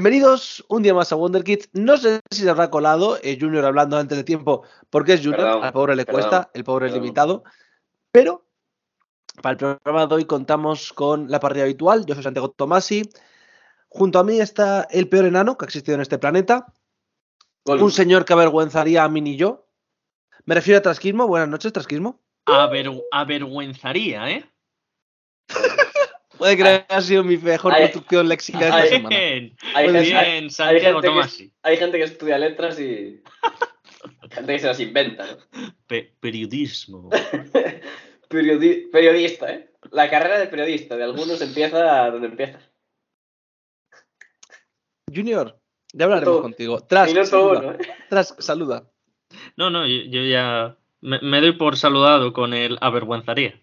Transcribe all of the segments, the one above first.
Bienvenidos un día más a Wonder Kids. No sé si se habrá colado eh, Junior hablando antes de tiempo, porque es Junior, Perdón, al pobre le perdón, cuesta, el pobre es limitado. Pero para el programa de hoy contamos con la partida habitual. Yo soy Santiago Tomasi. Junto a mí está el peor enano que ha existido en este planeta. Un señor que avergüenzaría a mí ni yo. Me refiero a Trasquismo. Buenas noches, Trasquismo. Aver- avergüenzaría, ¿eh? Puede que haya sido mi mejor Ay, construcción léxica de esta ay, semana. Bien, Hay, hay- bien, Santiago gente que- Tomasi. hay gente que estudia letras y. gente que se las inventa, ¿no? Pe- periodismo. Periodi- periodista, ¿eh? La carrera de periodista de algunos empieza donde empieza. Junior, ya hablaremos Minuto- contigo. Tras, Minuto saluda. uno, ¿eh? Tras, saluda. No, no, yo, yo ya me, me doy por saludado con el avergüenzaría.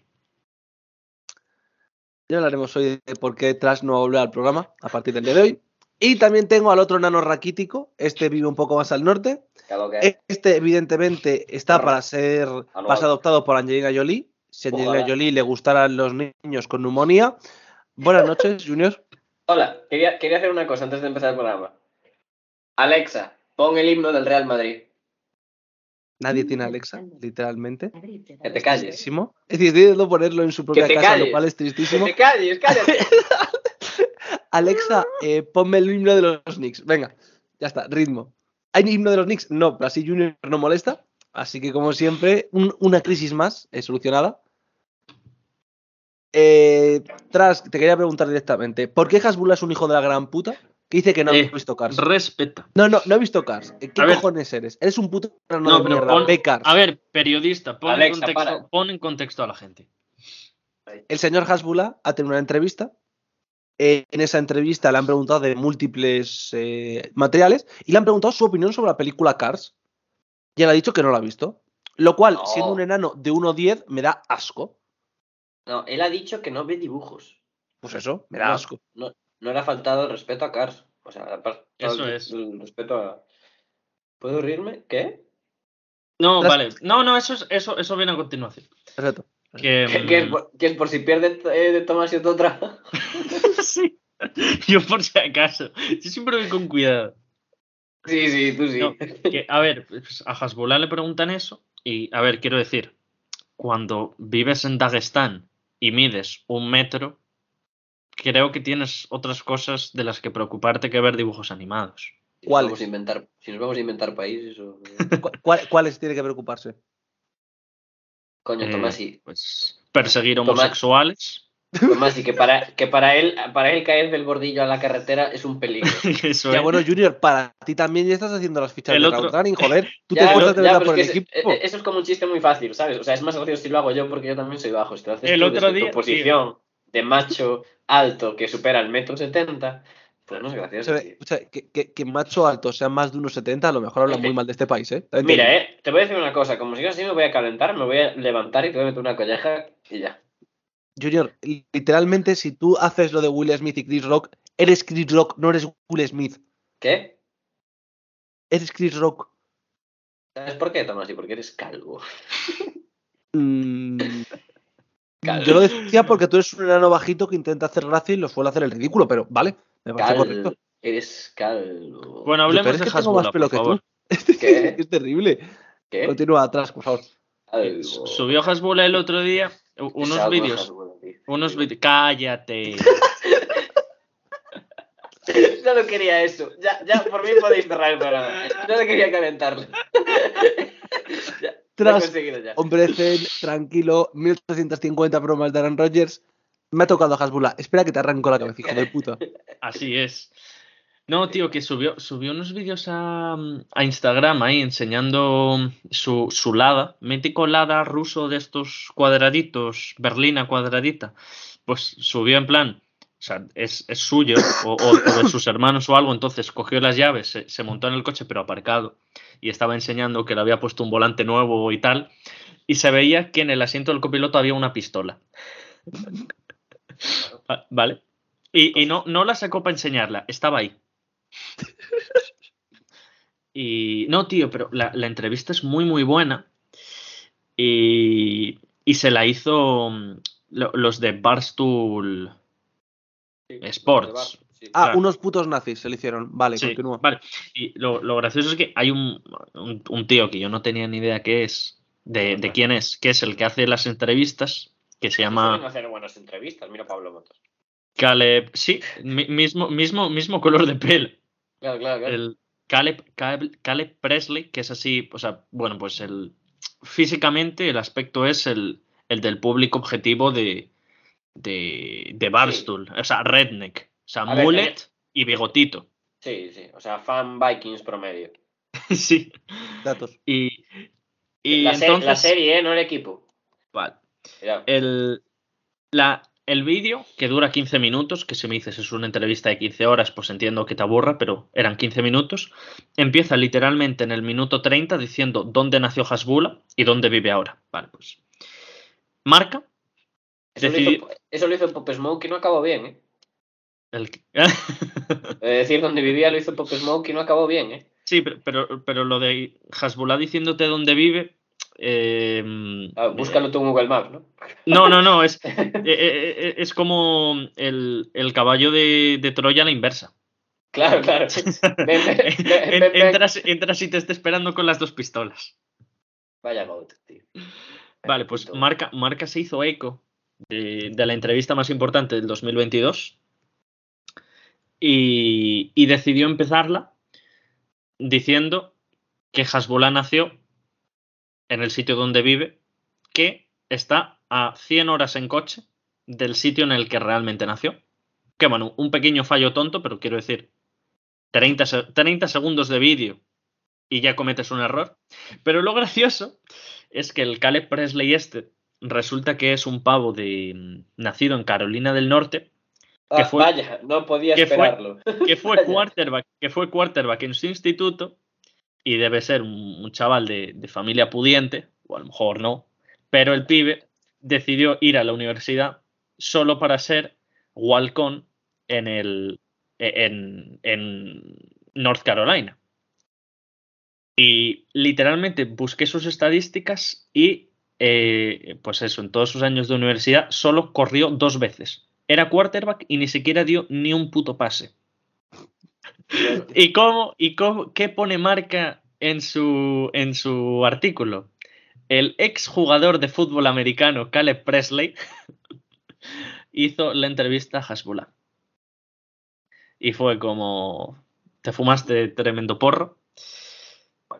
Ya hablaremos hoy de por qué Trash no va a volver al programa a partir del día de hoy. Y también tengo al otro nano raquítico. Este vive un poco más al norte. Claro que- Este, evidentemente, está Claro. para ser para ser adoptado por Angelina Jolie. Si a Angelina. Jolie le gustaran los niños con neumonía. Buenas noches, Junior. Hola, quería, quería hacer una cosa antes de empezar el programa. Alexa, pon el himno del Real Madrid. Nadie tiene Alexa, literalmente. Que te calles. Tristísimo. Es decir, decidido ponerlo en su propia casa, calles. lo cual es Que tristísimo. te calles, cállate. Alexa, eh, ponme el himno de los Knicks. Venga, ya está, ritmo. ¿Hay himno de los Knicks? No, pero así Junior no molesta. Así que, como siempre, un- una crisis más eh, solucionada. Eh, tras, te quería preguntar directamente: ¿por qué Hasbula es un hijo de la gran puta que dice que no ha Eh, visto Cars? Respeta. No, no, no he visto Cars. Eh, ¿Qué A ver. cojones eres? Eres un puto no, No, de pero mierda. pon- Ve Cars. A ver, periodista, pon, Alexa, en, contexto, pon en contexto a la gente. El señor Hasbula ha tenido una entrevista. Eh, en esa entrevista le han preguntado de múltiples eh, materiales y le han preguntado su opinión sobre la película Cars. Y él ha dicho que no la ha visto. Lo cual, No. siendo un enano de 1.10, me da asco. No, él ha dicho que no ve dibujos. Pues eso, me da No, asco. No, no le ha faltado el respeto a Cars. O sea, le ha faltado Eso el- es. El respeto a. ¿Puedo reírme? ¿Qué? No, vale. No, no, eso, es, eso, eso viene a continuación. Perfecto. Que, ¿Qué, qué es, mm, por, qué es por si pierde eh, de Tomás y otra? sí. Yo por si acaso. Yo siempre voy con cuidado. sí, sí, tú sí. No, que, a ver, pues, a Hasbullah le preguntan eso y, a ver, quiero decir, cuando vives en Dagestán y mides un metro, creo que tienes otras cosas de las que preocuparte que ver dibujos animados. Si nos, ¿Cuáles? vamos a inventar, si nos vamos a inventar países o... ¿Cu- cuál- ¿Cuáles tiene que preocuparse? Coño, Eh, Tomás y Pues perseguir homosexuales. Tomás y que para, que para él para él caer del bordillo a la carretera es un peligro. Eso Ya es. bueno, Junior, para ti también ya estás haciendo las fichas El de otro- crowdrunning, joder. Tú Ya, te esfuerzas de ya, verdad pero por el es equipo. es- eso es como un chiste muy fácil, ¿sabes? O sea, es más gracioso si lo hago yo porque yo también soy bajo. Si lo haces El tú otro desde día, tu posición de macho alto que supera el metro setenta, pues no es O gracioso. sea, tío. o sea, que, que- que macho alto sea más de 1,70, a lo mejor habla muy mal de este país, ¿eh? Mira, eh, te voy a decir una cosa. Como sigas así, me voy a calentar, me voy a levantar y te voy a meter una colleja y ya. Junior, literalmente, si tú haces lo de Will Smith y Chris Rock, eres Chris Rock, no eres Will Smith. ¿Qué? Eres Chris Rock. ¿Sabes por qué, Tomás? Y porque eres calvo. Mm, Yo lo decía porque tú eres un enano bajito que intenta hacer gracia y lo suele hacer el ridículo, pero vale, me parece Calvo. correcto. Eres calvo. Bueno, Pero hablemos es de que tengo más pelo por que favor. tú. ¿Qué? es terrible. ¿Qué? Continúa atrás, por favor. Eh, Calvo. Subió Hasbullah el otro día unos vídeos. Hasbula. Unos vídeos. Cállate. Solo quería eso. Ya, ya, por mí podéis cerrar el programa. Solo quería calentarlo. ya, Tras conseguido ya. Hombre Zen, tranquilo, 1850 bromas de Aaron Rodgers. Me ha tocado Hasbula. Espera que te arranco la cabeza, hijo de puta. Así es. No, tío, que subió, subió unos vídeos a, a Instagram ahí enseñando su, su Lada, mítico Lada ruso de estos cuadraditos, berlina cuadradita. Pues subió en plan, o sea, es, es suyo o, o- o de sus hermanos o algo, entonces cogió las llaves, se, se montó en el coche pero aparcado y estaba enseñando que le había puesto un volante nuevo y tal. Y se veía que en el asiento del copiloto había una pistola. Ah, ¿Vale? Y, y no, no la sacó para enseñarla, estaba ahí. Y no, tío, pero la, la entrevista es muy, muy buena. Y, y se la hizo mm, lo- los de Barstool Sports. sí. Ah, Claro. unos putos nazis se le hicieron. Vale, Sí, continúa. Vale. Y lo, lo gracioso es que hay un, un, un tío que yo no tenía ni idea qué es, de, de quién es, que es el que hace las entrevistas, que se llama hacer buenas entrevistas, mira Pablo Motos. Caleb. Sí, mi- mismo, mismo, mismo color de pelo. Claro, claro, claro. El Caleb, Caleb, Caleb Presley, que es así, o sea, bueno, pues el físicamente el aspecto es el, el del público objetivo de, de, de Barstool, o sea, redneck, o sea, A ver, mullet y bigotito. Sí, sí. O sea, fan Vikings promedio. sí. Datos. Y, y la, se- entonces, la serie, ¿eh? No el equipo. vale. El, la, el vídeo, que dura 15 minutos, que si me dices es una entrevista de 15 horas, pues entiendo que te aburra, pero eran 15 minutos, empieza literalmente en el minuto 30 diciendo dónde nació Hasbula y dónde vive ahora. Vale, pues. Marca. Eso, lo hizo, eso lo hizo Pop Smoke y no acabó bien, ¿eh? el Es decir, donde vivía lo hizo Pop Smoke y no acabó bien, ¿eh? sí, pero, pero, pero lo de Hasbula diciéndote dónde vive. eh, Ah, búscalo tú en Google Maps, ¿no? No, no, no, es, eh, eh, eh, es como el, el caballo de, de Troya a la inversa. Claro, claro. Ven, ven, ven, entras, entras y te está esperando con las dos pistolas. Vaya goat, tío. Vale, pues. Marca, Marca se hizo eco de, la entrevista más importante del 2022 y, y decidió empezarla diciendo que Hasbullah nació en el sitio donde vive, que está a 100 horas en coche del sitio en el que realmente nació. Que bueno, un pequeño fallo tonto, pero quiero decir, 30, se- 30 segundos de vídeo y ya cometes un error. Pero lo gracioso es que el Caleb Presley este resulta que es un pavo de mm, nacido en Carolina del Norte, Ah, fue- vaya, no podía que fue- esperarlo. que fue quarterback, que fue quarterback en su instituto y debe ser un, un chaval de, de familia pudiente, o a lo mejor no, pero el pibe decidió ir a la universidad solo para ser walk-on en el en, en North Carolina. Y literalmente busqué sus estadísticas y eh, pues eso, en todos sus años de universidad solo corrió dos veces. Era quarterback y ni siquiera dio ni un puto pase. ¿Y cómo? ¿Y cómo? ¿Qué pone marca en su, en su artículo? El exjugador de fútbol americano Caleb Presley hizo la entrevista a Hasbullah. Y fue como. Te fumaste tremendo porro.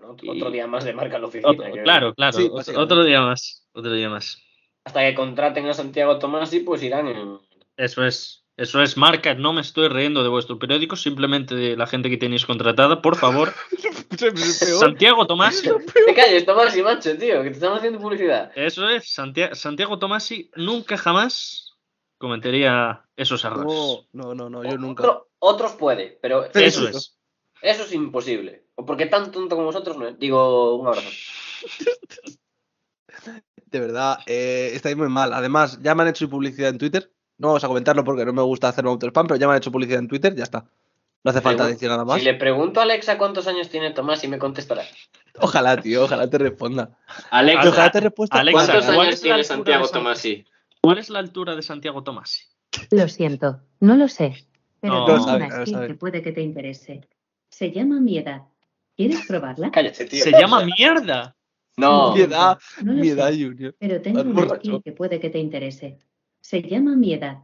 Otro, Y- otro día más de marca en la oficina. Otro- que- claro, claro. Sí, otro- día más. Otro día más. Hasta que contraten a Santiago Tomasi, pues irán en. Eso es. Eso es marca. No me estoy riendo de vuestro periódico, simplemente de la gente que tenéis contratada. Por favor, Santiago Tomás. Te calles, Tomasi, macho, tío, que te estamos haciendo publicidad. Eso es, Santiago, Santiago Tomasi nunca jamás cometería esos errores. No, no, no, no, yo nunca. Otro- otros puede, pero Eso sí. es. eso es imposible. O porque tan tonto como vosotros no es. Digo, un abrazo. De verdad, eh, estáis muy mal. Además, ya me han hecho publicidad en Twitter. No vamos a comentarlo porque no me gusta hacer auto spam, pero ya me han hecho publicidad en Twitter, ya está. No hace falta Pregun- decir nada más. Si le pregunto a Alexa cuántos años tiene Tomás y me contestará. Ojalá, tío, ojalá te responda. Alexa, Ojalá te respuesta. Alexa, ¿cuántos ¿cuál años es la tiene altura Santiago Tomasi? ¿Cuál es la altura de Santiago Tomasi? Lo siento, no lo sé. Pero No, tengo una skill sabe. que puede que te interese. Se llama mi edad. ¿Quieres probarla? Cállate, tío. Se llama mierda. No, Mi edad, No lo mi sé, edad, Junior. pero tengo borracho. skill que puede que te interese. Se llama mi edad.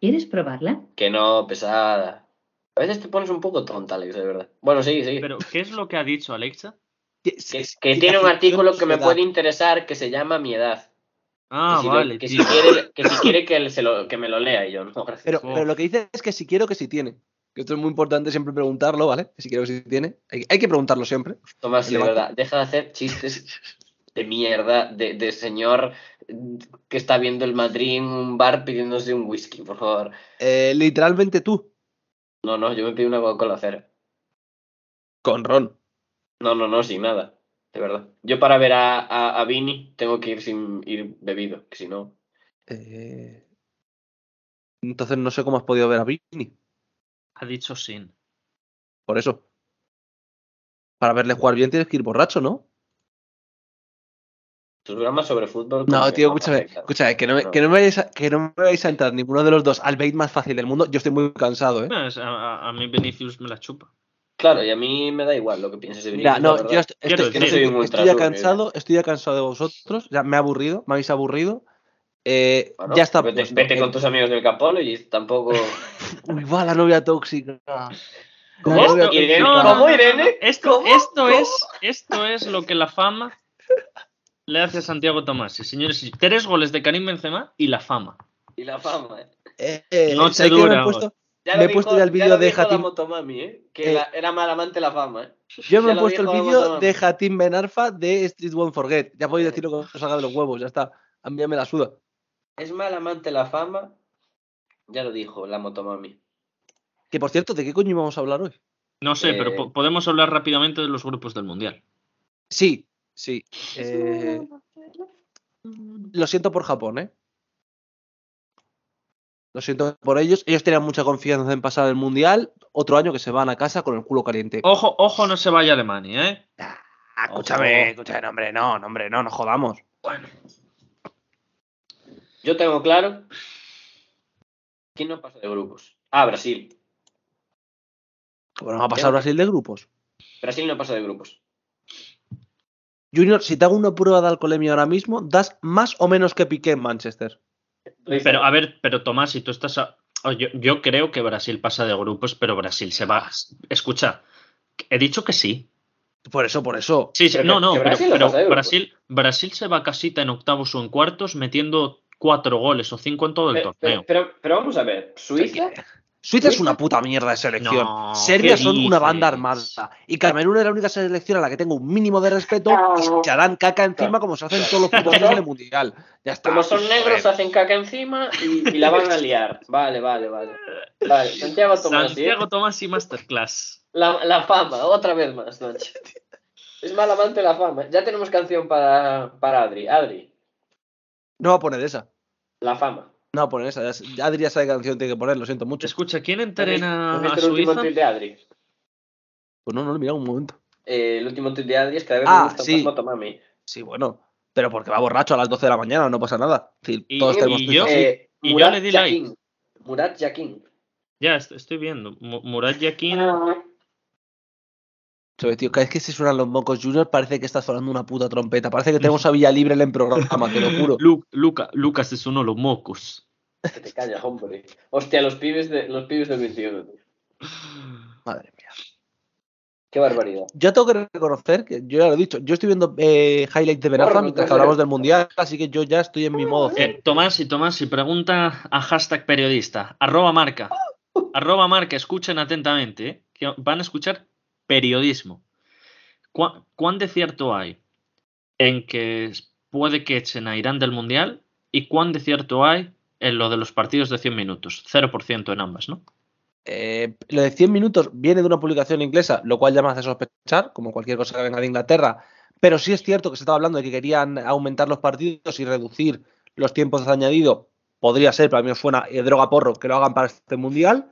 ¿Quieres probarla? que no, pesada. A veces te pones un poco tonta, Alex, de verdad. Bueno, sí, sí. Pero, ¿qué es lo que ha dicho Alexa? Que, que tiene un artículo que me puede interesar que se llama Mi edad. Ah, que si, lo- vale. que si quiere, que, si quiere que, él se lo, que me lo lea y yo, no, gracias. Pero, Oh. pero lo que dice es que si quiero que si tiene. Que esto es muy importante siempre preguntarlo, ¿vale? Que si quiero que si tiene. Hay, hay que preguntarlo siempre. Tomás, de verdad, deja de hacer chistes de mierda de, de señor que está viendo el Madrid en un bar pidiéndose un whisky, por favor. Eh, literalmente tú, No, no, yo me pido una Coca-Cola cero. con Ron. No, no, no, sin nada. De verdad. Yo para ver a, a, a Vini tengo que ir sin ir bebido, que si no. Eh, entonces no sé cómo has podido ver a Vini. Ha dicho sin. Por eso. Para verle jugar bien tienes que ir borracho, ¿no? Tus programas sobre fútbol. No, tío, me escúchame, escúchame, que no, me, No. que, no me vayáis a, que no me vayáis a entrar ninguno de los dos al bait más fácil del mundo. Yo estoy muy cansado, ¿eh? No, es- a, a- mí Vinicius me la chupa. Claro, y a mí me da igual lo que pienses de Mira, Vinicius, no, la verdad. yo estoy, estoy- estoy ya cansado, estoy ya cansado de vosotros, ya me he aburrido, me habéis aburrido. Eh, Bueno, ya está Vete, puesto. vete Eh, con tus amigos del Capolo y tampoco. Uy, va la novia tóxica. ¿Cómo? Novia Esto- Irene, no, tóxica. no, ¿Cómo, no, Irene? no. Esto, ¿Cómo? esto, ¿Cómo? Es, esto es lo que la fama le hace a Santiago Tomás. Y señores, tres goles de Karim Benzema y la fama. Y la fama, ¿eh? Eh, eh, Noche ¿sabes qué me he dura, puesto? Ya Me he puesto ya el vídeo de Motomami, ¿eh? Que Eh, la- era mal amante la fama, ¿eh? Yo me he puesto el vídeo de Hatim Benarfa de Street Won't Forget. Ya podéis decir lo que os salga de los huevos, ya está. A mí ya me la suda. Es mal amante la fama. Ya lo dijo la Motomami. Que por cierto, ¿de qué coño íbamos a hablar hoy? No sé, pero Eh, po- podemos hablar rápidamente de los grupos del Mundial. Sí, sí. eh, lo siento por Japón, ¿eh? Lo siento por ellos. Ellos tenían mucha confianza en pasar el mundial. Otro año que se van a casa con el culo caliente. Ojo, ojo, no se vaya a Alemania, ¿eh? Ah, ojo. escúchame, escúchame, no, hombre, no, no, hombre, no, nos jodamos. Yo tengo claro. ¿Quién no pasa de grupos? Ah, Brasil. ¿Cómo nos va a pasar Brasil de grupos? Brasil no pasa de grupos. Junior, si te hago una prueba de alcoholemia ahora mismo, das más o menos que Piqué en Manchester. Pero, a ver, pero Tomás, si tú estás. a- oh, Yo, yo creo que Brasil pasa de grupos, pero Brasil se va. Escucha, he dicho que sí. Por eso, por eso. Sí, sí, Pero no, que- no, que Brasil no pero. Brasil, Brasil se va a casita en octavos o en cuartos metiendo cuatro goles o cinco en todo el Pero, torneo. pero, pero- pero vamos a ver. Suiza. Suiza es una puta mierda de selección. No, Serbia ¿qué son una banda armada. Y Camerún es la única selección a la que tengo un mínimo de respeto y se echarán caca encima como se hacen todos los futbolistas en el mundial. Ya está. Como son negros, Joder. hacen caca encima y, y la van a liar. Vale, vale, vale. Vale, Santiago Tomás. ¿sí? Santiago Tomás y Masterclass. La, la fama, otra vez más, Nacho. Es mal amante la fama. Ya tenemos canción para, para Adri. Adri, No va a poner esa. la fama. No va a poner esa. Ya, Adri ya sabe qué canción tiene que poner, lo siento mucho. Escucha, ¿quién ¿Has entrena a el último Suiza? tweet de Adri? Pues no, no, mira un momento. Eh, el último tweet de Adri es que cada vez Ah, me gusta sí. más Motomami. Sí, bueno. Pero porque va borracho a las 12 de la mañana, no pasa nada. Decir, Y- todos y tenemos yo-. Eh, y yo le di like. Murat Yakin. Ya, est- estoy viendo. Mu- Murat Yakin. Sobre, tío, cada vez que se suenan los mocos junior parece que está sonando una puta trompeta. Parece que tenemos a Villa Libre en el programa, te lo juro. Lu- Luca, Lucas es uno de los mocos. Que te callas, hombre. Hostia, los pibes, de, los pibes del 21. tío. Madre mía. Qué barbaridad. Yo tengo que reconocer que yo ya lo he dicho, yo estoy viendo eh, highlights de Benazza Corre, mientras que hablamos del mundial, así que yo ya estoy en mi modo. Eh, Tomás y Tomás, y pregunta a hashtag periodista. Arroba marca. Arroba marca, escuchen atentamente. ¿eh? Que van a escuchar periodismo. ¿Cuá- ¿Cuán de cierto hay en que puede que echen a Irán del Mundial? ¿Y cuán de cierto hay en lo de los partidos de 100 minutos? 0% en ambas, ¿no? Eh, lo de 100 minutos viene de una publicación inglesa, lo cual ya me hace sospechar, como cualquier cosa que venga de Inglaterra. Pero sí es cierto que se estaba hablando de que querían aumentar los partidos y reducir los tiempos de añadido. Podría ser, pero a mí suena eh, droga porro que lo hagan para este mundial.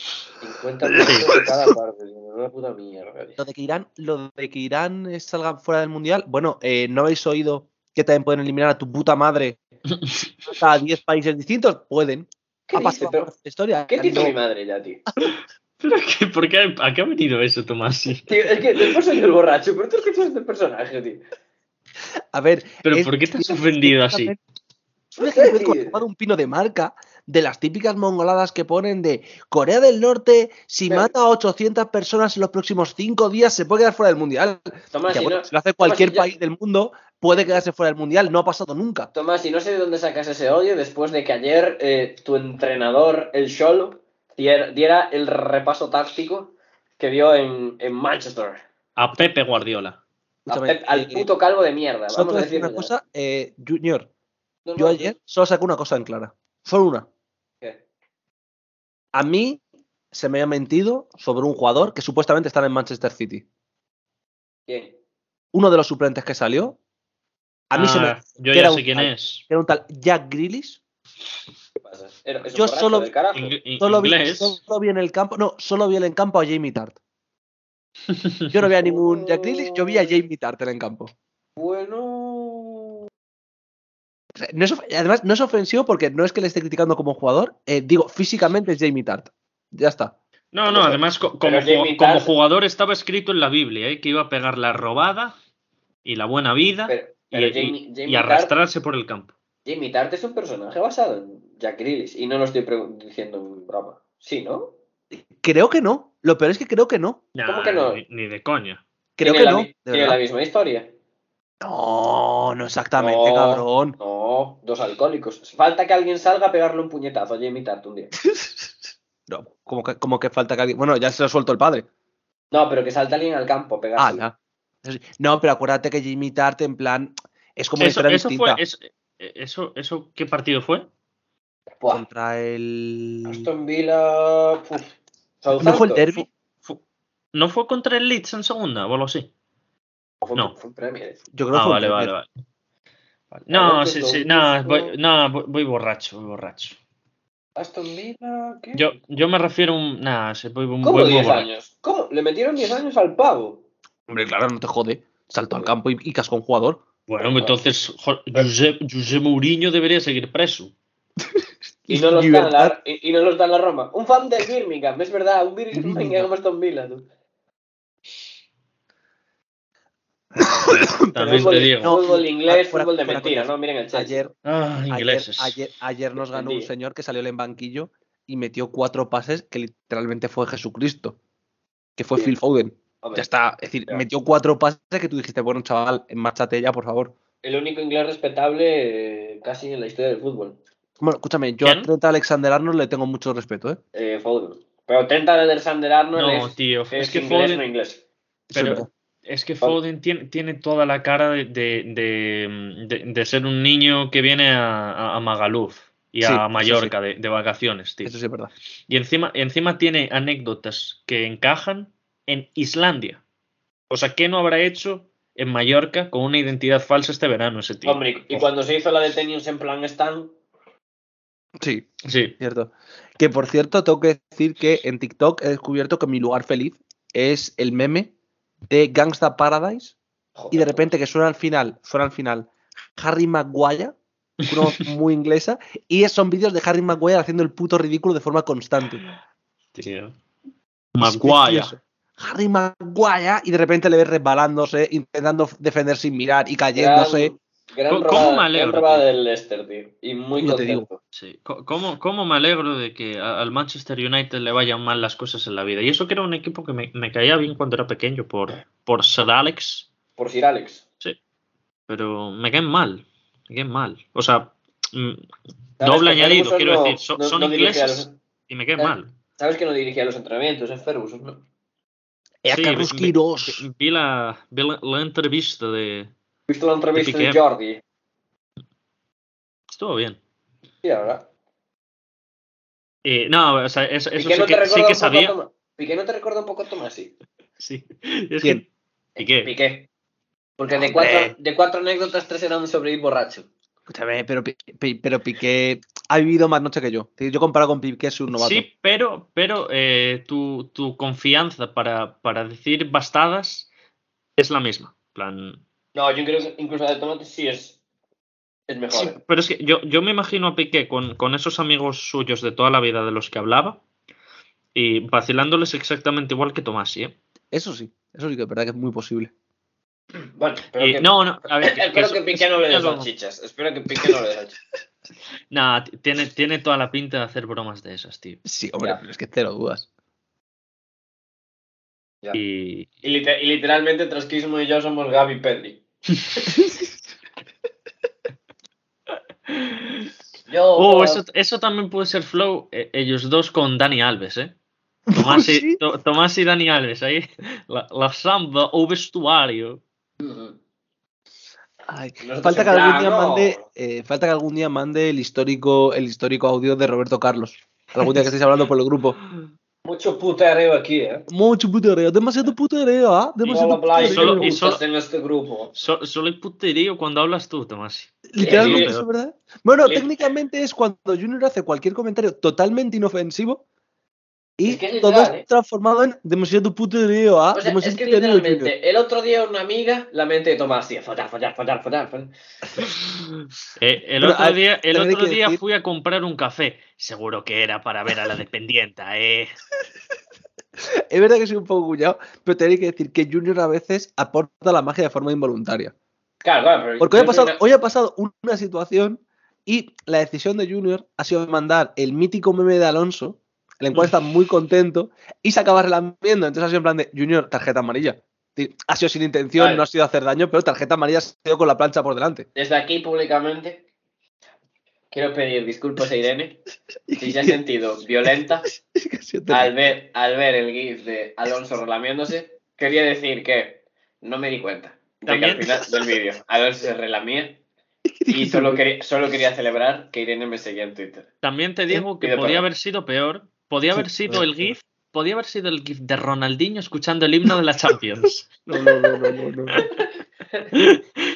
50 minutos cada parte. Una puta mierda. Lo de que Irán, lo de que Irán eh, salga fuera del mundial, bueno, eh, ¿no habéis oído que también pueden eliminar a tu puta madre a 10 países distintos? Pueden. ¿Qué Ha dice? pasado Pero, por esta historia. ¿Qué dice mi madre ya, tío? ¿Pero qué, ¿Por qué? ¿A qué ha venido eso, Tomás? Tío, es que después soy el borracho, pero tú escuchas este personaje, tío. A ver, ¿Pero es- por qué te has ofendido así? Es un ejemplo de cómo tomar un pino de marca de las típicas mongoladas que ponen de Corea del Norte, si mata a 800 personas en los próximos 5 días, se puede quedar fuera del mundial. Tomás, Que si bueno, no, si lo hace cualquier país del mundo, puede quedarse fuera del mundial. No ha pasado nunca. Tomás, y no sé de dónde sacas ese odio después de que ayer eh, tu entrenador, el Cholo, diera, el repaso táctico que dio en, en Manchester. A Pepe Guardiola. A al eh, puto calvo de mierda. Vamos a decir decirlo una ya. cosa, eh, Junior. No, Yo ayer solo saqué una cosa en clara. Solo una. A mí se me ha mentido sobre un jugador que supuestamente está en Manchester City. ¿Quién? Uno de los suplentes que salió. A mí se me. Ah, Yo que ya era sé un quién tal- es. que Era un tal Jack Grealish. ¿Qué pasa? Era- es un Yo solo- in- Solo vi, solo vi en el campo. No, solo vi en el campo a Jamie Tart. Yo no vi a ningún Jack Grealish, yo vi a Jamie Tart en el campo. Bueno. No es además, no es ofensivo porque no es que le esté criticando como jugador. eh, digo, físicamente es Jamie Tart. Ya está. No, no, además co- como, jugador estaba escrito en la Biblia, ¿eh? que iba a pegar la robada y la buena vida Pero, y, pero y- Jamie, y Jamie Tart, arrastrarse por el campo. Jamie Tart es un personaje basado en Jack Grealish. Y no lo estoy diciendo en broma. Sí, ¿no? Creo que no. Lo peor es que creo que no. ¿Cómo que no? Ni, ni de coña. Creo que la no. de Tiene verdad. la misma historia. No, no exactamente, No. cabrón. No, dos alcohólicos. Falta que alguien salga a pegarle un puñetazo a Jamie Tart un día. No, como que, como que falta que alguien. Bueno, ya se lo suelto el padre. No, pero que salta alguien al campo a Ah, pegarle. ya. Eso sí. No, pero acuérdate que Jamie Tart, en plan, es como una Eso, historia eso distinta fue, eso, eso, eso, ¿qué partido fue? Buah, contra el. Aston Villa. Uf. ¿No fue el derby? ¿No fue contra el Leeds en segunda o algo así? Fue, No. fue en Premier. Yo creo que Ah, fue vale, vale, vale. Vale. No, sí, que sí, no, voy, no, voy, voy borracho, voy borracho. Aston Villa. ¿qué? Yo, yo me refiero a un. Nada, se voy, voy, ¿Cómo voy 10 borracho. años? ¿Cómo? Le metieron 10 años al pavo. Hombre, claro, no te jode. Saltó al campo y, y cascó a un jugador. Bueno, entonces jo- José, José Mourinho debería seguir preso. Y no, lo está en Libertad. la, y, y no lo está en la Roma. Un fan del Birmingham, es verdad. Un Birmingham Aston Villa. tú. También fútbol, te digo. No, fútbol inglés, fuera- fútbol de mentira. ¿no? Miren el Chelsea. Ayer, Ah, ayer, ayer, ayer nos ganó un señor que salió en banquillo y metió cuatro pases que literalmente fue Jesucristo. Que fue Bien. Phil Foden. Ya está. Es decir, metió cuatro pases que tú dijiste, bueno, chaval, márchate ya, por favor. El único inglés respetable eh, casi en la historia del fútbol. Bueno, escúchame, yo ¿Quién? a Trent Alexander Arnold le tengo mucho respeto, ¿eh? Eh, Foden. Pero Trent Alexander Arnold No, es, tío, es, es que inglés, Foden- no inglés. Pero. Es que Foden. Tiene, tiene toda la cara de, de, de- ser un niño que viene a, a- Magaluf y Sí, a Mallorca de, de vacaciones, tío. Eso sí es verdad. Y encima, encima tiene anécdotas que encajan en Islandia. O sea, ¿qué no habrá hecho en Mallorca con una identidad falsa este verano ese tío? Hombre, y cuando se hizo la de Tenius en plan Stan, Sí, Sí. cierto. Que por cierto, tengo que decir que en TikTok he descubierto que mi lugar feliz es el meme de Gangsta Paradise joder, y de repente que suena al final, suena al final Harry Maguire, una voz muy inglesa, y son vídeos de Harry Maguire haciendo el puto ridículo de forma constante. Tío. Maguire. Harry Maguire y de repente le ves resbalándose, intentando defender sin mirar y cayéndose. Gran, ¿Cómo- me alegro, gran robada tío? del Leicester, tío. Y muy Ya te digo. contento. Sí. ¿Cómo, cómo me alegro de que al Manchester United le vayan mal las cosas en la vida? Y eso que era un equipo que me, me caía bien cuando era pequeño por, por Sir Alex, Por Sir Alex. pero me caen mal. Me caen mal. O sea, mm, ¿Sabes doble añadido, quiero no- decir. so- no- son ingleses los- y me caen Eh, mal. ¿Sabes que no dirigía los entrenamientos? Es Ferguson, ¿no? ¡Eh, Sí, Carlos vi- Quirós! vi- vi la, vi la, la entrevista de... ¿Viste la entrevista de. Jordi? Estuvo bien. Sí, ahora. Eh, no, o sea, eso, eso sí no que, sí sabía. Piqué no te recuerda un poco a Tomasi. Sí. Es ¿Quién? que Piqué. Piqué. Porque de cuatro, de cuatro anécdotas, tres eran sobre ir borracho. Escúchame, pero, pero Piqué ha vivido más noche que yo. Yo comparado con Piqué soy un novato. Sí, pero, pero eh, tu, tu confianza para, para decir bastadas es la misma. En plan, No, yo creo que incluso la de Tomate sí es, es mejor. sí, ¿eh? pero es que yo, yo me imagino a Piqué con, con esos amigos suyos de toda la vida de los que hablaba y vacilándoles exactamente igual que Tomasi. ¿eh? Eso sí, eso sí que es verdad que es muy posible. Bueno, pero Y- que, no, no, a ver, que- que espero que Piqué no le dé salchichas. Espero que Piqué no le dé salchichas. Nah, tiene, tiene toda la pinta de hacer bromas de esas, tío. Sí, hombre, Ya. pero es que cero dudas. Ya. Y, Y, lite- y literalmente Trasquismo y yo somos Gaby Pedri. Yo, Oh, eso, eso también puede ser flow, eh, ellos dos con Dani Alves, ¿eh? Tomás y. To- Tomás y Dani Alves, ahí, la, la samba o vestuario. Ay, falta que algún día mande, eh, falta que algún día mande el histórico, el histórico audio de Roberto Carlos. Algún día que estéis hablando por el grupo. Mucho putareo aquí, ¿eh? Mucho putereo, demasiado putereo, ¿ah? Demasiado Solo putereo. solo- de y putas solo- en este grupo. So- solo hay puterío cuando hablas tú, Tomás. Literalmente, es verdad. Bueno, técnicamente es cuando Junior hace cualquier comentario totalmente inofensivo Y Es que es todo literal, es ¿eh? transformado en demasiado puterío, ¿ah? O sea, es que literalmente, el otro día una amiga, la mente de Tomás, tío, follar, follar, follar, follar, follar. Eh, el Pero, otro a- día, el otro día decir- fui a comprar un café. Seguro que era para ver a la dependienta, ¿eh? Es verdad que soy un poco cuñado, pero tenéis que decir que Junior a veces aporta la magia de forma involuntaria. Claro, claro, pero Porque hoy ha, pasado, una- hoy ha pasado una situación y la decisión de Junior ha sido mandar el mítico meme de Alonso, el cual está muy contento, y se acaba relamiendo. Entonces ha sido en plan de Junior, tarjeta amarilla. Ha sido sin intención, Vale. no ha sido hacer daño, pero tarjeta amarilla se ha ido con la plancha por delante. Desde aquí públicamente quiero pedir disculpas a Irene si se ha sentido violenta al ver, al ver el gif de Alonso relamiéndose. Quería decir que no me di cuenta de que al final del vídeo Alonso se relamía y solo quería, solo quería celebrar que Irene me seguía en Twitter. También te digo que podía haber sido peor. Podía haber sido el. GIF. Podía haber sido el GIF de Ronaldinho escuchando el himno de la Champions. No, no, no, no, no, no.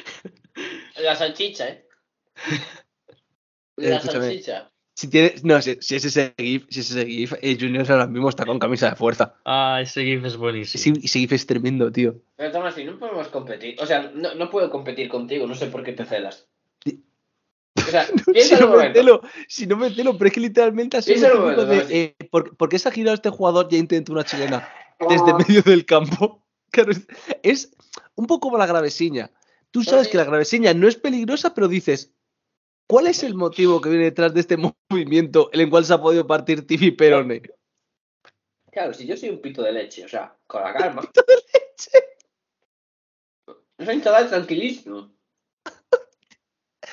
La salchicha, ¿eh? Eh, La escúchame. salchicha. Si, tiene, no, si, si es ese GIF, si es ese GIF, eh, Junior ahora mismo está con camisa de fuerza. Ah, ese GIF es buenísimo. Ese, ese GIF es tremendo, tío. Pero Tomás, si no podemos competir, o sea, no, no puedo competir contigo, no sé por qué te celas. Sí. O sea, si no un me si no me pero es que literalmente un típico momento, de, eh, ¿por, por qué se ha girado este jugador y ha intentado una chilena desde Ah. medio del campo? Claro, es, es un poco como la gravesiña. Tú sabes que la gravesiña no es peligrosa, pero dices, ¿cuál es el motivo que viene detrás de este movimiento en el cual se ha podido partir Tifi Perone? Claro, si yo soy un pito de leche, o sea, con la calma. No soy un chaval tranquilísimo.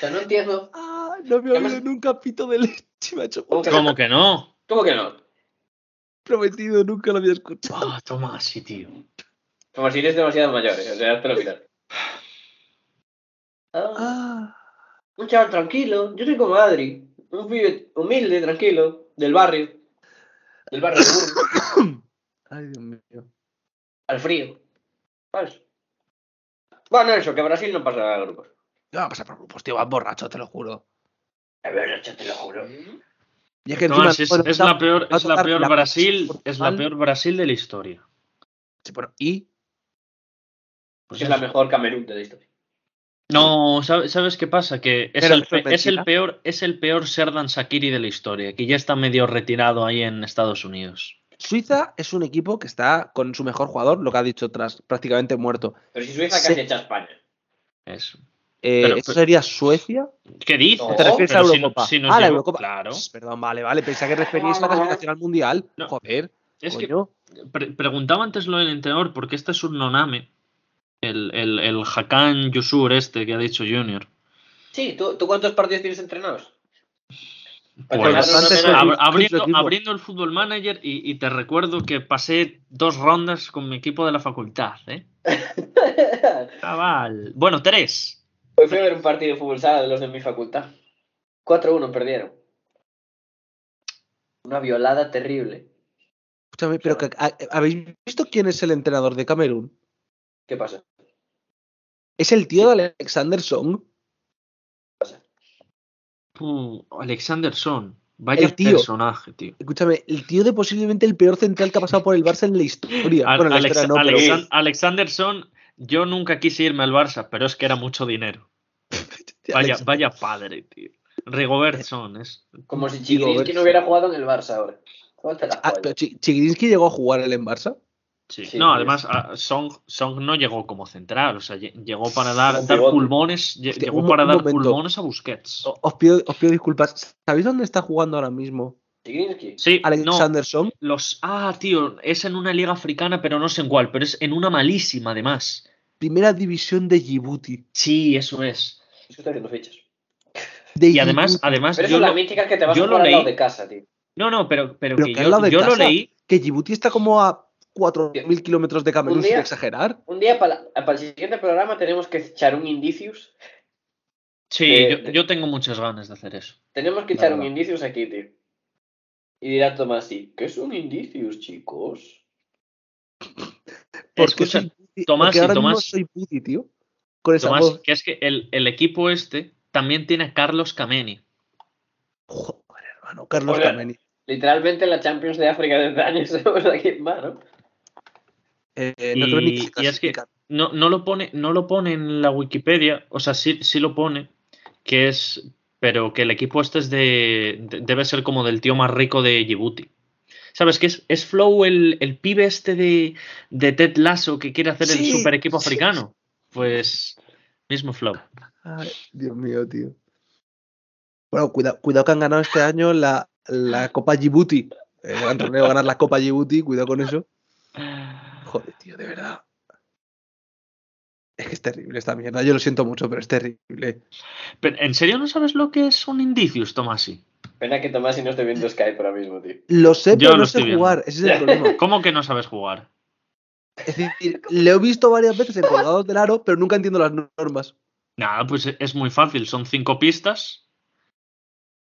Sea, no entiendo. Ah, no había Además- oído nunca pito de leche, macho. ¿Cómo que, ¿Cómo que no? ¿Cómo que no? Prometido, nunca lo había escuchado. Ah, toma así, tío. Como si eres demasiado mayor, ¿eh? o sea, te lo mirar. Ah, Ah, un chaval tranquilo, yo soy como Adri. Un pibe humilde, tranquilo, del barrio. Del barrio de ay, Dios mío. al frío. ¿Sabes? Bueno, eso, que Brasil no pasa a grupos. No va a pasar por grupos, tío, vas borracho, te lo juro. A ver, yo te lo juro. Y es que No, encima- es, es- bueno, es va- la peor, es la peor la- Brasil, es la peor Brasil de la historia. Sí, y Pues es la mejor Camerún de la historia. No, ¿sabe- ¿sabes qué pasa? Que es, el, es peor, es el peor Serdan Sakiri de la historia, que ya está medio retirado ahí en Estados Unidos. Suiza es un equipo que está con su mejor jugador, lo que ha dicho tras prácticamente muerto. Pero si Suiza casi echa a España. Eso. Eh, Pero- ¿Eso sería Suecia? ¿Qué dices? ¿Te refieres a Pero si no- Eurocopa? si ah, la Eurocopa. Claro. Perdón, vale, vale. Pensaba que referíais a la clasificación al mundial. No. Joder, Es que pre- preguntaba antes lo del entrenador, porque este es un Noname, el, el, el Hakan Yusur este que ha dicho Junior. Sí, ¿tú, ¿tú cuántos partidos tienes entrenados? Pues, Pues ab- abriendo, abriendo el Fútbol Manager y, y te recuerdo que pasé dos rondas con mi equipo de la facultad, ¿eh? Chaval. Bueno, tres. Hoy fui a ver un partido de fútbol sala de los de mi facultad. 4-1 perdieron. Una violada terrible. Escúchame, pero que, ¿ha- ¿habéis visto quién es el entrenador de Camerún? ¿Qué pasa? Es el tío de Alexander Song. Puh, Alexanderson. Vaya El tío. personaje, tío. Escúchame, el tío de posiblemente el peor central que ha pasado por el Barça en la historia. Al- bueno, en la Alex- historia no, pero- Alexan- Alexanderson, yo nunca quise irme al Barça, pero es que era mucho dinero. Vaya, vaya padre, tío. Rigobertson es. Como si Chigrinsky no hubiera jugado en el Barça ahora. Ah, pero Chi- Chigrinsky llegó a jugar él en Barça. Sí. Sí, no, pues. además, ah, Song, Song no llegó como central, o sea, lle- llegó para dar, pulmones, llegó un- para un dar momento. pulmones a Busquets. O- Os pido, os pido disculpas. ¿Sabéis dónde está jugando ahora mismo Chigrinsky. Sí, no, Alexander Song? los. Ah, tío, es en una liga africana, pero no sé en cuál, pero es en una malísima, además. Primera división de Djibouti. Sí, eso es. Es que está haciendo fichas. De Y además, además, Pero yo eso es la lo- mítica que te vas yo a lo al lado leí. de casa, tío. No, no, pero, pero, Pero que que al yo, lado de yo lo casa. leí. Que Djibouti está como a 4.000 kilómetros de Camerún, Un sin día- exagerar. Un día para, para el siguiente programa tenemos que echar un indicius. Sí, de- yo, de- yo tengo muchas ganas de hacer eso. Tenemos que echar un indicius aquí, tío. Y dirá Tomás, sí, ¿qué es un indicius, chicos? Porque Escucha, Tomás, y ahora mismo Tomás- soy puti, tío. Con esa Tomás, voz. que es que el, el equipo este también tiene a Carlos Kameni. Joder, hermano. Carlos Ole. Kameni. Literalmente la Champions de África de este año sabemos a quién va, ¿no? Eh, no creo ni que se Y- y es que-. No, no, lo pone, no lo pone en la Wikipedia, o sea, sí, sí lo pone, que es, pero que el equipo este es de, de- debe ser como del tío más rico de Djibouti. ¿Sabes? Que es, es Flow el, el pibe este de, de Ted Lasso que quiere hacer el super equipo sí, africano. Pues mismo Flow. Ay, Dios mío, tío. Bueno, cuidado, cuidado que han ganado este año la, la Copa Djibouti. El gran torneo ganar la Copa Djibouti, cuidado con eso. Joder, tío, de verdad. Es que es terrible esta mierda. Yo lo siento mucho, pero es terrible. Pero, ¿En serio no sabes lo que es un Indicius, Tomasi? Pena que Tomás y no esté viendo Skype ahora mismo, tío. Lo sé, Yo pero lo no sé viendo. jugar. Ese es el problema. ¿Cómo que no sabes jugar? Es decir, lo he visto varias veces en colgados del aro, pero nunca entiendo las normas. Nada, pues es muy fácil. Son cinco pistas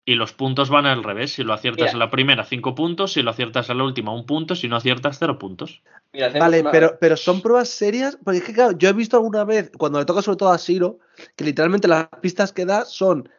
y los puntos van al revés. Si lo aciertas Mira. en la primera, cinco puntos. Si lo aciertas en la última, un punto. Si no aciertas, cero puntos. Mira, Vale, una- pero, pero son pruebas serias. Porque es que, claro, yo he visto alguna vez, cuando le toca sobre todo a Siro, que literalmente las pistas que da son.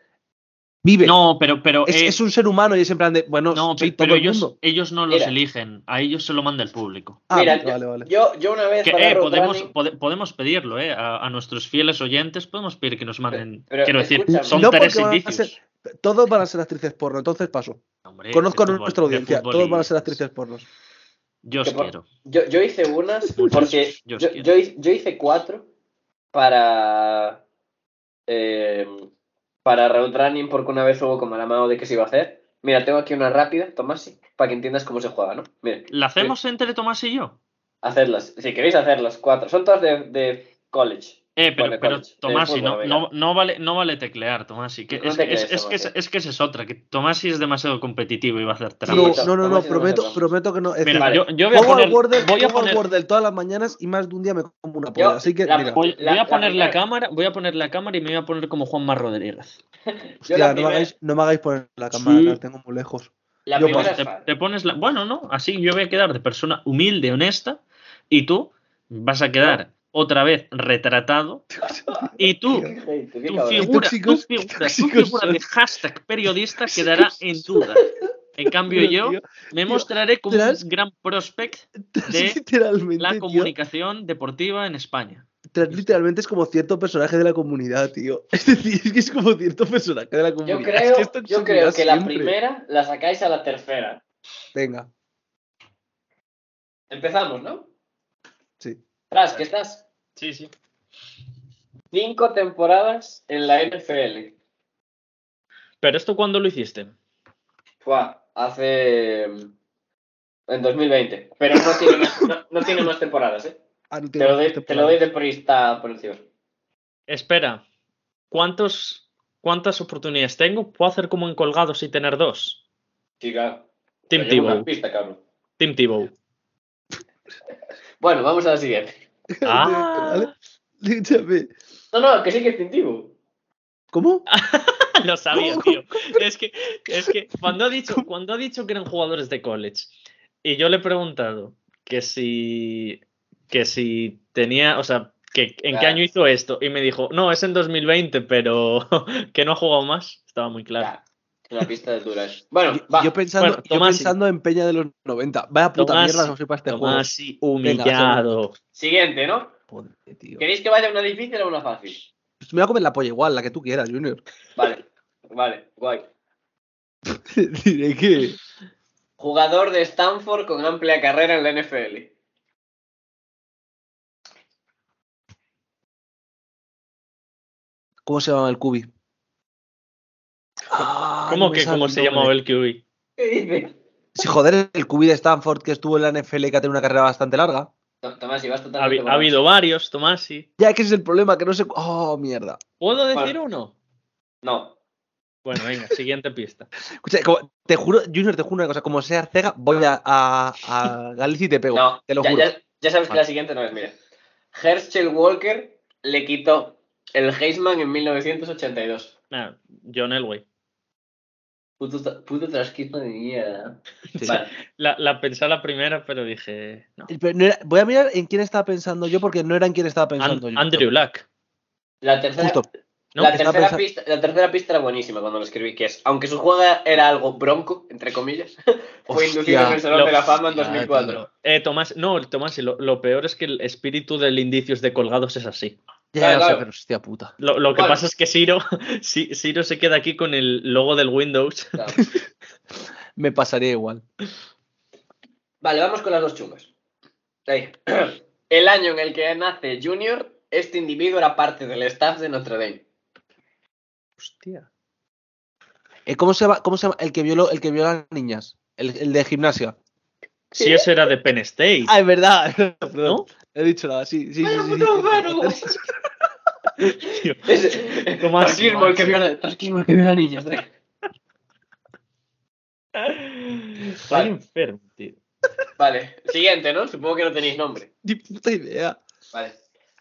Vive. No, pero, pero, es, eh, es un ser humano y es en plan de. Bueno, no, soy pe- todo pero el ellos, mundo. ellos no los Mira. eligen. A ellos se lo manda el público. Ah, Mira, vale, vale, vale. Yo, yo una vez Que, para eh, podemos, pode- podemos pedirlo, eh, a, a nuestros fieles oyentes podemos pedir que nos manden. pero quiero decir, son No, tres van indicios. ser- Todos van a ser actrices porno, entonces paso. Hombre, Conozco a fútbol- nuestra audiencia, todos van a ser actrices pornos. Yo os por- quiero. Yo, yo hice unas porque yo yo hice cuatro para eh, para Road Running porque una vez hubo como la mano de que se iba a hacer. Mira, tengo aquí una rápida, Tomasi, para que entiendas cómo se juega, ¿no? Mira, ¿La hacemos entre Tomás y yo? hacerlas. Si queréis hacerlas, cuatro. Son todas de, de college. Eh, pero, de Tomasi, fútbol, no, venga. no, no vale, no vale teclear, Tomasi. Que No es, teclees, es, es que, es, Tomasi. es que esa es otra, que Tomasi es demasiado competitivo y va a hacer trampas. Sí, no, no, no, Tomás prometo, que no. Es Mira, decir, Vale. yo, yo voy a poner, Wordle, voy a poner, Wordle todas las mañanas y más de un día me como una polla. Así que, la- mira, voy, a la poner la cámara, voy a poner la cámara y me voy a poner como Juanma Rodríguez. Hostia, no, me hagáis, no me hagáis poner la cámara, Sí. la tengo muy lejos. La Yo primera paso. es Te, pones la, bueno, no, así yo voy a quedar de persona humilde, honesta, y tú vas a quedar otra vez retratado, y tú, tu figura, tu figura, tu de hashtag periodista quedará en duda. En cambio yo me mostraré como un gran prospect de la comunicación deportiva en España. literalmente es como cierto personaje de la comunidad, tío. Es decir, es que es como cierto personaje de la comunidad. Yo Es creo, que esto yo creo que la primera la sacáis a la tercera. Venga, Empezamos, ¿no? Tras, ¿qué estás? Sí, sí. Cinco temporadas en la NFL. Pero esto cuándo lo hiciste? Fua, hace. mm, En 2020. Pero no tiene más, no, no tiene más temporadas, ¿eh? Ah, no Te lo, doy, te lo doy de prista por encima. Espera, ¿cuántos, ¿cuántas oportunidades tengo? ¿Puedo hacer como en colgados y tener dos? Chica. Tim te llevo una Tebow. Tim Tebow. Bueno, vamos a la siguiente. Ah. No, no, que sí que es Tim Tebow. ¿Cómo? Lo sabía, ¿Cómo? tío. Es que, es que cuando ha dicho, cuando ha dicho que eran jugadores de college y yo le he preguntado que si, que si tenía, o sea, que en qué año hizo esto y me dijo, no, es en 2020, pero que no ha jugado más, estaba muy claro. Una pista de dura es. Bueno, Yo, va. yo pensando, Bueno, yo pensando en Peña de los 90. Vaya puta Tomasi, mierda que soy para este juego. Tomasi humillado. Siguiente, ¿no? Joder. ¿Queréis que vaya una difícil o una fácil? Pues me voy a comer la polla igual, la que tú quieras, Junior. Vale, vale, guay. Diré que. Jugador de Stanford con amplia carrera en la NFL. ¿Cómo se llama el cubi? Ah, ¿Cómo no que cómo se llamaba el QB? ¿Qué dices? Sí, joder, el cubi de Stanford que estuvo en la NFL y que ha tenido una carrera bastante larga. Tomás, si Ha, totalmente ha borracho. habido varios, Tomasi. Ya que ese es el problema, que no sé. Oh, mierda. ¿Puedo decir Bueno. uno? No. Bueno, venga, siguiente pista. Escucha, como- te juro, Junior, te juro una cosa. Como sea Arcega, voy a, a, a Galicia y te pego. No, te lo ya, juro. ya- ya sabes que la siguiente no es, mira. Herschel Walker le quitó el Heisman en 1982. Ah, John Elway. Puto, tra- puto trasquismo de mierda. Sí. Vale. La, la pensé a la primera, pero dije. No. Pero no era- voy a mirar en quién estaba pensando yo, porque no era en quién estaba An- pensando yo. Andrew Luck. La tercera, Justo. ¿no? la, tercera pista, la tercera pista era buenísima cuando lo escribí, que es, aunque su juego era algo bronco, entre comillas, fue inducido en el Salón Lo- de la Fama en Hostia, 2004. Eh, Tomás, no, Tomás, y lo, lo peor es que el espíritu del indicios de colgados es así. Ya, Claro, ya lo sé, claro. pero hostia puta. Lo, lo que Bueno. pasa es que Siro, Si- Siro se queda aquí con el logo del Windows. Claro. Me pasaría igual. Vale, vamos con las dos chungas. Ahí. El año en el que nace Junior, este individuo era parte del staff de Notre Dame. Hostia. Eh, ¿cómo, se llama, ¿Cómo se llama? El que violó, el que violó a las niñas. El, el de gimnasia. Si ese era de Penn State, Ah, es verdad. Perdón. ¿no? He dicho nada, sí, sí, sí. ¡Pero, sí, sí. Tío, Es, el que viola, trasquismo el que viola niños. ¿eh? Estoy enfermo, tío. Vale, siguiente, ¿no? Supongo que no tenéis nombre. Ni puta idea. Vale.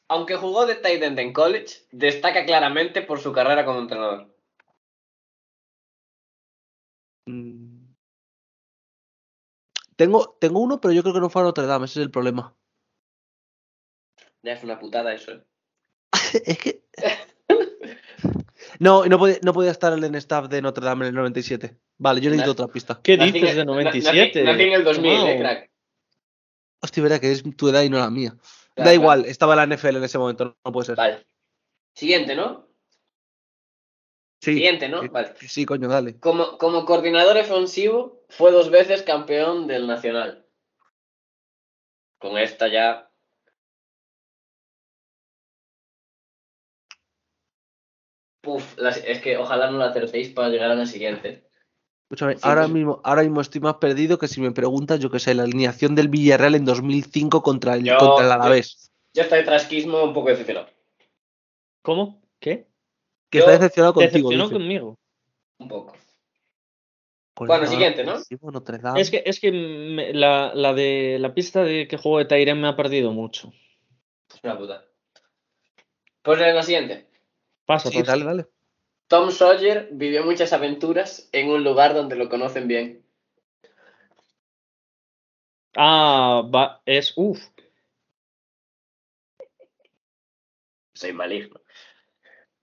Aunque jugó de tight end en college, destaca claramente por su carrera como entrenador. Mm. Tengo, tengo uno, pero yo creo que no fue a Notre Dame, ese es el problema. Ya es una putada eso, ¿eh? es que. No, no podía, no podía estar el en staff de Notre Dame en el 97. Vale, yo necesito Nací- otra pista. ¿Qué Nací dices en- de na- 97? Nací, nací en el 2000, Wow. ¿eh, crack? Hostia, verá que es tu edad y no la mía. Claro, da igual, claro. estaba en la NFL en ese momento, no puede ser. Vale. Siguiente, ¿no? Sí, Siguiente, ¿no? sí, Vale. sí, coño, dale. Como, como coordinador ofensivo, fue dos veces campeón del Nacional. Con esta ya. Puf, las- es que ojalá no la acertéis para llegar a la siguiente. Escúchame, Sí, ahora, pues- mismo, ahora mismo estoy más perdido que si me preguntas, yo qué sé, la alineación del Villarreal en 2005 contra el, Yo- contra el yo- Alavés. Yo estoy de trasquismo un poco decepcionado. ¿Cómo? ¿Qué? Que yo- está decepcionado contigo. Decepcionó dice. conmigo. Un poco. Con Bueno, siguiente, ¿no? ofensivo, Notre Dame. Es que, es que me- la, la de la pista de que juego de Tyrene me ha perdido mucho. Es una puta. Pues en la siguiente. Pasa, Sí, dale, dale. Tom Sawyer vivió muchas aventuras en un lugar donde lo conocen bien. Ah, va, es. Uf. Soy maligno.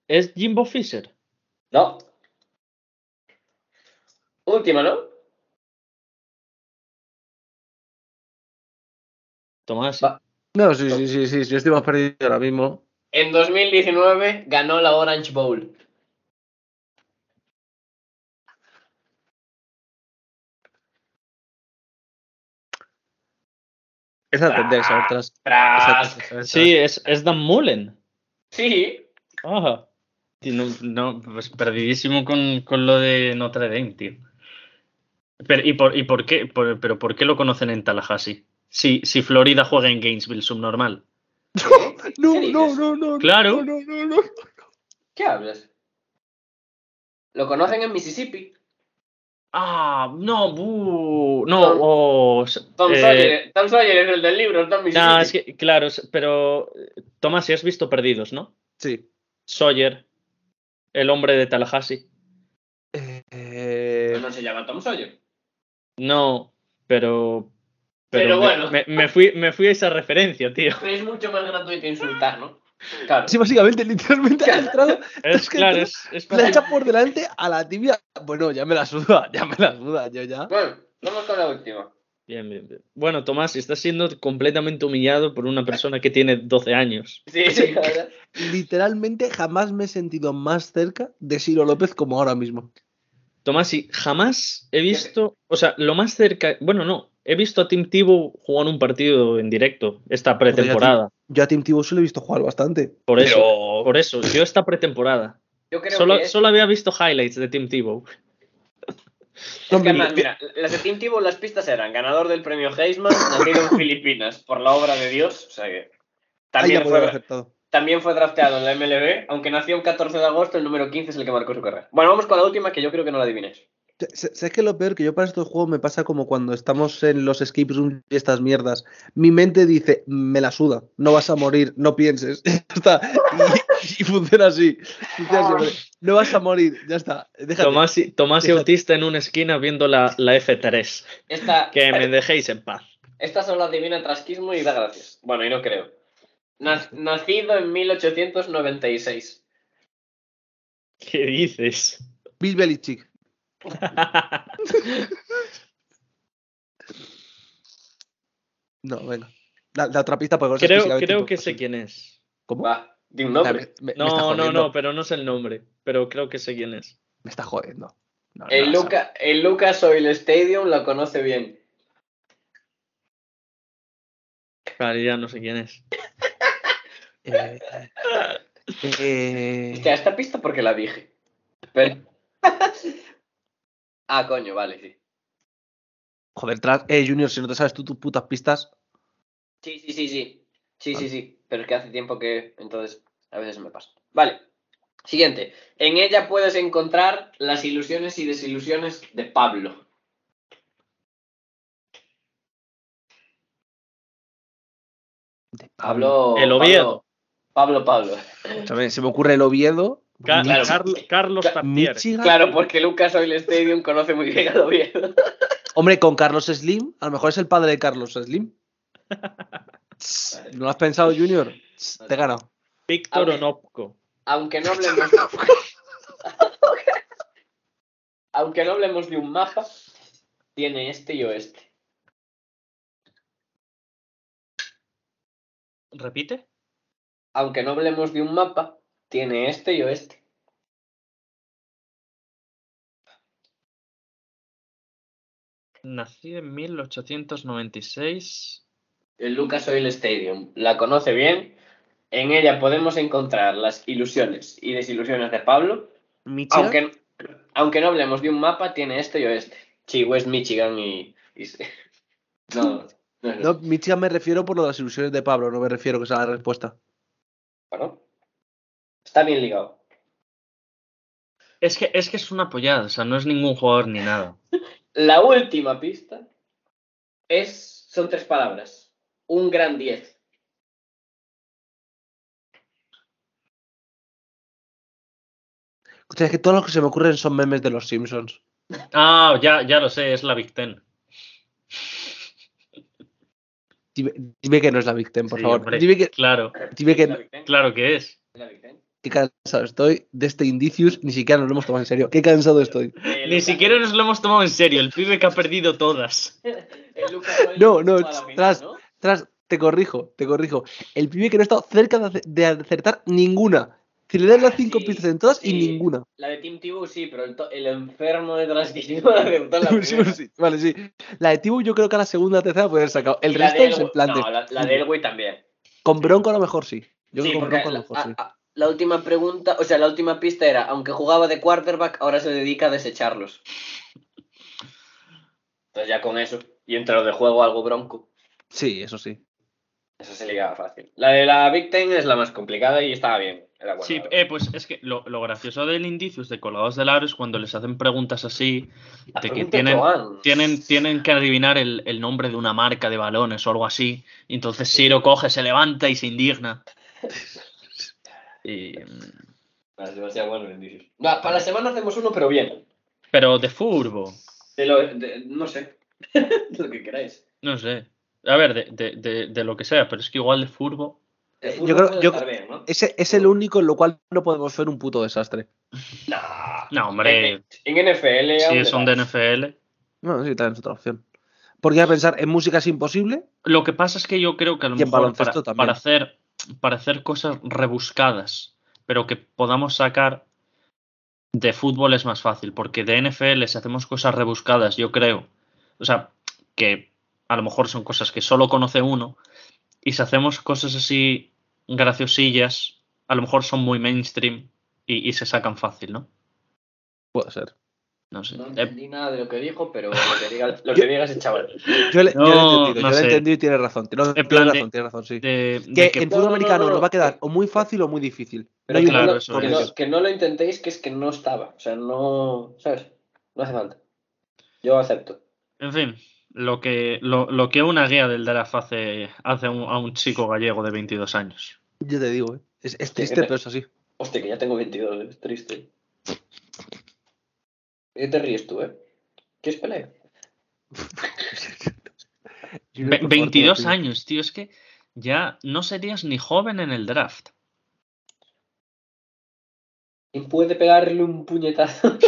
Es Jimbo Fisher. No. Última, ¿no? Tomás. Va. No, sí, sí, sí, sí, yo estoy más perdido ahora mismo. En 2019 ganó la Orange Bowl. Esa tendría que saber tras. esa Tras. tendría que saber Sí, es, es Dan Mullen. Sí. Ajá. Tío, No, no, pues perdidísimo con, con lo de Notre Dame, tío. Pero, ¿y por, y por qué? Por- pero ¿por qué lo conocen en Tallahassee? Si, si Florida juega en Gainesville subnormal. No, ¿Qué no, no, no. Claro. No, no, no, no. ¿Qué hablas? Lo conocen en Mississippi. Ah, no, buh, no, Tom- oh, Tom, eh, Sawyer, Tom Sawyer es el del libro, en Mississippi. no, es que, claro, pero Tomás, si has visto Perdidos, ¿no? Sí. Sawyer, el hombre de Tallahassee. Eh, no se llama Tom Sawyer. No, pero. Pero me- bueno. Me, me fui, me fui a esa referencia, tío. Es mucho más gratuito insultar, ¿no? Claro. sí, básicamente, literalmente ha entrado, Es, que claro, es, es le ha fácil. echado por delante a la tibia. Bueno, ya me la suda, ya me la suda, yo ya. Bueno, vamos con la última. Bien, bien, bien. Bueno, Tomás, estás siendo completamente humillado por una persona que tiene 12 años. Sí, sí, la verdad. Literalmente jamás me he sentido más cerca de Siro López como ahora mismo. Tomás, y jamás he visto, o sea, lo más cerca, bueno, no, he visto a Tim Tebow jugar un partido en directo esta pretemporada. Yo a Tim Tebow se lo he visto jugar bastante. Por eso, Pero- por eso, yo esta pretemporada. Yo creo Solo, que es, solo había visto highlights de Tim Tebow. es que Hombre, además, mira, las de Tim Tebow, las pistas eran ganador del premio Heisman, nacido en Filipinas por la obra de Dios, o sea que también fue, también fue drafteado en la MLB, aunque nació el 14 de agosto, el número 15 es el que marcó su carrera. Bueno, vamos con la última que yo creo que no la adivinéis. ¿Sabes que lo peor? Que yo para estos juegos me pasa como cuando estamos en los escape rooms y estas mierdas. Mi mente dice, me la suda, no vas a morir, no pienses. Ya está. Y, y funciona así. Funciona. No vas a morir, ya está. Déjate. Tomás, y- Tomás y autista en una esquina viendo la, la F3. Esta, Que me dejéis en paz. esta solo adivina trasquismo y da gracias. Bueno, y no creo. Nac- nacido en 1896. ¿Qué dices? Bill Belichick. No, venga. La, la otra pista, porque creo creo que sé quién es. ¿Cómo? Va, di un nombre. me- me- me está No, no, no, pero no sé el nombre. Pero creo que sé quién es. Me está jodiendo. No, El, no, Luca, el Lucas Oil Stadium lo conoce bien. Vale, ya no sé quién es. Eh, eh, Hostia, esta pista porque la dije. Pero... ah, coño, vale, sí. joder, tras, eh, Junior, si no te sabes tú tus putas pistas. Sí, sí, sí, sí. Sí, sí, Vale. sí. Pero es que hace tiempo que entonces a veces me pasa. Vale. Siguiente. En ella puedes encontrar las ilusiones y desilusiones de Pablo. De Pablo. Pablo. El Oviedo. Pablo, Pablo. Pablo. Se me ocurre el Oviedo. Ca- Claro. Carl- Carlos Ca- Tapierre. Michigan. Claro, porque Lucas Oil Stadium conoce muy bien Oviedo. Hombre, con Carlos Slim, a lo mejor es el padre de Carlos Slim. ¿No lo has pensado, Junior? Te he ganado. Víctor. Onopko. Aunque no hablemos. Aunque no hablemos de un mapa, tiene este y oeste. ¿Repite? Aunque no hablemos de un mapa, tiene este y oeste. Nací en 1896. El Lucas Oil Stadium. La conoce bien. En ella podemos encontrar las ilusiones y desilusiones de Pablo. Michigan. Aunque, aunque no hablemos de un mapa, tiene este y oeste. Sí, West Michigan y. y- No, no es No, Michigan me refiero por lo de las ilusiones de Pablo, no me refiero que sea la respuesta. ¿no? Está bien ligado. Es que, es que es una pollada, o sea, no es ningún jugador ni nada. La última pista es. Son tres palabras. Un gran 10. O sea, es que todos los que se me ocurren son memes de los Simpsons. Ah, ya, ya lo sé, es la Big Ten. Dime, dime que no es la Big Ten, por Sí, favor. hombre, Dime que, Claro, dime que La Big Ten, claro que es. la Big Ten. Qué cansado estoy de este indicius, ni siquiera nos lo hemos tomado en serio. Qué cansado estoy. El Ni siquiera nos lo hemos tomado en serio, el pibe que ha perdido todas. el Lucas Oil No, no, tras- ¿no? Tras, te corrijo, te corrijo. El pibe que no ha estado cerca de, ace- de acertar ninguna. Si le das las Ah, cinco sí, pistas en todas y ninguna. La de Team Tibu sí, pero el, enfermo de Transquisimo la acertó la Sí, primera. sí, vale, sí. La de Tibu yo creo que a la segunda o tercera puede haber sacado. El resto es en plan de... La, la de Elway también. Con Bronco a lo mejor sí. Yo sí, creo que con Bronco a lo mejor sí. a- a- la última pregunta, o sea, la última pista era, aunque jugaba de quarterback, ahora se dedica a desecharlos. Entonces ya con eso, y entre lo de juego algo bronco, Sí, eso sí. eso se ligaba fácil. La de la Big Ten es la más complicada y estaba bien. Era Sí, eh, pues es que lo, lo gracioso del indicios de colgados del aro es cuando les hacen preguntas así, La de que tienen, Joan. tienen, tienen que adivinar el, el nombre de una marca de balones o algo así. Y entonces Siro coge, se levanta y se indigna. Y, mm, bueno. Va, para la semana hacemos uno, pero bien. pero de furbo, De lo, de- no sé. de lo que queráis. no sé. A ver, de, de, de, de lo que sea, pero es que igual de furbo. Eh, yo creo- yo- bien, ¿no? Ese es el único en lo cual no podemos hacer un puto desastre. Nah. No, hombre, En, en NFL. si aún son de. NFL. No, sí, también es otra opción. Porque a pensar, en música es imposible. Lo que pasa es que yo creo que a lo mejor para hacer, para hacer cosas rebuscadas, pero que podamos sacar de fútbol es más fácil, porque de NFL si hacemos cosas rebuscadas, yo creo, o sea, que a lo mejor son cosas que solo conoce uno, y si hacemos cosas así graciosillas, a lo mejor son muy mainstream y, y se sacan fácil, ¿no? Puede ser. No sé. No Eh, entendí nada de lo que dijo, pero lo que diga, lo que diga ese chaval. Yo, le, yo lo he No, entendido, no yo lo he entendido y tiene razón. Tiene, tiene plan de- razón, tiene razón, sí. de- de que, en No, fútbol no, no, americano no, no, nos va a quedar que- o muy fácil o muy difícil. Pero No hay que, una claro, no, eso que, es. no, que no lo intentéis, que es que no estaba. O sea, no. ¿Sabes? No hace falta. Yo acepto. En fin, lo que, lo, lo que una guía del draft hace, hace a un, a un chico gallego de 22 años. Yo te digo, ¿eh? es, es triste, pero es así. Hostia, que ya tengo 22, ¿eh? es triste. ¿De qué te ríes tú, eh? ¿Quieres pelea? Junior, Ve- por favor, 22 te lo pido. años, tío, es que ya no serías ni joven en el draft. ¿Quién puede pegarle un puñetazo?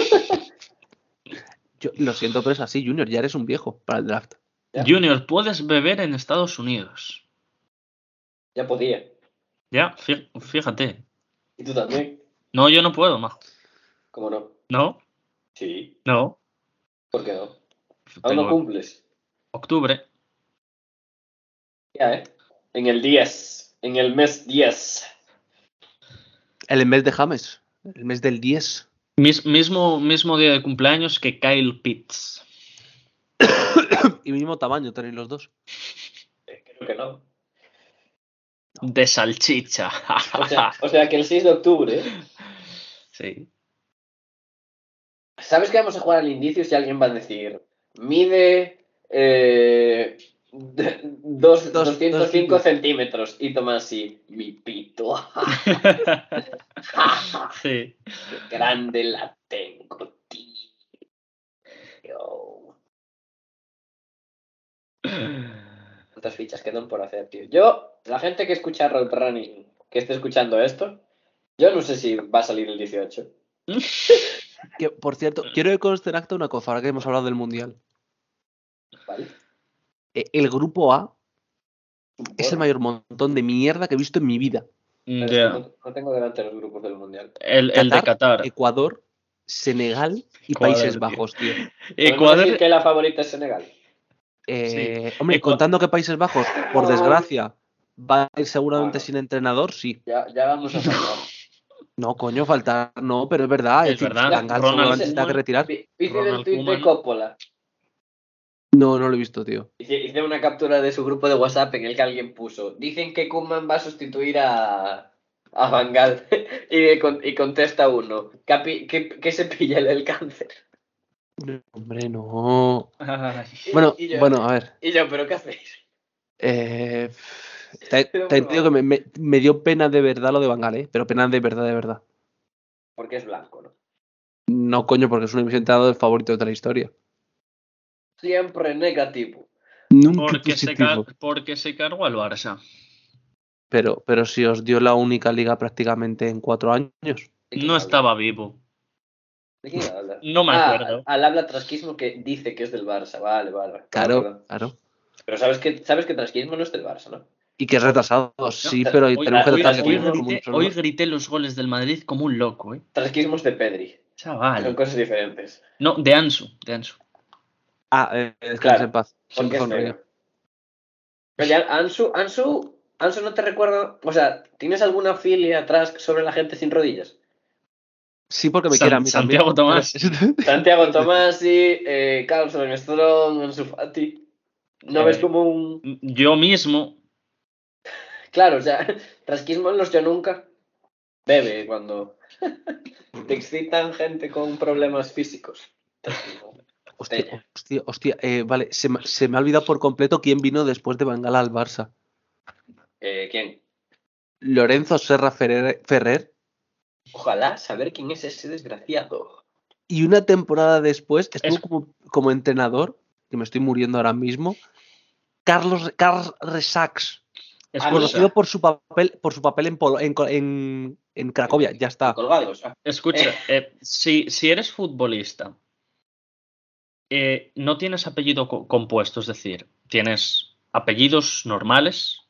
Yo lo siento, pero es así, Junior, ya eres un viejo para el draft. Ya. Junior, puedes beber en Estados Unidos. ya podía. Ya, fí- fíjate. Y tú también. No, yo no puedo, majo. ¿Cómo no? No, Sí. no. ¿Por qué no? Aún no cumples. octubre. Ya, ¿eh? En el 10. En el mes 10. El mes de James, el mes del 10. Mis- mismo, mismo día de cumpleaños que Kyle Pitts. y mismo tamaño tenéis los dos. Eh, Creo que no. De salchicha. O sea, o sea que el 6 de octubre. sí. ¿Sabes que vamos a jugar al indicio si alguien va a decir mide eh, dos- Dos- 205 dos centímetros y toma así mi pito? sí. Grande la tengo, tío. ¿Cuántas fichas quedan por hacer, tío? Yo, la gente que escucha Road Running, que esté escuchando esto, yo no sé si va a salir el 18. Que, por cierto, quiero que conste en acta una cosa, ahora que hemos hablado del Mundial. ¿Vale? Eh, El grupo A es el mayor montón de mierda que he visto en mi vida. no, no tengo delante los grupos del mundial. El, el de Qatar. Ecuador, Senegal y Ecuador, Países tío. Bajos, tío. ¿Podemos Ecuador. decir que la favorita es Senegal? Eh, Hombre, Ecuador- contando que Países Bajos, por desgracia, va a ir seguramente Bueno. sin entrenador, sí. Ya, ya vamos a. No, coño, faltar, no, pero es verdad. Es decir, verdad, Ronald que retirar. Vi- Hice Ronald el tweet de. Coppola. No, no lo he visto, tío. Hice, una captura de su grupo de WhatsApp en el que alguien puso. Dicen que Koeman va a sustituir a, a Van Gaal. y, con- y contesta uno. ¿Qué, qué, qué se pilla el cáncer? No, hombre, no. Bueno, Y yo- bueno, a ver. Y yo, ¿pero qué hacéis? Eh, te, te digo que me, me- me dio pena de verdad lo de Bangal, ¿eh? Pero pena de verdad, de verdad. Porque es blanco, ¿no? No, coño, porque es un entrenador favorito de toda la historia. Siempre negativo. Nunca Porque se, porque se cargó al Barça. Pero, pero si os dio la única liga prácticamente en cuatro años. ¿De quién No estaba vivo. ¿De quién habla? No me Ah, acuerdo. al habla trasquismo que dice que es del Barça. Vale, vale. vale. Claro, claro. Pero sabes que, sabes que trasquismo no es del Barça, ¿no? Y que es retrasado, sí, pero pero Hoy, tenemos que hoy- tratar hoy un grité, hoy grité los goles del Madrid como un loco, ¿eh? Trasquismo es de Pedri. Son Chaval. cosas diferentes. No, de Ansu, de Ansu. Ah, eh, descansa Claro, en paz. Pero ya, Ansu, Ansu, Ansu no te recuerdo. O sea, ¿tienes alguna filia atrás sobre la gente sin rodillas? Sí, porque me San- quiere a mí Santiago. Tomás. Santiago Tomasi, eh, Carlson Strong, Ansu Fati. ¿No Eh. ves como un. Yo mismo. Claro, o sea, trasquismo los yo nunca. Bebe cuando te excitan gente con problemas físicos. Hostia, hostia, hostia. eh, vale, se me, se me ha olvidado por completo quién vino después de Bangala al Barça. Eh, ¿Quién? Lorenzo Serra Ferrer, Ferrer. Ojalá saber quién es ese desgraciado. Y una temporada después estuvo Es- como, como entrenador, que me estoy muriendo ahora mismo, Carlos, Resax, Es conocido por su papel, por su papel en, Polo- en, en, en Cracovia, ya está. Colgados. Ah, Escucha, eh, si, si eres futbolista, eh, no tienes apellido co- compuesto, es decir, tienes apellidos normales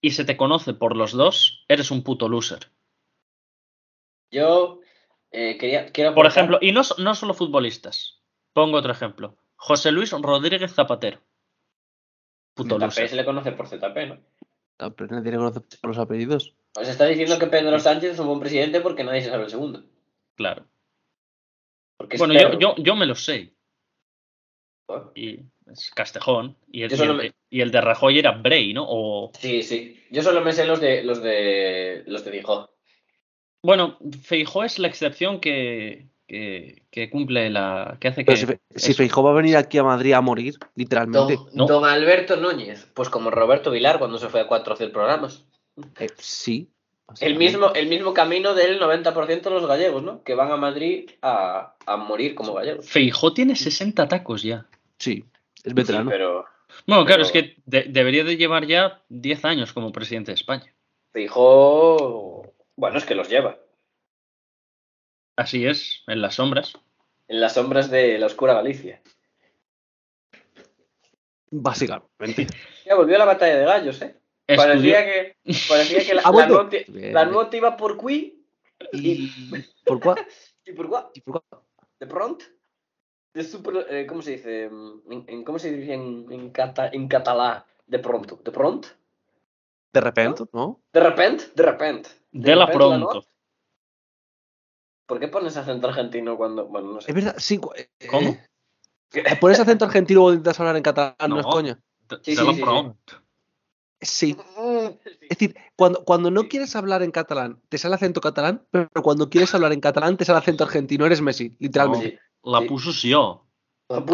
y se te conoce por los dos, eres un puto loser. Yo eh, quería, quiero Por ejemplo, y no, no solo futbolistas. Pongo otro ejemplo. José Luis Rodríguez Zapatero. Puto ZP loser. se le conoce por ZP, ¿no? Pero nadie le conoce por los apellidos. Os está diciendo que Pedro Sánchez es un buen presidente porque nadie se sabe el segundo. Claro. Porque Bueno, yo, yo, yo me lo sé. Ah, Y es Castejón. Y el, y el me- de- y el de Rajoy era Bray, ¿no? O, Sí, sí. Yo solo me sé los de los de los de Dijo. Bueno, Feijó es la excepción que, que, que cumple la. que hace que. Si, si. Feijó va a venir aquí a Madrid a morir, literalmente. Don, No. don Alberto Núñez, pues como Roberto Vilar cuando se fue a cuatro a hacer programas. Eh, sí. El mismo, el mismo camino del 90% de los gallegos, ¿no? Que van a Madrid a, a morir como gallegos. Feijó tiene 60 tacos ya. Sí, es Sí, veterano. pero Bueno, claro, Pero- es que de- debería de llevar ya 10 años como presidente de España. Feijóo, bueno, es que los lleva. Así es, en las sombras. En las sombras de la oscura Galicia. Básicamente. Ya volvió la batalla de gallos, ¿eh? Estudió- Parecía que, parecía que la, ¿Ha la iba por qui ¿Y por cuál? y por qua. ¿Y por cuál? De pronto. De super, eh, ¿Cómo se dice? En, en- ¿Cómo se dice en, en, cata, en catalán? De pronto. De pronto. De repente, ¿no? De repente. De repente. De la repente pronto. ¿Por qué pones acento argentino cuando.? Bueno, no sé. Es verdad, sí. cu- eh, ¿Cómo? eh, ¿Pones acento argentino o intentas hablar en catalán? No, No. es coña. Sí, sí, sí, sí. Es decir, cuando, cuando no quieres hablar en catalán, te sale acento catalán, pero cuando quieres hablar en catalán, te sale acento argentino. Eres Messi, literalmente. Sí. La Sí. puso yo.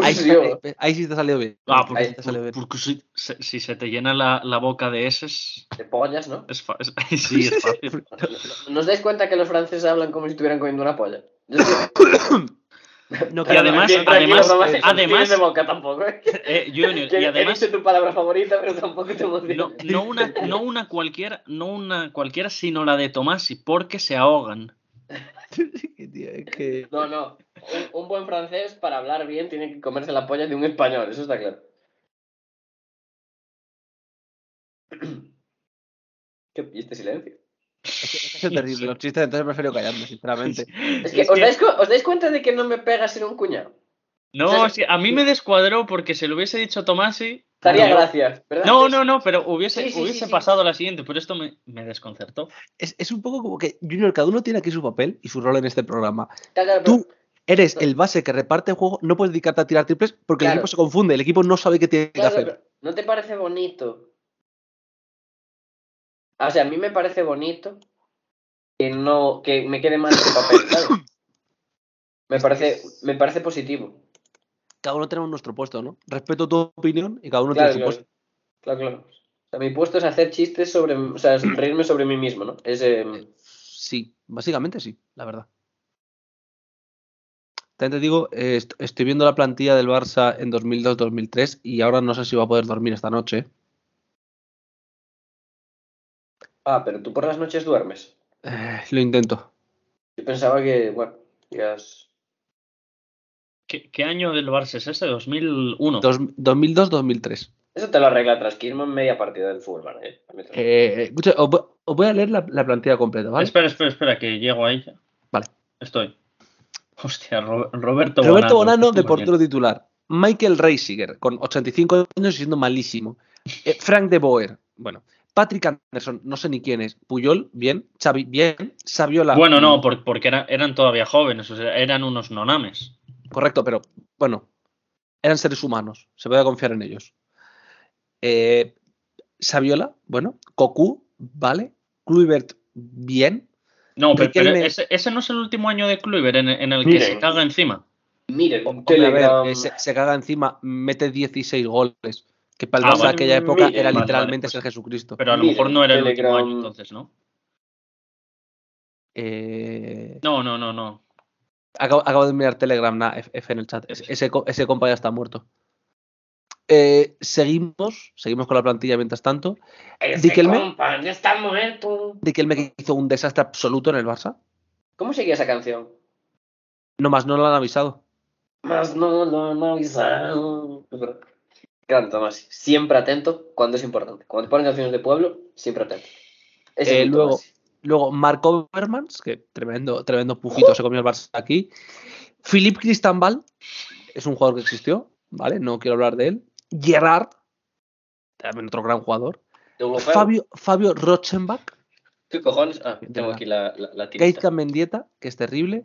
Ahí, sí- yo. ahí sí te ha salido bien. Ah, Ahí porque, sí te ha salido bien. porque si, se- si se te llena la, la boca de eses, De pollas, ¿no? es, sí, es fácil. ¿Nos dais cuenta que los franceses hablan como si estuvieran comiendo una polla? Yo sí. No Y quiero- además- además- no me- no además- de boca tampoco, ¿eh? Eh, Junior, Que y además, tu palabra favorita, pero tampoco te no, no una, no una cualquiera, no una cualquiera, sino la de Tomasi, porque se ahogan. Que- No, no. Un, un buen francés, para hablar bien, tiene que comerse la polla de un español, eso está claro. ¿Qué? ¿Y este silencio? Es terrible. Los chistes, entonces prefiero callarme, sinceramente. Es que, Es ¿os, que- Dais, cu- ¿os dais cuenta de que no me pega ser un cuñado? No, es que a mí me descuadró porque se lo hubiese dicho Tomasi. Daría gracias, ¿verdad? No, no, no, pero hubiese, Sí, sí, sí, hubiese sí. pasado a la siguiente, pero esto me, me desconcertó. Es, es un poco como que, Junior, cada uno tiene aquí su papel y su rol en este programa. Claro, claro, Tú eres No. el base que reparte el juego, no puedes dedicarte a tirar triples porque el equipo se confunde, el equipo no sabe qué tiene que hacer. ¿No te parece bonito? O sea, a mí me parece bonito que no que me quede mal ese papel, ¿sabes? Me parece, me parece positivo. Cada uno tenemos nuestro puesto, ¿no? Respeto tu opinión y cada uno Claro, tiene su claro. puesto. Claro, claro. O sea, mi puesto es hacer chistes sobre, o sea, reírme sobre mí mismo, ¿no? Es, eh, Sí, básicamente sí, la verdad. También te digo, eh, est- estoy viendo la plantilla del Barça en 2002-2003 y ahora no sé si va a poder dormir esta noche. Ah, pero tú por las noches duermes. Eh, lo intento. Yo pensaba que, bueno, ya es- ¿Qué, qué año del Barça es ese? 2001. Dos- 2002-2003. Eso te lo arregla Trasquismo en media partida del fútbol, ¿vale? Eh, Eh, escucha, os, voy- os voy a leer la, la plantilla completa, ¿vale? Espera, espera, espera, que llego a ella. Vale. Estoy. Hostia, Ro- Roberto, Roberto Bonano de portero titular. Michael Reisiger, con 85 años y siendo malísimo. Eh, Frank de Boer, bueno. Patrick Anderson, no sé ni quién es. Puyol, bien. Xavi, bien. Saviola. Bueno, mm, no, por- porque era- eran todavía jóvenes, o sea, eran unos nonames. Correcto, pero bueno, eran seres humanos, se puede confiar en ellos. Eh, Saviola, bueno, Cocu, vale, Kluivert, bien. No, pero, ese, ese no es el último año de Kluivert en, en el que Miren. se caga encima. Miren, hombre, a ver, Telegram. eh, se, se caga encima, mete 16 goles, que para el Ah, de aquella época Miren, era vale, literalmente vale, ser Jesucristo. Pero a lo Miren, mejor no era el último Telegram- año entonces, ¿no? Eh, No, no, no, no. Acabo, acabo de mirar Telegram, F, F en el chat, ese, ese, co- ese compa ya está muerto. Eh, seguimos, seguimos con la plantilla mientras tanto. Ese Riquelme. compa ya está muerto. Que hizo un desastre absoluto en el Barça. ¿Cómo seguía esa canción? No más, no lo han avisado. Más no lo han avisado. Gran Tomás. Siempre atento cuando es importante. Cuando te ponen canciones de pueblo, siempre atento. Eh, luego- Tomás. Luego, Mark Overmans, que tremendo, tremendo pufito se comió el Barça aquí. Philippe Cristambal, es un jugador que existió, ¿vale? No quiero hablar de él. Gerard, también otro gran jugador. Fabio, Fabio Rochenbach, ¿Qué cojones? Ah, tengo aquí la, la, la tirita. Mendieta, que es terrible.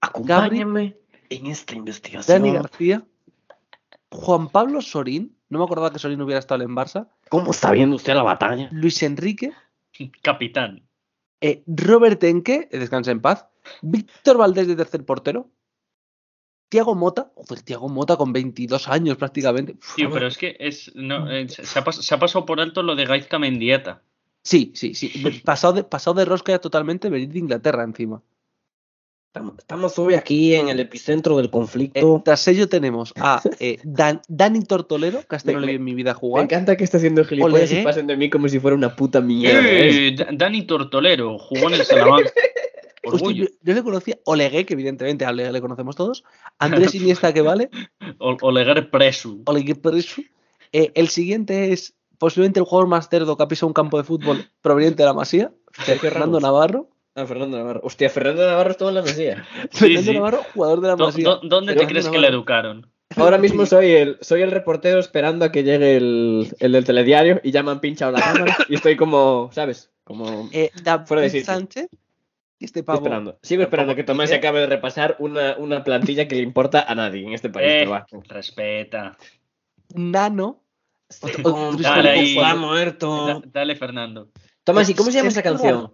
Acompáñame en esta investigación. Dani García, Juan Pablo Sorín, no me acordaba que Sorín hubiera estado en Barça. ¿Cómo está viendo usted la batalla? Luis Enrique, Capitán. Eh, Robert Enke, eh, descansa en paz. Víctor Valdés de tercer portero. Tiago Mota, joder, Tiago Mota con 22 años prácticamente. Uf, Tío, pero es que es, no, eh, ha se ha pasado por alto lo de Gaizka Mendieta. Sí, sí, sí. Pasado de, pasado de rosca ya totalmente venir de Inglaterra encima. Estamos, estamos hoy aquí en el epicentro del Eh, conflicto. tras ello tenemos a eh, Dan- Dani Tortolero, que hasta Me- no le vi en mi vida Me jugar. encanta que está haciendo gilipollas Olegué. y pasen de mí como si fuera una puta mierda. ¿eh? Da- Dani Tortolero jugó en el Salamanca. Orgullo. yo, yo le conocía Olegué, que evidentemente a Olegué le conocemos todos. Andrés Iniesta, que vale. O- Oleguer Presu. Olegué Peresu. Eh, el siguiente es posiblemente el jugador más cerdo que ha pisado un campo de fútbol proveniente de la Masía. Sergio Fernando. Navarro. Ah, Fernando Navarro. Hostia, Fernando Navarro estuvo en la Mesía. Fernando sí. Navarro, jugador de la Masía. do- ¿Dónde te Fernando crees que le educaron? Ahora mismo soy el, soy el reportero esperando a que llegue el, el del telediario y ya me han pinchado la cámara y estoy como, ¿sabes? Como Eh, Fuera de sitio. Sánchez. Este pavo. esperando. Sigo esperando que Tomás se acabe de repasar una, una plantilla que le importa a nadie en este país. Eh, pero va. respeta. Nano. Dale ahí. está muerto. Da- dale, Fernando. Tomás, ¿y cómo se llama esa canción?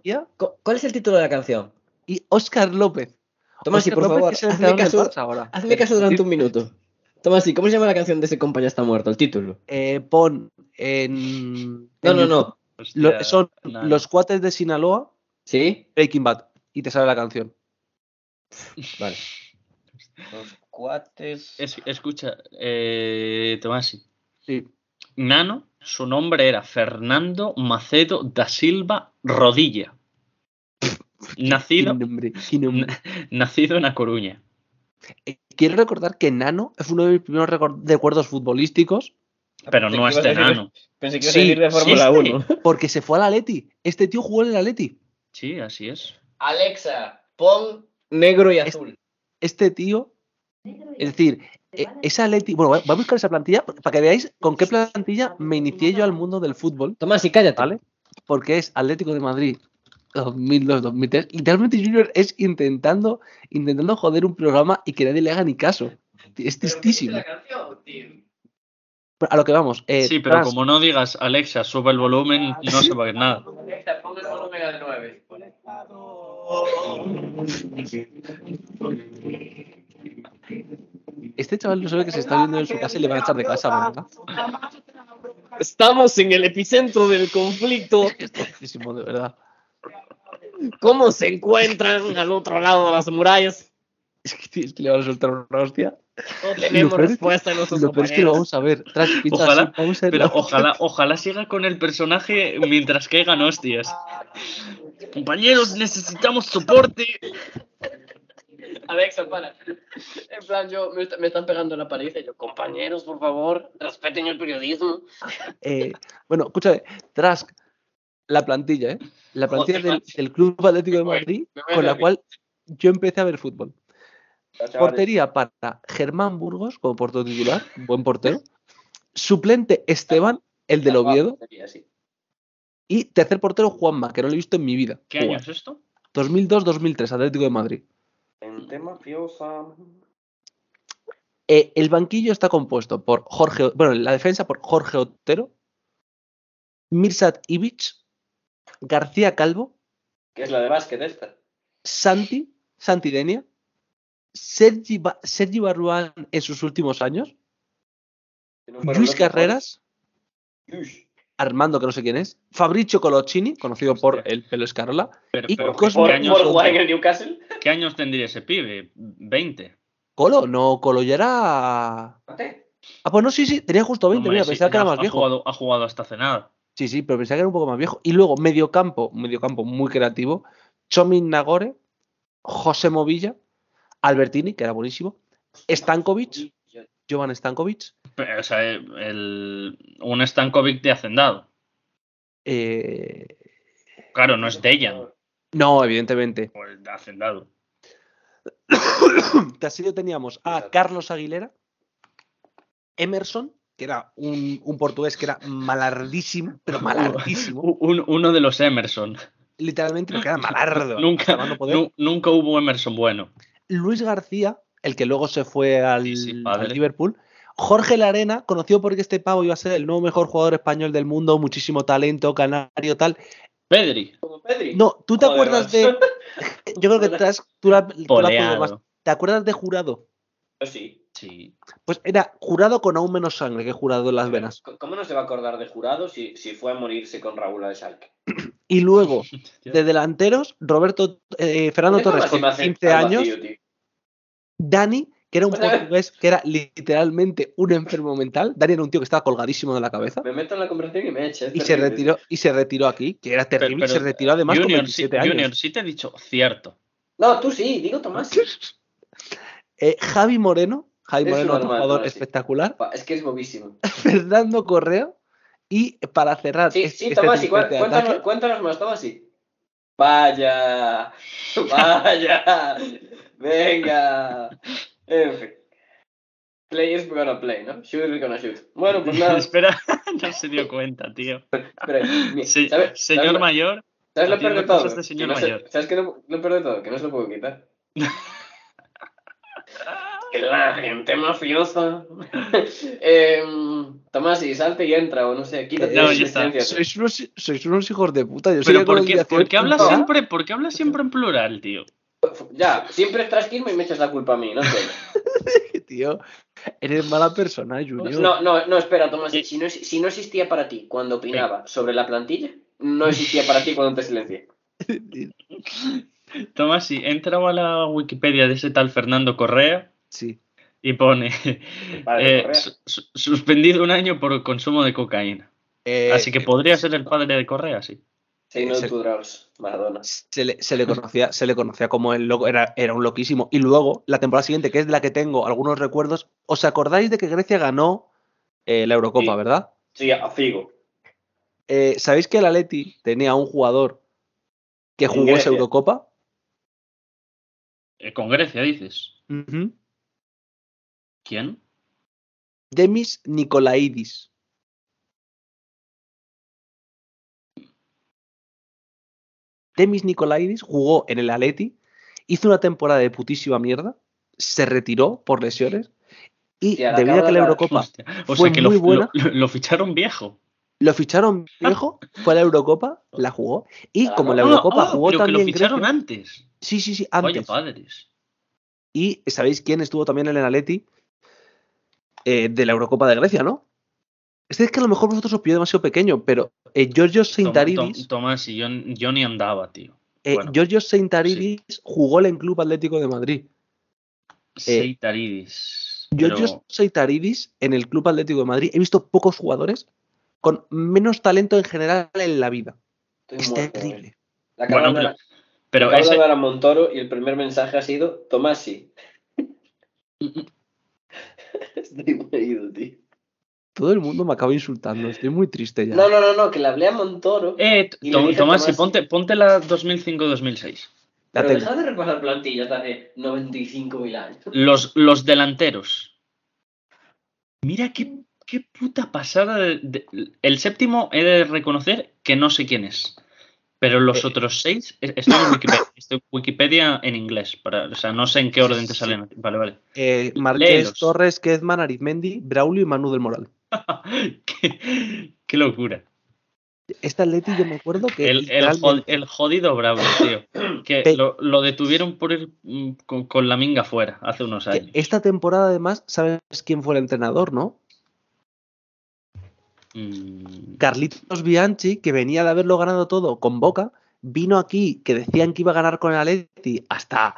¿Cuál es el título de la canción? Y Oscar López. Tomás, y por López, favor, hazme caso, ahora. hazme caso durante un minuto. Tomás, ¿y cómo se llama la canción de ese compa ya está muerto? El título. Eh, pon en. No, en no, no. Hostia, lo- son los cuates de Sinaloa, ¿Sí? Breaking Bad. Y te sale la canción. Vale. Los cuates. Es- escucha, eh, Tomasi. Sí. Nano, su nombre era Fernando Macedo da Silva Rodilla. Nacido, Qué nombre, qué nombre. nacido en A Coruña. Eh, Quiero recordar que Nano es uno de mis primeros recuerdos futbolísticos Pero Pensé no este a decir- nano. Pensé que ibas Sí, a decir de sí, Fórmula sí. 1. porque se fue al Atleti. Este tío jugó en el Atleti. Sí, así es. Alexa, pon negro y Es- azul. Este tío, es decir, esa Atleti. Bueno, voy a buscar esa plantilla para que veáis con qué plantilla me inicié yo al mundo del fútbol, Tomás, y cállate. ¿vale? Porque es Atlético de Madrid 2002-2003. Literalmente Junior es intentando, intentando joder un programa y que nadie le haga ni caso. Es tristísimo. A lo que vamos. eh, Sí, pero Trans, como no digas Alexa, sube el volumen, no se va a ver nada. Alexa, pon el volumen al 9. Este chaval no sabe que se está viendo en su casa y le van a echar de casa, ¿verdad? Estamos en el epicentro del conflicto. Es tristísimo, de verdad. ¿Cómo se encuentran al otro lado de las murallas? Es que, es que le van a soltar una hostia. No tenemos respuesta en nuestros Lo peor es que lo vamos a ver. Tras, Ojalá, Pero la- ojalá, ojalá siga con el personaje mientras caigan hostias. Compañeros, necesitamos soporte. Alexa, para. En plan, yo me, está- me están pegando en la pared y yo, compañeros, por favor, respeten el periodismo. Eh, bueno, escúchame. Trask, la plantilla, ¿eh? La plantilla Joder, del, Club Atlético de Madrid, voy con la cual yo empecé a ver fútbol. Portería para Germán Burgos, como portero titular, buen portero. Suplente Esteban, el del Oviedo. Y tercer portero Juanma, que no lo he visto en mi vida. ¿Qué año es esto? 2002-2003, Atlético de Madrid. Gente mafiosa. Eh, el banquillo está compuesto por Jorge, bueno, la defensa por Jorge Otero, Mirsat Ivic, García Calvo, Que es la de básquet esta. Santi, Santi Denia, Sergi, Ba- Sergi Barruán en sus últimos años, Luis Carreras, mejores. Armando, que no sé quién es, Fabricio Coloccini, conocido por el pelo escarola, Pero, Y pero Cosmo- ¿qué, ¿Por, años, por en el Newcastle? qué años tendría ese pibe? ¿20? Colo, no, Colo ya era... Ah, pues no, sí, sí, tenía justo 20, Hombre, mira, sí, pensaba que era más ha viejo. Jugado, ha jugado hasta hace nada. Sí, sí, pero pensaba que era un poco más viejo. Y luego, mediocampo, mediocampo muy creativo, Chomin Nagore, José Movilla, Albertini, que era buenísimo, Stankovic, Jovan Stankovic, Pero, o sea, el, un Stankovic de Hacendado. eh, Claro, no es Dejan, no, evidentemente. pues de Hacendado. Tras teníamos a Carlos Aguilera, Emerson, que era un, un portugués que era malardísimo, pero malardísimo, un- uno de los Emerson. literalmente, porque era malardo. Nunca, no nunca hubo Emerson bueno. Luis García, el que luego se fue al, Sí, sí, al padre. Liverpool. Jorge Larena, conocido porque este pavo iba a ser el nuevo mejor jugador español del mundo, muchísimo talento, canario, tal. Pedri, Pedri. No, ¿tú te Joder, acuerdas de. Yo creo que te has- tú la, tú más. ¿Te acuerdas de jurado? Yo sí. Sí. Pues era jurado con aún menos sangre que jurado en las venas. ¿Cómo no se va a acordar de jurado si, si fue a morirse con Raúl de Schalke? Y luego, de delanteros, Roberto eh, Fernando Torres con hace 15 al años, vacío. Dani, que era un portugués que era literalmente un enfermo mental. Dani era un tío que estaba colgadísimo de la cabeza. Me meto en la conversación y me echa. es Y se retiró, y se retiró aquí, que era terrible, y se retiró además con Junior, 27 sí, años. Junior, sí te he dicho cierto. No, tú sí, digo Tomás. Eh, Javi Moreno, Javi Es Moreno, normal, jugador sí. espectacular. Es que es bobísimo. Fernando Correa. Y para cerrar Sí, sí, este Tomás, cuéntanos, cuéntanos más, Tomás, sí. Vaya, vaya, venga. En fin. Play is gonna play, ¿no? Shoot is gonna shoot. Bueno, pues nada. Espera, no se dio cuenta, tío. Espera, Se- ¿sabes- señor sabes mayor, ¿Sabes lo peor de todo? de señor Que no se- mayor. ¿Sabes qué lo, lo peor de todo? Que no se lo puedo quitar. que la gente mafiosa. eh, Tomás, y salte y entra, o no sé, quítate No, la ya está. sois unos, sois unos hijos de puta. Yo pero ¿por qué, por qué hablas siempre, por qué hablas siempre en plural, tío? Ya, siempre trasquismo y me echas la culpa a mí, no sé. Tío, eres mala persona, Junior. No, no, no, espera, Tomás. Si no, si no existía para ti cuando opinaba sobre la plantilla, no existía para ti cuando te silencié. Tomás, sí, entra a la Wikipedia de ese tal Fernando Correa Sí. y pone eh, suspendido un año por consumo de cocaína. Eh, Así que podría ser el padre de Correa, sí. Sí, no drugs, Maradona. se le, se le conocía, se le conocía como el loco, era, era un loquísimo. Y luego, la temporada siguiente, que es de la que tengo algunos recuerdos, ¿os acordáis de que Grecia ganó eh, la Eurocopa, Sí. verdad? Sí, a Figo. Eh, ¿Sabéis que el Atleti tenía un jugador que jugó esa. Eurocopa? Eh, con Grecia, dices. ¿Quién? Demis Nikolaidis. Demis Nikolaidis jugó en el Atleti, hizo una temporada de putísima mierda, se retiró por lesiones y Hostia, debido a que la. Eurocopa Hostia, O fue sea que muy lo, buena. lo- lo ficharon viejo. lo ficharon viejo, fue a la Eurocopa, la jugó y Ah, como la no. Eurocopa Ah, jugó pero que lo también ficharon Grecia- antes. Sí, sí, sí, Vaya antes. padres. Y ¿sabéis quién estuvo también en el Atleti? Eh, de la Eurocopa de Grecia, ¿no? Es que a lo mejor vosotros os pilló demasiado pequeño, pero eh, Giorgio Seintaridis, Tom- Tomás y yo, yo ni andaba, tío. eh, bueno, Giorgio Seintaridis jugó en el Club Atlético de Madrid. Seitaridis. Giorgio Pero Seintaridis en el Club Atlético de Madrid. He visto pocos jugadores con menos talento en general en la vida. Estoy Es muerto, terrible. eh. La Bueno, de pero acabo de ese, a Montoro y el primer mensaje ha sido Tomás, sí. Estoy muy ido, tío. Todo el mundo me acaba insultando. Estoy muy triste ya. No, no, no, no, que le hablé a Montoro. Eh, Y Tomás, Tomás- y ponte, ponte la 2005-2006. La pero tengo. deja de repasar plantillas de hace 95.000 años. Los, los delanteros. Mira qué, qué puta pasada. de- de- el séptimo he de reconocer que no sé quién es. Pero los Eh. otros seis, eh, estoy en Wikipedia, estoy en Wikipedia en inglés. Para, o sea, no sé en qué orden te salen. Vale, vale. Eh, Marqués. Torres, Kezman, Arizmendi, Braulio y Manu del Moral. qué, qué locura. Este Atleti yo me acuerdo que El, el, literalmente- jod- el jodido Bravo, tío. Que Pe- lo, lo detuvieron por ir mm, con, con la minga fuera hace unos años. esta temporada además, ¿sabes quién fue el entrenador, no? Mm, Carlitos Bianchi, que venía de haberlo ganado todo con Boca, vino aquí que decían que iba a ganar con el Atleti hasta,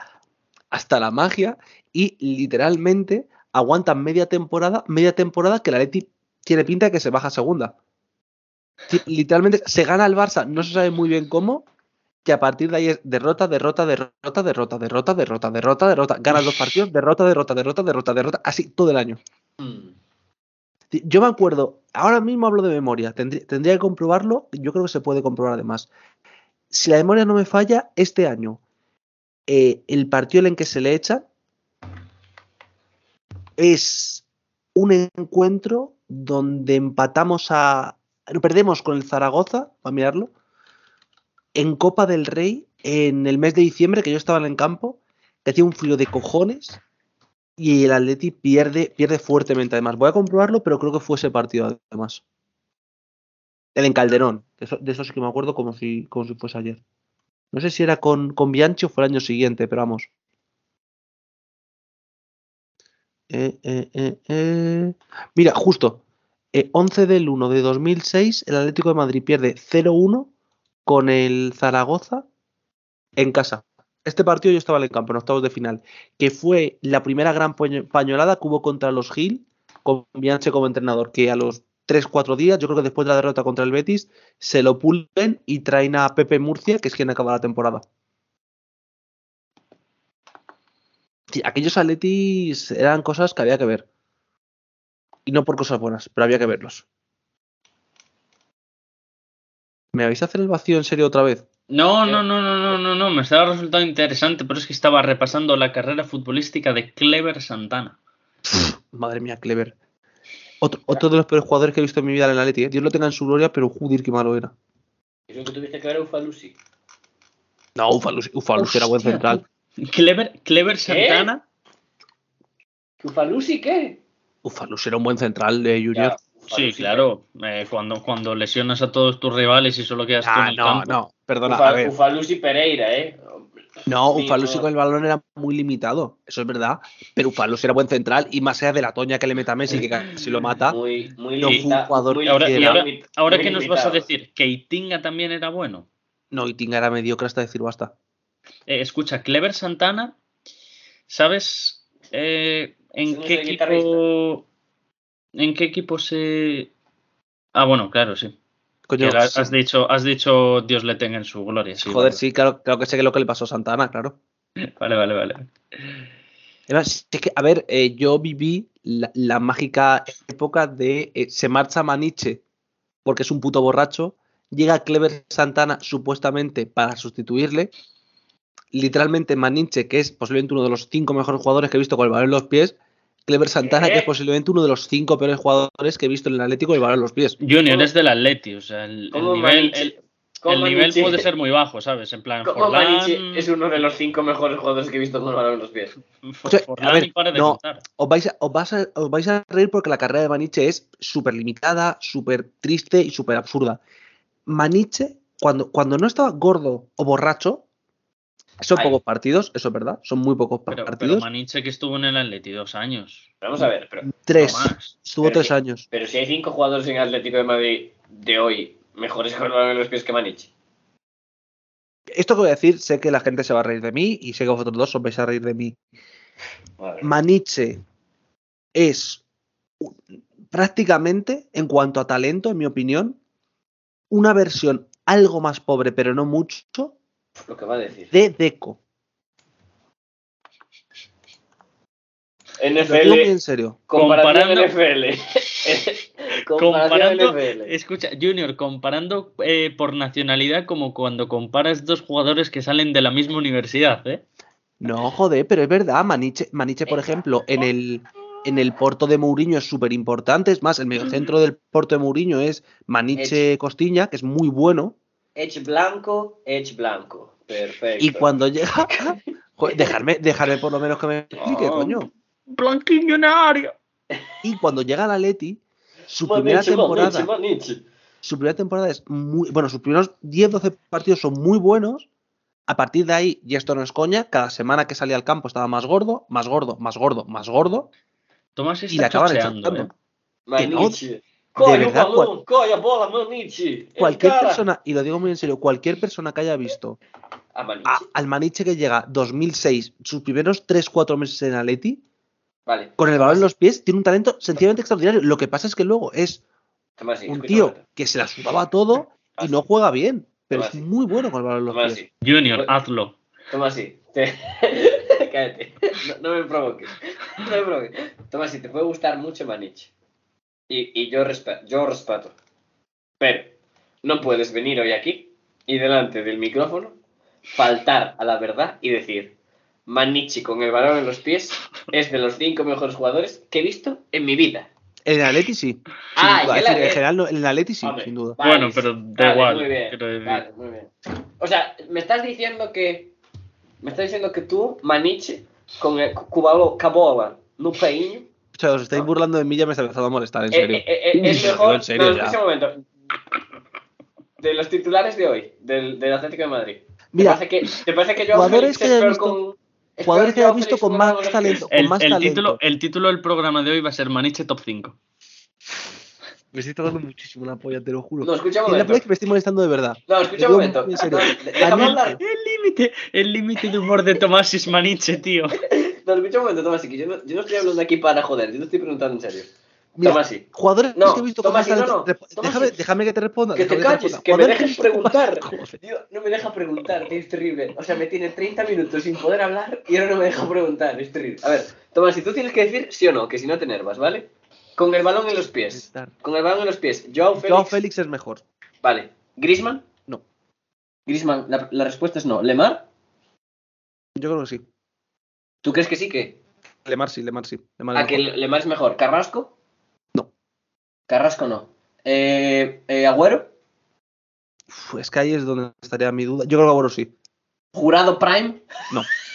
hasta la magia y literalmente aguantan media temporada, media temporada que el Atleti tiene pinta de que se baja segunda. Literalmente se gana el Barça, no se sabe muy bien cómo, que a partir de ahí es derrota, derrota, derrota, derrota, derrota, derrota, derrota, derrota. Ganas dos partidos, derrota, derrota, derrota, derrota, derrota, así todo el año. Yo me acuerdo, ahora mismo hablo de memoria, tendría, que comprobarlo, yo creo que se puede comprobar además. Si la memoria no me falla, este año, el partido en que se le echa es un encuentro donde empatamos a... Perdemos con el Zaragoza, a mirarlo, en Copa del Rey, en el mes de diciembre, que yo estaba en el campo, que hacía un frío de cojones, y el Atleti pierde, pierde fuertemente además. Voy a comprobarlo, pero creo que fue ese partido además. El en Calderón. De eso, sí que me acuerdo como si, como si fuese ayer. No sé si era con, con Bianchi o fue el año siguiente, pero vamos. Eh, eh, eh. Mira, justo. Eh, 11 del 1 de 2006, el Atlético de Madrid pierde 0-1 con el Zaragoza en casa. Este partido yo estaba en el campo, en octavos de final, que fue la primera gran paño- pañolada que hubo contra los Gil, con Bianchi como entrenador, que a los 3-4 días, yo creo que después de la derrota contra el Betis, se lo pulen y traen a Pepe Murcia, que es quien acaba la temporada. Aquellos atletis eran cosas que había que ver. Y no por cosas buenas, pero había que verlos. ¿Me vais a hacer el vacío en serio otra vez? No, no, no, no, no, no, no, me estaba resultando interesante, pero es que estaba repasando la carrera futbolística de Clever Santana. Madre mía, Clever. Otro, otro de los peores jugadores que he visto en mi vida en el Atleti. ¿eh? Dios lo tenga en su gloria, pero joder, qué malo era. Eso que tuviste que ver a Ufalusi. No, Ufalus, Ufalus era buen central. Clever, Clever Santana. ¿Ufalusi qué? Ufalus era un buen central de Junior. Ya, Sí, claro. eh, cuando, cuando lesionas a todos tus rivales y solo quedas tú en Ah, el no, campo. no, perdona, Ufa- a ver. Ufalusi Pereira, ¿eh? No, Sí, Ufalus no. con el balón era muy limitado, eso es verdad. Pero Ufalus era buen central y más allá de la toña que le meta a Messi, que casi lo mata. Muy, muy No fue un limita- jugador muy que Ahora, y ahora, ahora ¿qué nos vas a decir? ¿Que Itinga también era bueno? No, y Tinga era mediocre hasta decir basta. Eh, escucha, Clever Santana, ¿sabes eh, en ¿Ese no qué es equipo en qué equipo se Ah, bueno, claro, sí. Coño, Que has, sí. has dicho, has dicho Dios le tenga en su gloria. sí, joder, vale. sí, claro, claro que sé que lo que le pasó a Santana, claro. Vale, vale, vale. Además, es que, a ver, eh, yo viví la, la mágica época de eh, se marcha Maniche porque es un puto borracho, llega Clever Santana supuestamente para sustituirle. Literalmente Maniche, que es posiblemente uno de los cinco mejores jugadores que he visto con el balón en los pies, Clever Santana, que es ¿Qué? posiblemente uno de los cinco peores jugadores que he visto en el Atlético el balón en los pies. Junior es del Atleti, o sea, el, el ¿Cómo nivel, el, el puede ser muy bajo, ¿sabes? En plan, ¿Cómo Forlán, es uno de los cinco mejores jugadores que he visto con el balón en los pies? O sea, a Forlán ver, y para de no. Os vais, a, os, vas a, os vais a reír porque la carrera de Maniche es súper limitada, súper triste y súper absurda. Maniche, cuando, cuando no estaba gordo o borracho, son Ay. pocos partidos, eso es verdad, son muy pocos Pero, pero partidos. Maniche que estuvo en el Atleti dos años. Vamos a ver, pero, tres, no más. estuvo Pero tres años. pero si hay cinco jugadores en Atlético de Madrid de hoy mejores con el los pies que Maniche. Esto que voy a decir, sé que la gente se va a reír de mí y sé que vosotros dos os vais a reír de mí. Madre. Maniche es prácticamente, en cuanto a talento, en mi opinión, una versión algo más pobre, pero no mucho, Lo que va a decir. de Deco. NFL, en serio. Comparando- NFL. Comparando, NFL. escucha, Junior, comparando eh, por nacionalidad como cuando comparas dos jugadores que salen de la misma universidad, ¿eh? No, joder, pero es verdad. Maniche, Maniche por ejemplo, en el, en el Porto de Mourinho es súper importante. Es más, el mediocentro del Porto de Mourinho es Maniche Costiña, que es muy bueno. Edge blanco, edge blanco. Perfecto. Y cuando llega. Joder, dejarme, dejarme por lo menos que me explique, Oh. coño. Blanquillonario. Y cuando llega la Leti, su primera temporada. Su primera temporada es muy. Bueno, sus primeros 10-12 partidos son muy buenos. A partir de ahí, y esto no es coña, cada semana que salía al campo estaba más gordo, más gordo, más gordo, más gordo. Tomás Y está la acaban chocheando, echando. ¿eh? Que no, Maniche. Coge un verdad, balón, coge a bola, Maniche. Cualquier persona, y lo digo muy en serio, cualquier persona que haya visto A Maniche. a- al Maniche que llega 2006, sus primeros 3-4 meses en Atleti, Vale. con el balón en los pies, tiene un talento sencillamente extraordinario. Lo que pasa es que luego es Tomasi, un tío momento. que se la sudaba todo y no juega bien, pero es muy bueno con el balón en los pies. Junior, hazlo. Tomasi. Te... Cállate. No, no me provoques. No me provoques. Tomasi, te puede gustar mucho Maniche. Y, y yo, respeto, yo respeto. Pero no puedes venir hoy aquí y delante del micrófono faltar a la verdad y decir Maniche con el balón en los pies es de los cinco mejores jugadores que he visto en mi vida. En el Atleti sí. Ah, duda. en el en general, no, en el Atleti sí, Hombre, sin duda. vale, Bueno, pero da vale, igual, Muy bien, decir. vale, muy bien. O sea, me estás diciendo que. Me estás diciendo que tú, Maniche, con el cubalo cabola, no peiño, O sea, os estáis burlando de mí, ya me está empezando a molestar, en eh, serio. eh, eh, es mejor. en serio, no, ya. momento. De los titulares de hoy, del, del Atlético de Madrid. Mira, ¿Te parece que, te parece que Joao jugadores que es haya peor visto- con. es jugadores que visto con el más talento. Con El, más el talento. título, el título del programa de hoy va a ser Maniche Top 5. Me estoy tocando muchísimo la polla, te lo juro. No, escucha un la momento. es que me estoy molestando de verdad. No, escucha un momento. en serio. No, déjame hablar. El límite, el límite de humor de Tomás es Maniche, tío. No, escucha un momento, Tomás, que yo no, yo no estoy hablando aquí para joder, yo no estoy preguntando en serio. Mira, Tomasi. jugadores No, que he visto Tomasi, no, no, déjame, déjame que te responda. Que te calles, responda. que me dejes preguntar. Tío, no me deja preguntar, tío, es terrible. O sea, me tiene 30 minutos sin poder hablar y ahora no me deja preguntar, es terrible. A ver, Tomás, si tú tienes que decir sí o no, que si no te enervas, ¿vale? Con el balón en los pies. Con el balón en los pies. Joao Félix. Joao Félix es mejor. Vale. ¿Grisman? No. Grisman, la, la respuesta es no. ¿Lemar? Yo creo que sí. ¿Tú crees que sí que? Lemar sí, Lemar sí. Lemar ¿A que. Lemar es mejor? ¿Carrasco? No. Carrasco no. Eh, eh, ¿Agüero? Uf, es que ahí es donde estaría mi duda. Yo creo que Agüero sí. ¿Jurado Prime?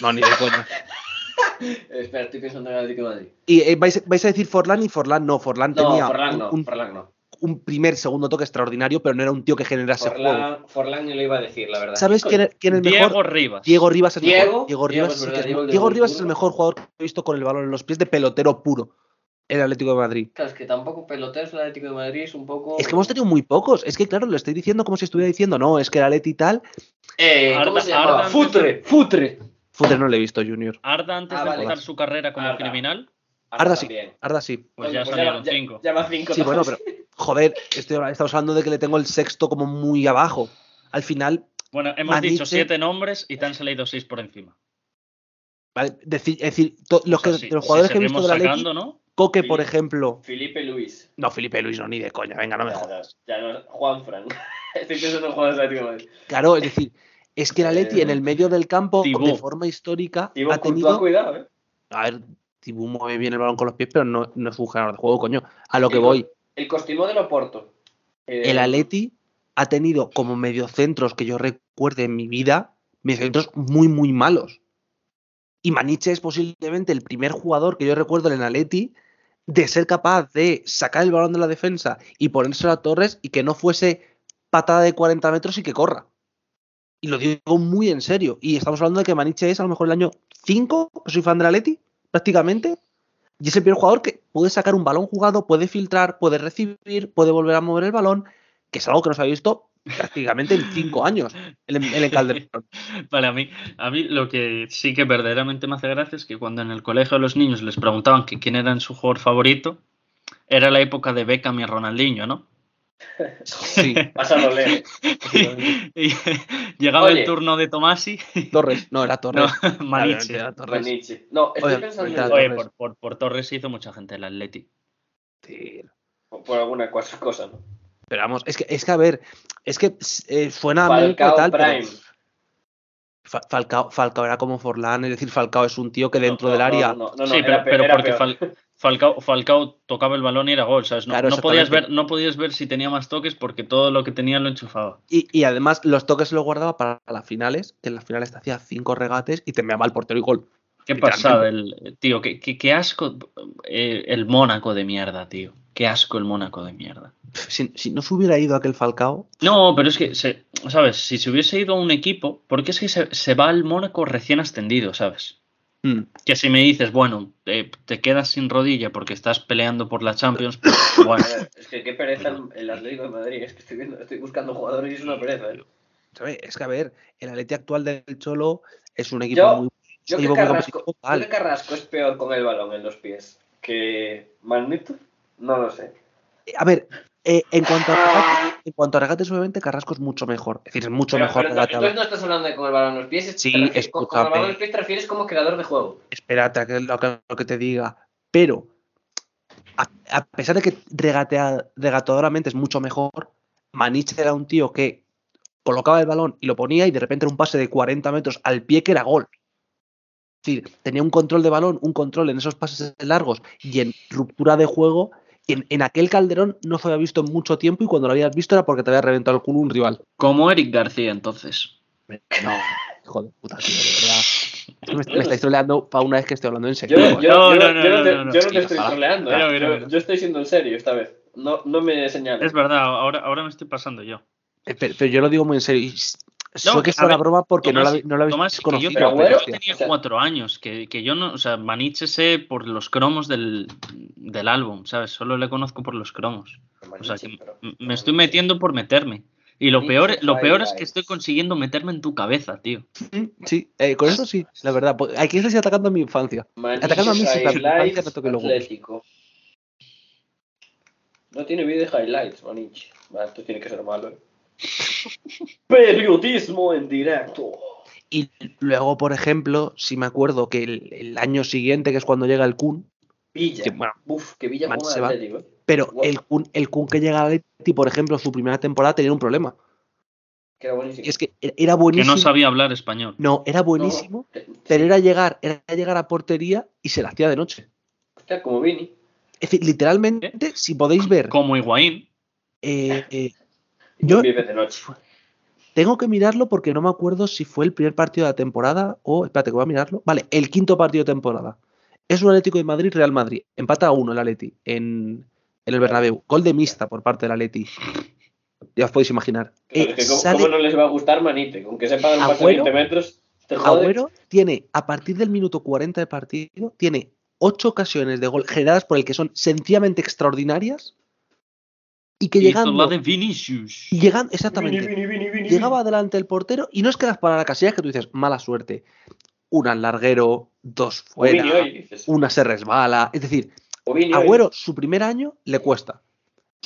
No, ni de coña. Espera, estoy pensando en el Atlético de Madrid. Y eh, vais, vais a decir Forlán y Forlán no. Forlán No, tenía Forlán no. un- Forlán no. Un primer, segundo toque extraordinario, pero no era un tío que generase juego. Forlán, Forlán ni lo iba a decir, la verdad. ¿Sabes quién, es- quién es Diego mejor? Rivas. Diego Rivas es el Diego, mejor. Diego Diego Rivas, sí verdad, es- Diego el de Diego Rivas es el mejor jugador que he visto con el balón en los pies de pelotero puro. El Atlético de Madrid. Claro, es que tampoco peloteros el Atlético de Madrid es un poco. Es que hemos tenido muy pocos. Es que, claro, lo estoy diciendo como si estuviera diciendo, no, es que el Atleti y tal. Eh, ¿Cómo Arda- se? Arda- Futre, Futre. Futre no le he visto, Junior. Arda antes Ah, de vale. empezar su carrera como Arda. criminal, Arda sí. también. Arda sí. pues ya pues salieron ya- cinco. Ya va cinco. Sí, bueno, pero. Joder, estoy, estamos hablando de que le tengo el sexto como muy abajo. Al final, Bueno, hemos Maniche- dicho siete nombres y te han salido seis por encima. vale, decir, es decir, to- los, O sea, que, si- de los si jugadores que he visto Atleti, sacando, ¿no? Coque, por ejemplo. Felipe Luis. No, Felipe Luis, no, ni de coña, venga, no me jodas. ya, ya no, Juan Fran. Estoy pensando en jugadores de. Claro, es decir, es que el Atleti Eh, en el medio del campo, de forma histórica, ha tenido. cuidado, eh. A ver, Thibaut mueve bien el balón con los pies, pero no, no es un jugador de juego, coño. A lo que voy. El costimó del Oporto. Eh, El Atleti ha tenido como mediocentros que yo recuerde en mi vida, mediocentros muy, muy malos. Y Maniche es posiblemente el primer jugador que yo recuerdo en el Atleti de ser capaz de sacar el balón de la defensa y ponérselo a Torres y que no fuese patada de 40 metros y que corra. Y lo digo muy en serio. Y estamos hablando de que Maniche es a lo mejor el año 5, que soy fan del Atleti, prácticamente. Y es el primer jugador que puede sacar un balón jugado, puede filtrar, puede recibir, puede volver a mover el balón, que es algo que no se visto prácticamente en cinco años el, el Calderón. Vale, a mí, a mí lo que sí que verdaderamente me hace gracia es que cuando en el colegio los niños les preguntaban que quién era su jugador favorito, era la época de Beckham y Ronaldinho, ¿no? Sí, Pásalo, Leo. y llegaba Oye. el turno de Tomasi, Torres, no, era no, Torres. Maniche. Era Torres. Maniche. No, estoy Oye, pensando en Oye, Torres. por, por, por Torres se hizo mucha gente el Atleti. Sí. por, por alguna cosa, cosa, ¿no? Pero vamos, es que, es que a ver, es que eh, suena muy Falcao tal, pero Prime. Fa- Falcao, Falcao era como Forlán, es decir, Falcao es un tío que dentro No, del no, área. No, no, no, no, sí, era pero, pe- pero era porque peor. Fal- Falcao, Falcao tocaba el balón y era gol, ¿sabes? No, Claro, no podías ver, no podías ver si tenía más toques porque todo lo que tenía lo enchufaba. Y, y además los toques los guardaba para las finales, que en las finales te hacía cinco regates y te meaba el portero y gol. Qué pasada, el, tío, qué, qué, qué asco eh, el Mónaco de mierda, tío. Qué asco el Mónaco de mierda. Si no se hubiera ido aquel Falcao, No, pero es que, se, ¿sabes? Si se hubiese ido a un equipo, porque es que se, se va al Mónaco recién ascendido, ¿sabes? Mm, Que si me dices, bueno, eh, te quedas sin rodilla porque estás peleando por la Champions, pues bueno. Ver, es que qué pereza el, el Atlético de Madrid. Es que estoy viendo, estoy buscando jugadores y es una pereza. ¿eh? es que a ver, el Atleti actual del Cholo es un equipo Yo- muy, Yo que, muy Carrasco, yo que Carrasco es peor con el balón en los pies que Magneto, no lo sé. A ver, eh, en cuanto a regates, en cuanto a regates, obviamente Carrasco es mucho mejor. Es decir, es mucho Pero- mejor pero regateador. entonces no estás hablando de con el balón en los pies, es- Sí, refieres- con, con el balón en los pies te refieres como creador de juego. espérate a que lo, que lo que te diga. Pero, a, a pesar de que regatea, regateadoramente es mucho mejor, Manich era un tío que colocaba el balón y lo ponía y de repente era un pase de 40 metros al pie que era gol. Es decir, tenía un control de balón, un control en esos pases largos y en ruptura de juego. En, en aquel Calderón no se había visto en mucho tiempo y cuando lo habías visto era porque te había reventado el culo un rival. Como Eric García, entonces. No, hijo de puta, tío, de verdad. Me, me estáis troleando para una vez que estoy hablando en serio. yo- yo No, no, yo no, yo no, te, no, te estoy troleando, ¿eh? Yo estoy siendo en serio esta vez. No, no me señales. Es verdad, ahora, ahora me estoy pasando yo. Eh, Pero, pero yo lo digo muy en serio. Y s- No, sé que es una broma porque no, Tomás, la, no la habéis Tomás, que conocido. yo, pero hostia. tenía cuatro años, que, que yo no, o sea, Maniche sé por los cromos del, del álbum, ¿sabes? Solo le conozco por los cromos. O sea, que Pero- me estoy metiendo por meterme. Y lo Maniche peor, lo peor es que estoy consiguiendo meterme en tu cabeza, tío. Sí, eh, con eso sí, la verdad. porque Aquí estáis atacando a mi infancia. Maniche Atacando a mí sí, infancia no toque. No tiene vídeo de highlights, manich. Va, esto tiene que ser malo. ¿eh? Periodismo en directo. Y luego, por ejemplo, si me acuerdo que el, el año siguiente, que es cuando llega el Kun, Villa. que, bueno, Uf, que Villa Man, se va. Atlético. ¿eh? pero el Kun, el Kun que llega al Atleti, por ejemplo, su primera temporada tenía un problema. Que era buenísimo. Y es que era Que buenísimo. no sabía hablar español. No, era No, buenísimo, eh, pero sí. era llegar, era llegar a portería y se la hacía de noche. Hostia, como Vini. Es decir, literalmente, si podéis ver, Como Higuaín. eh, eh, yo Vive de noche. tengo que mirarlo porque no me acuerdo si fue el primer partido de la temporada o, espérate que voy a mirarlo. Vale, el quinto partido de temporada. Es un Atlético de Madrid, Real Madrid. Empata a uno el Atleti en, en el Bernabéu. Gol de mixta por parte del Atleti. Ya os podéis imaginar. Eh, que ¿cómo, sale- cómo no les va a gustar Manite? Con que sepa dar un pase de Agüero- 20 metros, te jode. Agüero tiene, a partir del minuto 40 de partido, tiene ocho ocasiones de gol generadas por el que son sencillamente extraordinarias y que llegando, la de Vinicius. y llegan, Vini, exactamente, Vini, Vini, Vini, llegaba delante del portero y no es que las para la casilla que tú dices, mala suerte, una al larguero, dos fuera, hoy, una se resbala, es decir, hoy. Agüero su primer año le cuesta,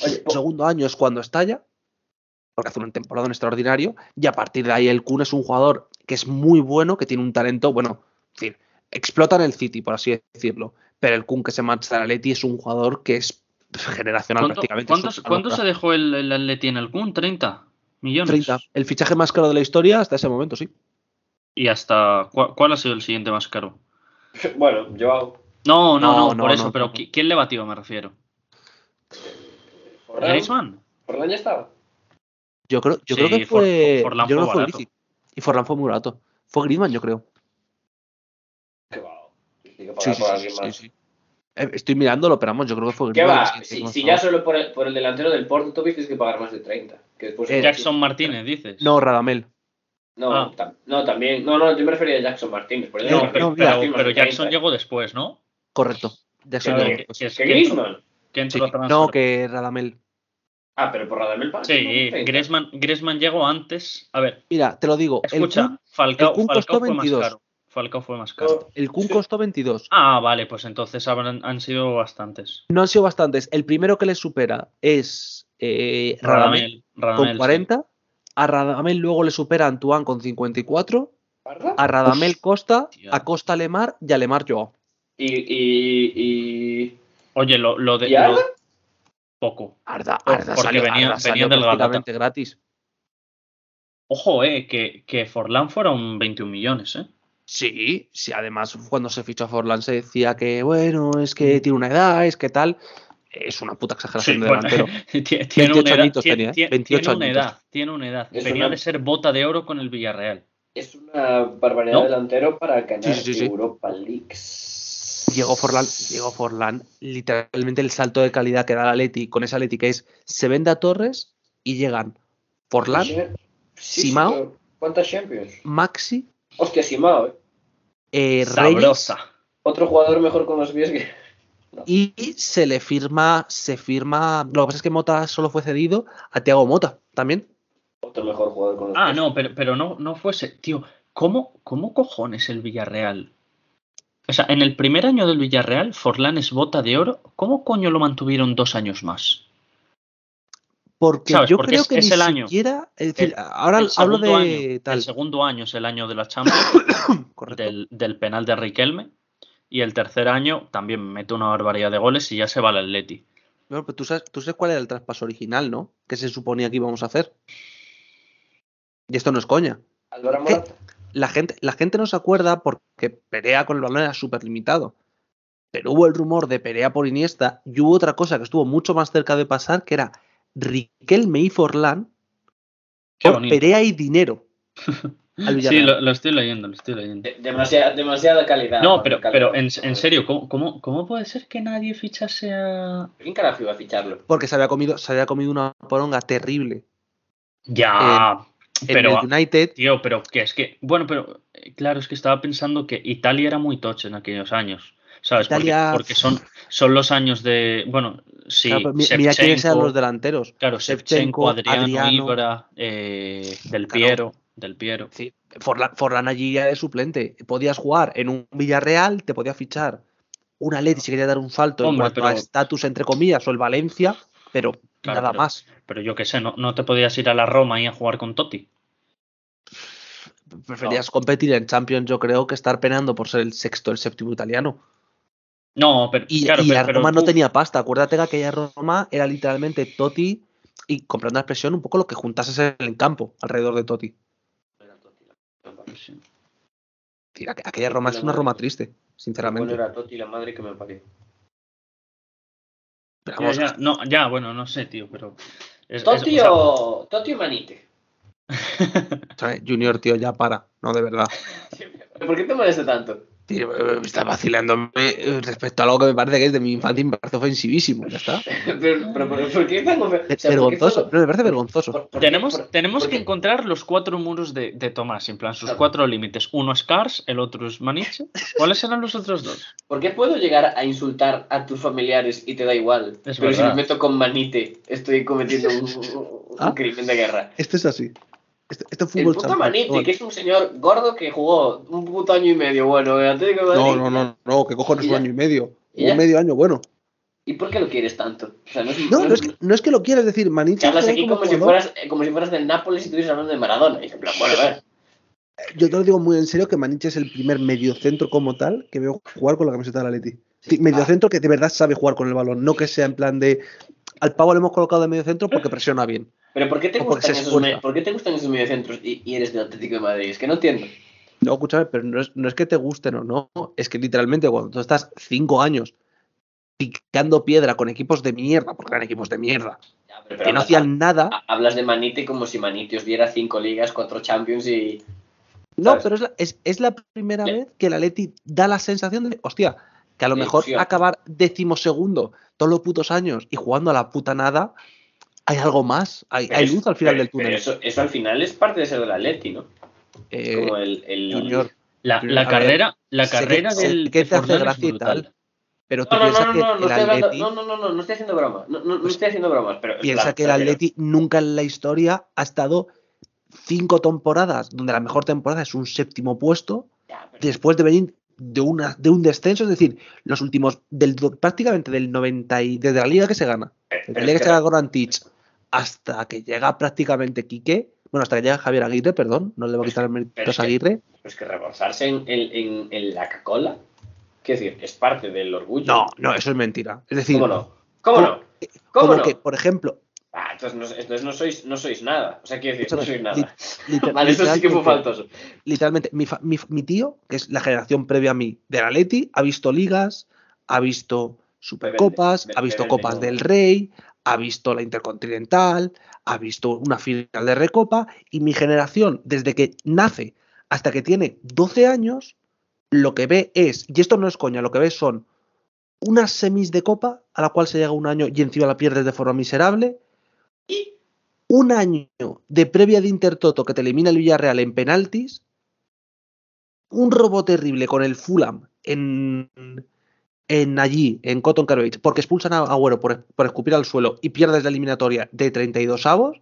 Oye, segundo año es cuando estalla, porque hace un temporada extraordinario, y a partir de ahí el Kun es un jugador que es muy bueno, que tiene un talento, bueno, es decir, explota en el City, por así decirlo, pero el Kun que se marcha al Atleti es un jugador que es generacional ¿Cuánto, prácticamente. cuántos- cuánto se dejó el, el Atleti en el Kun? ¿30 millones? 30. El fichaje más caro de la historia hasta ese momento, sí. ¿Y hasta cuál ha sido el siguiente más caro? Bueno, yo hago. No, no, No, no, no, por eso, no, pero no. ¿qui- ¿quién le batió, me refiero? ¿Griezmann? Forlán ya estaba. Yo creo, yo Sí, creo que For- fue. Forlán yo creo fue que fue barato. Griezmann. Y Forlán fue muy barato. Fue Griezmann, yo creo. ¿Qué va? Sí, sí, Estoy mirándolo, pero vamos, yo creo que fue ¿Qué va? el Si, ya solo por el, por el delantero del Porto tuviste que pagar más de 30. Que después Eh, Jackson Martínez, dices. No, Radamel. No, Ah. tam- no, también. No, no, yo me refería a Jackson Martínez. Por No, eso No, me pero, no, Jackson 30. llegó después, ¿no? Correcto. Jackson Claro, llegó que- después. que es- ¿Que que entró- Griezmann? Sí. No, que Radamel. Ah, pero por Radamel paga. Sí, Griezmann, Griezmann llegó antes. A ver, Mira, te lo digo. El escucha, Kun, Falcao, el Kun Falcao costó fue más 22. Falcao fue más caro. el Kun Sí. costó 22. Ah, vale, pues entonces han sido bastantes. No han sido bastantes. El primero que le supera es eh, Radamel, Radamel, con 40. A Radamel luego le supera Antoine con 54. ¿Verdad? A Radamel Costa, a Costa Lemar y a Lemar Joao. Y, y, y... Oye, lo, lo de ¿Y Arda? lo- poco. Arda, Por- Arda porque salió, venía- Arda venía salió del prácticamente gratis. Ojo, eh, que, que Forlán fueron 21 millones, eh. Sí, sí, además cuando se fichó a Forlán se decía que, bueno, es que tiene una edad, es que tal. Es una puta exageración de bueno, delantero. tie- tiene 28 una edad, añitos tie- tenía, ¿eh? tie- 28 tiene una añitos. edad, tiene una edad. Es Venía una- de ser bota de oro con el Villarreal. Es una barbaridad ¿No? delantero para ganar Sí, sí, sí, sí. Europa Leagues. Llegó Forlán, llegó Forlán, literalmente el salto de calidad que da la Leti con esa Leti que es se vende a Torres y llegan Forlán, Sí, sí, Simao. ¿Cuántas Champions? Maxi, Hostia, Simao, eh. eh, Reyes Sabrosa. Otro jugador mejor con los pies que... y se le firma, se firma. Lo que pasa es que Mota solo fue cedido a Thiago Mota también. Otro mejor jugador con los Ah, pies. no, pero, pero no, no fuese. Tío, ¿cómo, ¿cómo cojones el Villarreal? O sea, en el primer año del Villarreal, Forlán es bota de oro. ¿Cómo coño lo mantuvieron dos años más? Porque ¿Sabes? yo Porque creo es- que es ni el año. siquiera. Es decir, El- ahora el hablo de año, tal. El segundo año es el año de la Champions, Correcto. del, del penal de Riquelme. Y el tercer año también mete una barbaridad de goles y ya se va al Atleti. Bueno, pero tú sabes, tú sabes cuál era el traspaso original, ¿no? Que se suponía que íbamos a hacer. Y esto no es coña. La gente, la gente no se acuerda porque Perea con el balón era súper limitado. Pero hubo el rumor de Perea por Iniesta y hubo otra cosa que estuvo mucho más cerca de pasar, que era Riquelme y Forlán por. Perea y dinero. al Sí, lo, lo estoy leyendo, lo estoy leyendo. De- demasiada, demasiada calidad. No, pero, calidad. pero en, en serio, ¿cómo, cómo, cómo puede ser que nadie fichase a. ¿Quién carajo iba a ficharlo? Porque se había comido, se había comido una poronga terrible Ya, en pero. el United. Tío, pero que es que. Bueno, pero. eh, Claro, es que estaba pensando que Italia era muy toche en aquellos años. ¿Sabes? Porque- Italia- Porque, son, son los años de. Bueno, sí. Claro, mira quiénes Shevchenko, los delanteros. Claro, Shevchenko, Adriano, Adriano. Ibra, eh, Del Claro. Piero. Del Piero. Sí, Forlán, Forlán allí era de suplente. Podías jugar en un Villarreal, te podía fichar un Atleti si quería dar un salto en cuanto a pero- estatus, entre comillas, o el Valencia, pero Claro, nada pero- más. Pero yo qué sé, no, no te podías ir a la Roma y a jugar con Totti. Preferías competir en Champions, yo creo, que estar penando por ser el sexto, el séptimo italiano. No, pero Y, claro, y pero, la pero Roma no tenía pasta. Acuérdate que aquella Roma era literalmente Totti y, comprando la expresión, un poco lo que juntases en el campo alrededor de Totti. Aqu- aquella Roma es una Roma triste, sinceramente. Bueno, era Totti la madre que me parió. Ya, ya, no, ya, bueno, no sé, tío, pero. es- es- Totti o Totti o Manite. Junior, tío, ya para. No, de verdad. ¿Por qué te molesta tanto? Tío, eh, está vacilándome eh, respecto a algo que me parece que es de mi infancia y me parece ofensivísimo. Ya está. pero, pero, pero, ¿por qué tan ofe- o sea, ¿por qué vergonzoso. No, me parece vergonzoso. por- por qué- tenemos por- tenemos por que encontrar los cuatro muros de, de Tomás, en plan, sus Claro. cuatro límites. Uno es Cars, el otro es Maniche. ¿Cuáles eran los otros dos? ¿Por qué puedo llegar a insultar a tus familiares y te da igual? Es pero si me meto con Manite, estoy cometiendo un, un Ah. crimen de guerra. Este es así. Este, este El fútbol puto champán. Manite, No, que es un señor gordo que jugó un puto año y medio, bueno, en Atlético de No, Madrid. no, no, no, que cojones ¿Y un año y medio. Un medio año, bueno. ¿Y por qué lo quieres tanto? O sea, no es, No, no es que, no es que lo quieras decir, Maniche. hablas aquí como si, fueras, eh, como si fueras del Nápoles y estuvieras hablando de Maradona. Y en plan, bueno, a ver. Yo te lo digo muy en serio que Maniche es el primer mediocentro como tal que veo jugar con la camiseta de la Leti. Sí, mediocentro que de verdad sabe jugar con el balón, no que sea en plan de al pavo le hemos colocado de mediocentro porque presiona bien. Pero ¿por qué te gustan, esos, me-. ¿por qué te gustan esos mediocentros y, y eres del Atlético de Madrid? Es que no entiendo. No, escúchame, pero no es, no es que te gusten o no, es que literalmente cuando tú estás cinco años picando piedra con equipos de mierda, porque eran equipos de mierda, Ya, pero- pero que no hacían nada, ha- Hablas de Manite como si Manite os diera cinco ligas, cuatro Champions y... no, ¿sabes? pero es la, es, es la primera Le- vez que la Leti da la sensación de, hostia, que a lo mejor acabar decimosegundo todos los putos años y jugando a la puta nada, hay algo más, hay, luz al final pero- del túnel. Pero eso, eso al final es parte de ser del Atleti, ¿no? Eh, Como el... el- Junior, La, ver, carrera, la carrera sé del que te hace gracia y tal, pero tú No, no, piensas no, no, que no, no el estoy hablando, Atleti, no, no, no, no, no estoy haciendo broma. No, no, no Pues estoy haciendo bromas, pero... piensa claro, que el Atleti nunca en la historia ha estado cinco temporadas donde la mejor temporada es un séptimo puesto Ya, pero- después de venir de una de un descenso, es decir, los últimos del prácticamente del 90 y desde la liga que se gana, desde la liga que se gana Goran Tich hasta que llega prácticamente Quique, bueno, hasta que llega Javier Aguirre, perdón, no le voy a quitar el mérito pero es a Aguirre. Pues que reforzarse en, en, en, la Coca-Cola, quiero decir, es parte del orgullo. No, no, eso es mentira. Es decir, ¿Cómo no? ¿Cómo ¿Cómo- no? ¿Cómo como no? que, por ejemplo, Ah, entonces no, entonces no sois, no sois nada. O sea, quiero decir, no sois nada. Vale, eso sí que fue faltoso. literalmente, mi, fa- mi, mi tío, que es la generación previa a mí de la Leti, ha visto ligas, ha visto supercopas, ha visto copas del Rey, ha visto la Intercontinental, ha visto una final de Recopa, y mi generación, desde que nace hasta que tiene 12 años, lo que ve es, y esto no es coña, lo que ve son unas semis de copa a la cual se llega un año y encima la pierdes de forma miserable, Y un año de previa de Intertoto que te elimina el Villarreal en penaltis, un robo terrible con el Fulham en, en allí, en Cotton Carvage, porque expulsan a Agüero por, por escupir al suelo y pierdes la eliminatoria de 32 avos,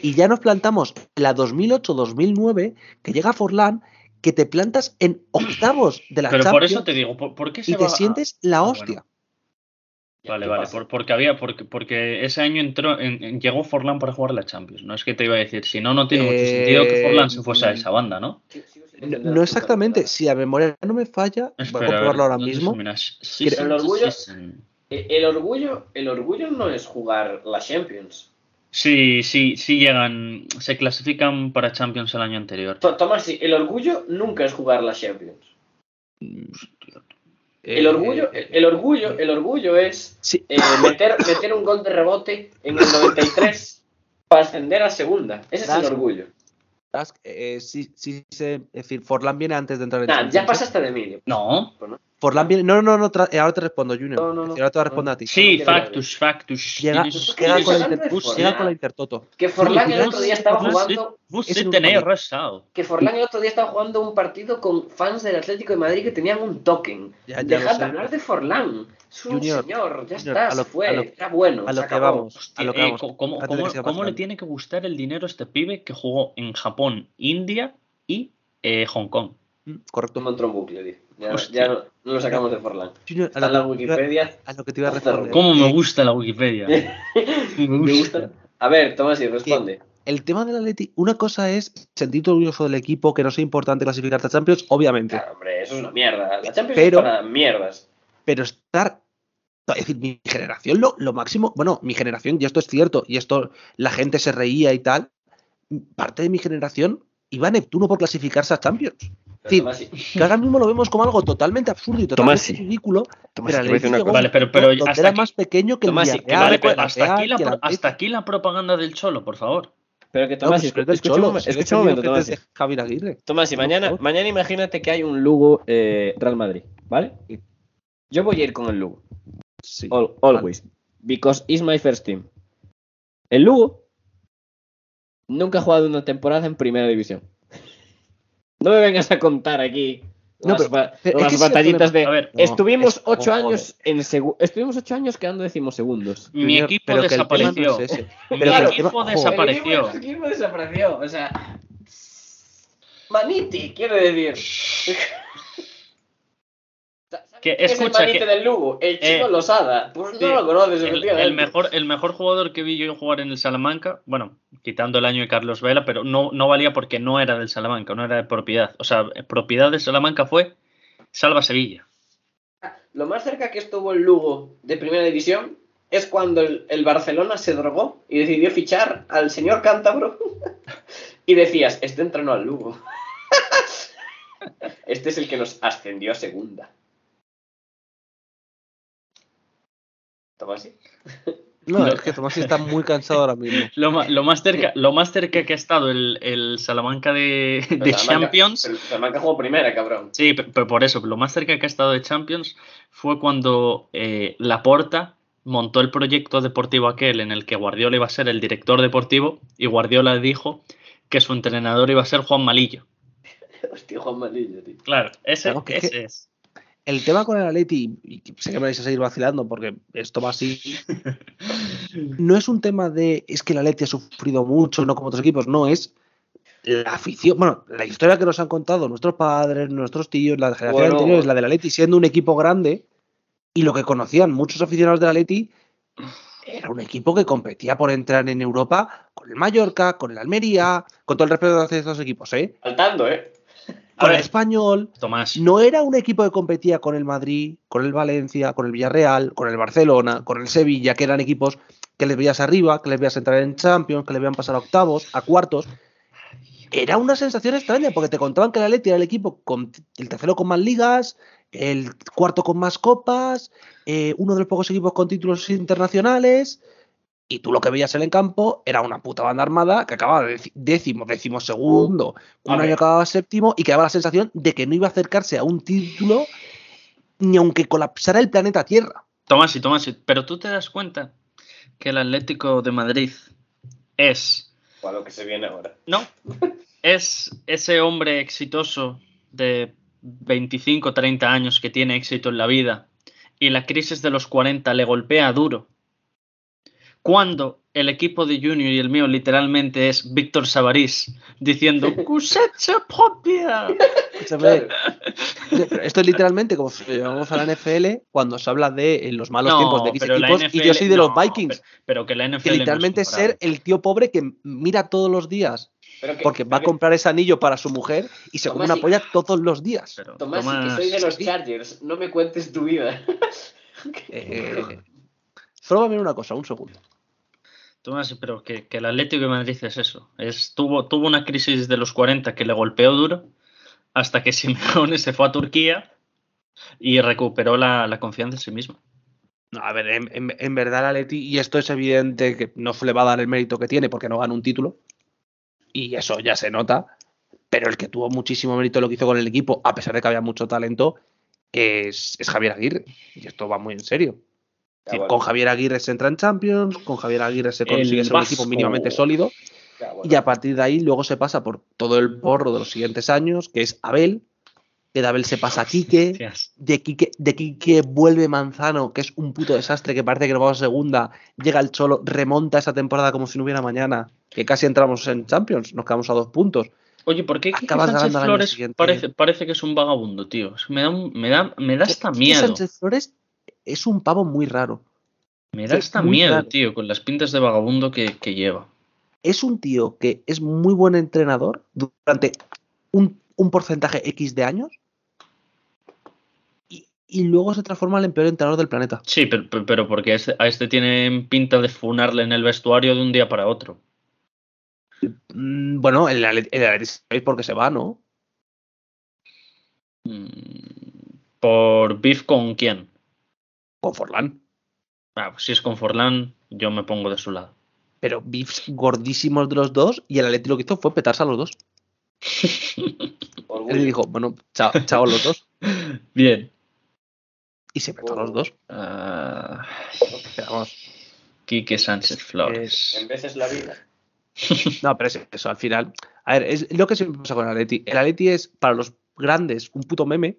y ya nos plantamos en la 2008-2009, que llega Forlán, que te plantas en octavos de la Pero por eso te digo, ¿por, por qué se y te va a- sientes la Ah, hostia. Vale, ¿Qué vale, por- porque había, porque, porque ese año entró, en- en- llegó Forlán para jugar la Champions. No es que te iba a decir, si no, no tiene mucho Eh, sentido que Forlán se fuese a esa banda, ¿no? No, no exactamente, si a memoria no me falla, voy a Espera, comprobarlo ahora ¿dónde mismo. El orgullo-. Eh, El orgullo, el orgullo no es jugar la Champions. Sí, sí, sí llegan, se clasifican para Champions el año anterior. To- Tomás, sí, el orgullo nunca es jugar la Champions. El orgullo, el, orgullo, el orgullo es Sí, eh, meter, meter un gol de rebote en el 93 para ascender a segunda. Ese es el orgullo. Task, eh, sí, sí, sé, es decir, Forlán viene antes de entrar en Nah, ya pasaste de mí. No, Forlán viene. No, no, no, tra- eh, ahora te respondo, Junior. No, no, no. Ahora te voy a responder a ti. sí, factus, factus. Llega, Tienes- llega ¿Qué con la Inter- llega con la Intertoto. Que Forlán el otro día estaba jugando. Que Forlán el otro día estaba jugando un partido con fans del Atlético de Madrid que tenían un token. Ya- ya lo Dejad de hablar de Forlán. Es un Junior, señor, ya Junior, está, a lo- se fue. lo- Era bueno. A se lo que acabó. vamos. A lo que eh, vamos. ¿cómo, que le tiene que gustar el dinero a este pibe que jugó en Japón, India y eh, Hong Kong? Mm, Correcto. Un bucle. Ya, no, no lo sacamos de Forlán. Junior, a Está en la iba- Wikipedia. a lo que te iba a responder. ¿Cómo me gusta la Wikipedia? Me Me gusta. A ver, Tomás, y responde. El tema del Atleti, una cosa es sentirte orgulloso del equipo, que no sea importante clasificarte a Champions, obviamente. Claro, hombre, eso es una mierda. La Champions Pero- es para mierdas. Pero estar. Es decir, mi generación, lo, lo máximo. Bueno, mi generación, y esto es cierto, y esto la gente se reía y tal. Parte de mi generación iba a Neptuno por clasificarse a Champions. Pero. Que ahora mismo lo vemos como algo totalmente absurdo y totalmente Tomasi. ridículo. Tomás, pero te una cosa. Vale, pero- hasta era aquí- más pequeño que el Tomasi, que Vale, que hasta aquí, la que el pro- Atleti. hasta aquí la propaganda del Cholo, por favor. Pero que No, Tomás, pues escucha, escucha Cholo, un, es que escucha un momento, Tomás. Javier Aguirre. Tomás, y mañana, mañana imagínate que hay un Lugo eh, Real Madrid, ¿vale? Yo voy a ir con el Lugo. Sí. Al- always. Because it's my first team. El Lugo nunca ha jugado una temporada en primera división. No me vengas a contar aquí No, las, pero- pero las batallitas de. A ver, No, estuvimos es- ocho joder. años en segu- Estuvimos ocho años quedando decimosegundos. Mi equipo pero no es desapareció. Mi equipo desapareció. El equipo desapareció. O sea, Maniti, quiero decir. Que, ¿Quién es el que- del Lugo? El chico Eh, Losada. Pues sí, no lo conoces, el, el mejor, el mejor jugador que vi yo jugar en el Salamanca, bueno, quitando el año de Carlos Vela, pero no, no valía porque no era del Salamanca, no era de propiedad. O sea, propiedad del Salamanca fue Salva Sevilla. Lo más cerca que estuvo el Lugo de primera división es cuando el, el Barcelona se drogó y decidió fichar al señor Cántabro. y decías, este entrenó al Lugo. este es el que nos ascendió a segunda. Toma así. No, Lo- es que Tomás está muy cansado ahora mismo. Lo, lo más cerca, lo más cerca que ha estado el, el Salamanca de, de Salamanca- Champions. pero Salamanca jugó primera, cabrón. Sí, pe- pero por eso, lo más cerca que ha estado de Champions fue cuando eh, Laporta montó el proyecto deportivo aquel en el que Guardiola iba a ser el director deportivo y Guardiola dijo que su entrenador iba a ser Juan Malillo. Hostia, Juan Malillo, tío. Claro, ese, Claro, que- ese es. El tema con el Atleti, y sé que me vais a seguir vacilando porque esto va así, no es un tema de es que el Atleti ha sufrido mucho, no como otros equipos, no, es la afición, bueno, la historia que nos han contado nuestros padres, nuestros tíos, la generación Bueno. anterior es la del Atleti siendo un equipo grande y lo que conocían muchos aficionados del Atleti era un equipo que competía por entrar en Europa con el Mallorca, con el Almería, con todo el respeto hacia estos equipos, ¿eh? Faltando, ¿eh? Con el Español, Tomás, no era un equipo que competía con el Madrid, con el Valencia, con el Villarreal, con el Barcelona, con el Sevilla, que eran equipos que les veías arriba, que les veías entrar en Champions, que les veían pasar a octavos, a cuartos. Era una sensación extraña porque te contaban que el Atleti era el equipo con el tercero con más ligas, el cuarto con más copas, eh, uno de los pocos equipos con títulos internacionales. Y tú lo que veías en el campo era una puta banda armada que acababa décimo, décimo segundo, un año acababa séptimo y que daba la sensación de que no iba a acercarse a un título ni aunque colapsara el planeta Tierra. Tomás y Tomás, pero tú te das cuenta que el Atlético de Madrid es O a lo que se viene ahora. No, es ese hombre exitoso de 25, 30 años que tiene éxito en la vida y la crisis de los 40 le golpea duro. Cuando el equipo de Junior y el mío literalmente es Víctor Sabarís diciendo cosecha propia. Esto es literalmente como si llamamos a la NFL cuando se habla de en los malos No, tiempos de X equipos y yo soy de los Vikings. Pero, pero que la NFL Que literalmente ser el tío pobre que mira todos los días Pero que, porque va a comprar ese anillo para su mujer y se come una y- polla todos los días. Pero, Tomás, Tomás, que soy de los. Chargers, no me cuentes tu vida. Eh, solo va a mirar una cosa, un segundo. Tomás, pero que, que el Atlético de Madrid es eso. Es, tuvo, tuvo una crisis de los 40 que le golpeó duro hasta que Simeone se fue a Turquía y recuperó la, la confianza en sí mismo. No, a ver, en, en- en verdad y esto es evidente que no se le va a dar el mérito que tiene porque no gana un título, y eso ya se nota, pero el que tuvo muchísimo mérito lo que hizo con el equipo, a pesar de que había mucho talento, es, es Javier Aguirre. Y esto va muy en serio. Es decir, bueno. Con Javier Aguirre se entra en Champions, con Javier Aguirre se consigue ser un equipo mínimamente sólido, Ya, bueno. y a partir de ahí luego se pasa por todo el porro de los siguientes años, que es Abel, que de Abel se pasa a Quique, de Quique, de Quique vuelve Manzano, que es un puto desastre, que parece que nos vamos a segunda, llega el Cholo, remonta esa temporada como si no hubiera mañana, que casi entramos en Champions, nos quedamos a dos puntos. Oye, ¿por qué Quique Acabas Sánchez Flores siguiente. parece, parece que es un vagabundo, tío? Me da, un- me da, me da hasta miedo. Sánchez Flores es un pavo muy raro. Me da hasta miedo, raro. tío, con las pintas de vagabundo que, que lleva. Es un tío que es muy buen entrenador durante un, un porcentaje X de años y, y luego se transforma en el peor entrenador del planeta. Sí, pero, pero- pero porque este- a este tiene pinta de funarle en el vestuario de un día para otro. Mm, Bueno, el Atleti sabéis por qué se va, ¿no? Mm, ¿Por beef con quién? Con Forlán. Ah, pues si es con Forlán, yo me pongo de su lado. Pero beefs gordísimos de los dos y el Atleti lo que hizo fue petarse a los dos. Él le dijo, bueno, chao, chao los dos. Bien. Y se petó a los dos. Ah, vamos, Quique Sánchez Flores. En veces la vida. No, pero es eso, al final. A ver, es lo que siempre pasa con el Atleti. El Atleti es para los grandes un puto meme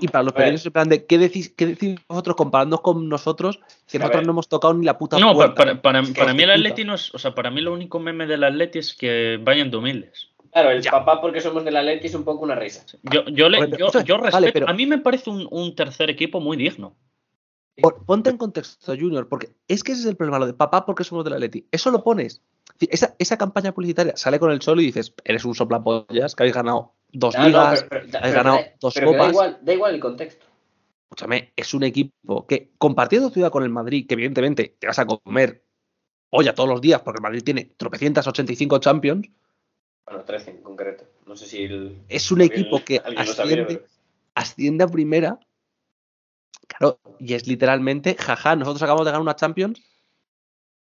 y para los pequeños en plan de ¿qué decís, qué decís vosotros comparándonos con nosotros? Que A nosotros ver. no hemos tocado ni la puta No, puerta. para, para, Es que para mí el. Atleti no es. O sea, para mí lo único meme del Atleti es que vayan de humildes. Claro, el Ya. papá porque somos del Atleti es un poco una risa. Yo, yo, le, yo, vale, respeto. pero- A mí me parece un, un tercer equipo muy digno. Pon- Ponte en contexto, Junior, porque es que ese es el problema, lo de papá porque somos del Atleti. Eso lo pones. Esa, esa campaña publicitaria sale con el sol y dices, eres un soplapollas, que habéis ganado dos No, no, ligas, pero- pero- habéis pero ganado dos da copas. igual, da igual el contexto. Escúchame, es un equipo que compartiendo ciudad con el Madrid, que evidentemente te vas a comer olla todos los días, porque el Madrid tiene tropecientas 85 Champions, Bueno, 13 en concreto. No sé si el. es un equipo el- que sabía, asciende, pero- asciende a primera. Claro, y es literalmente, jaja, nosotros acabamos de ganar una Champions,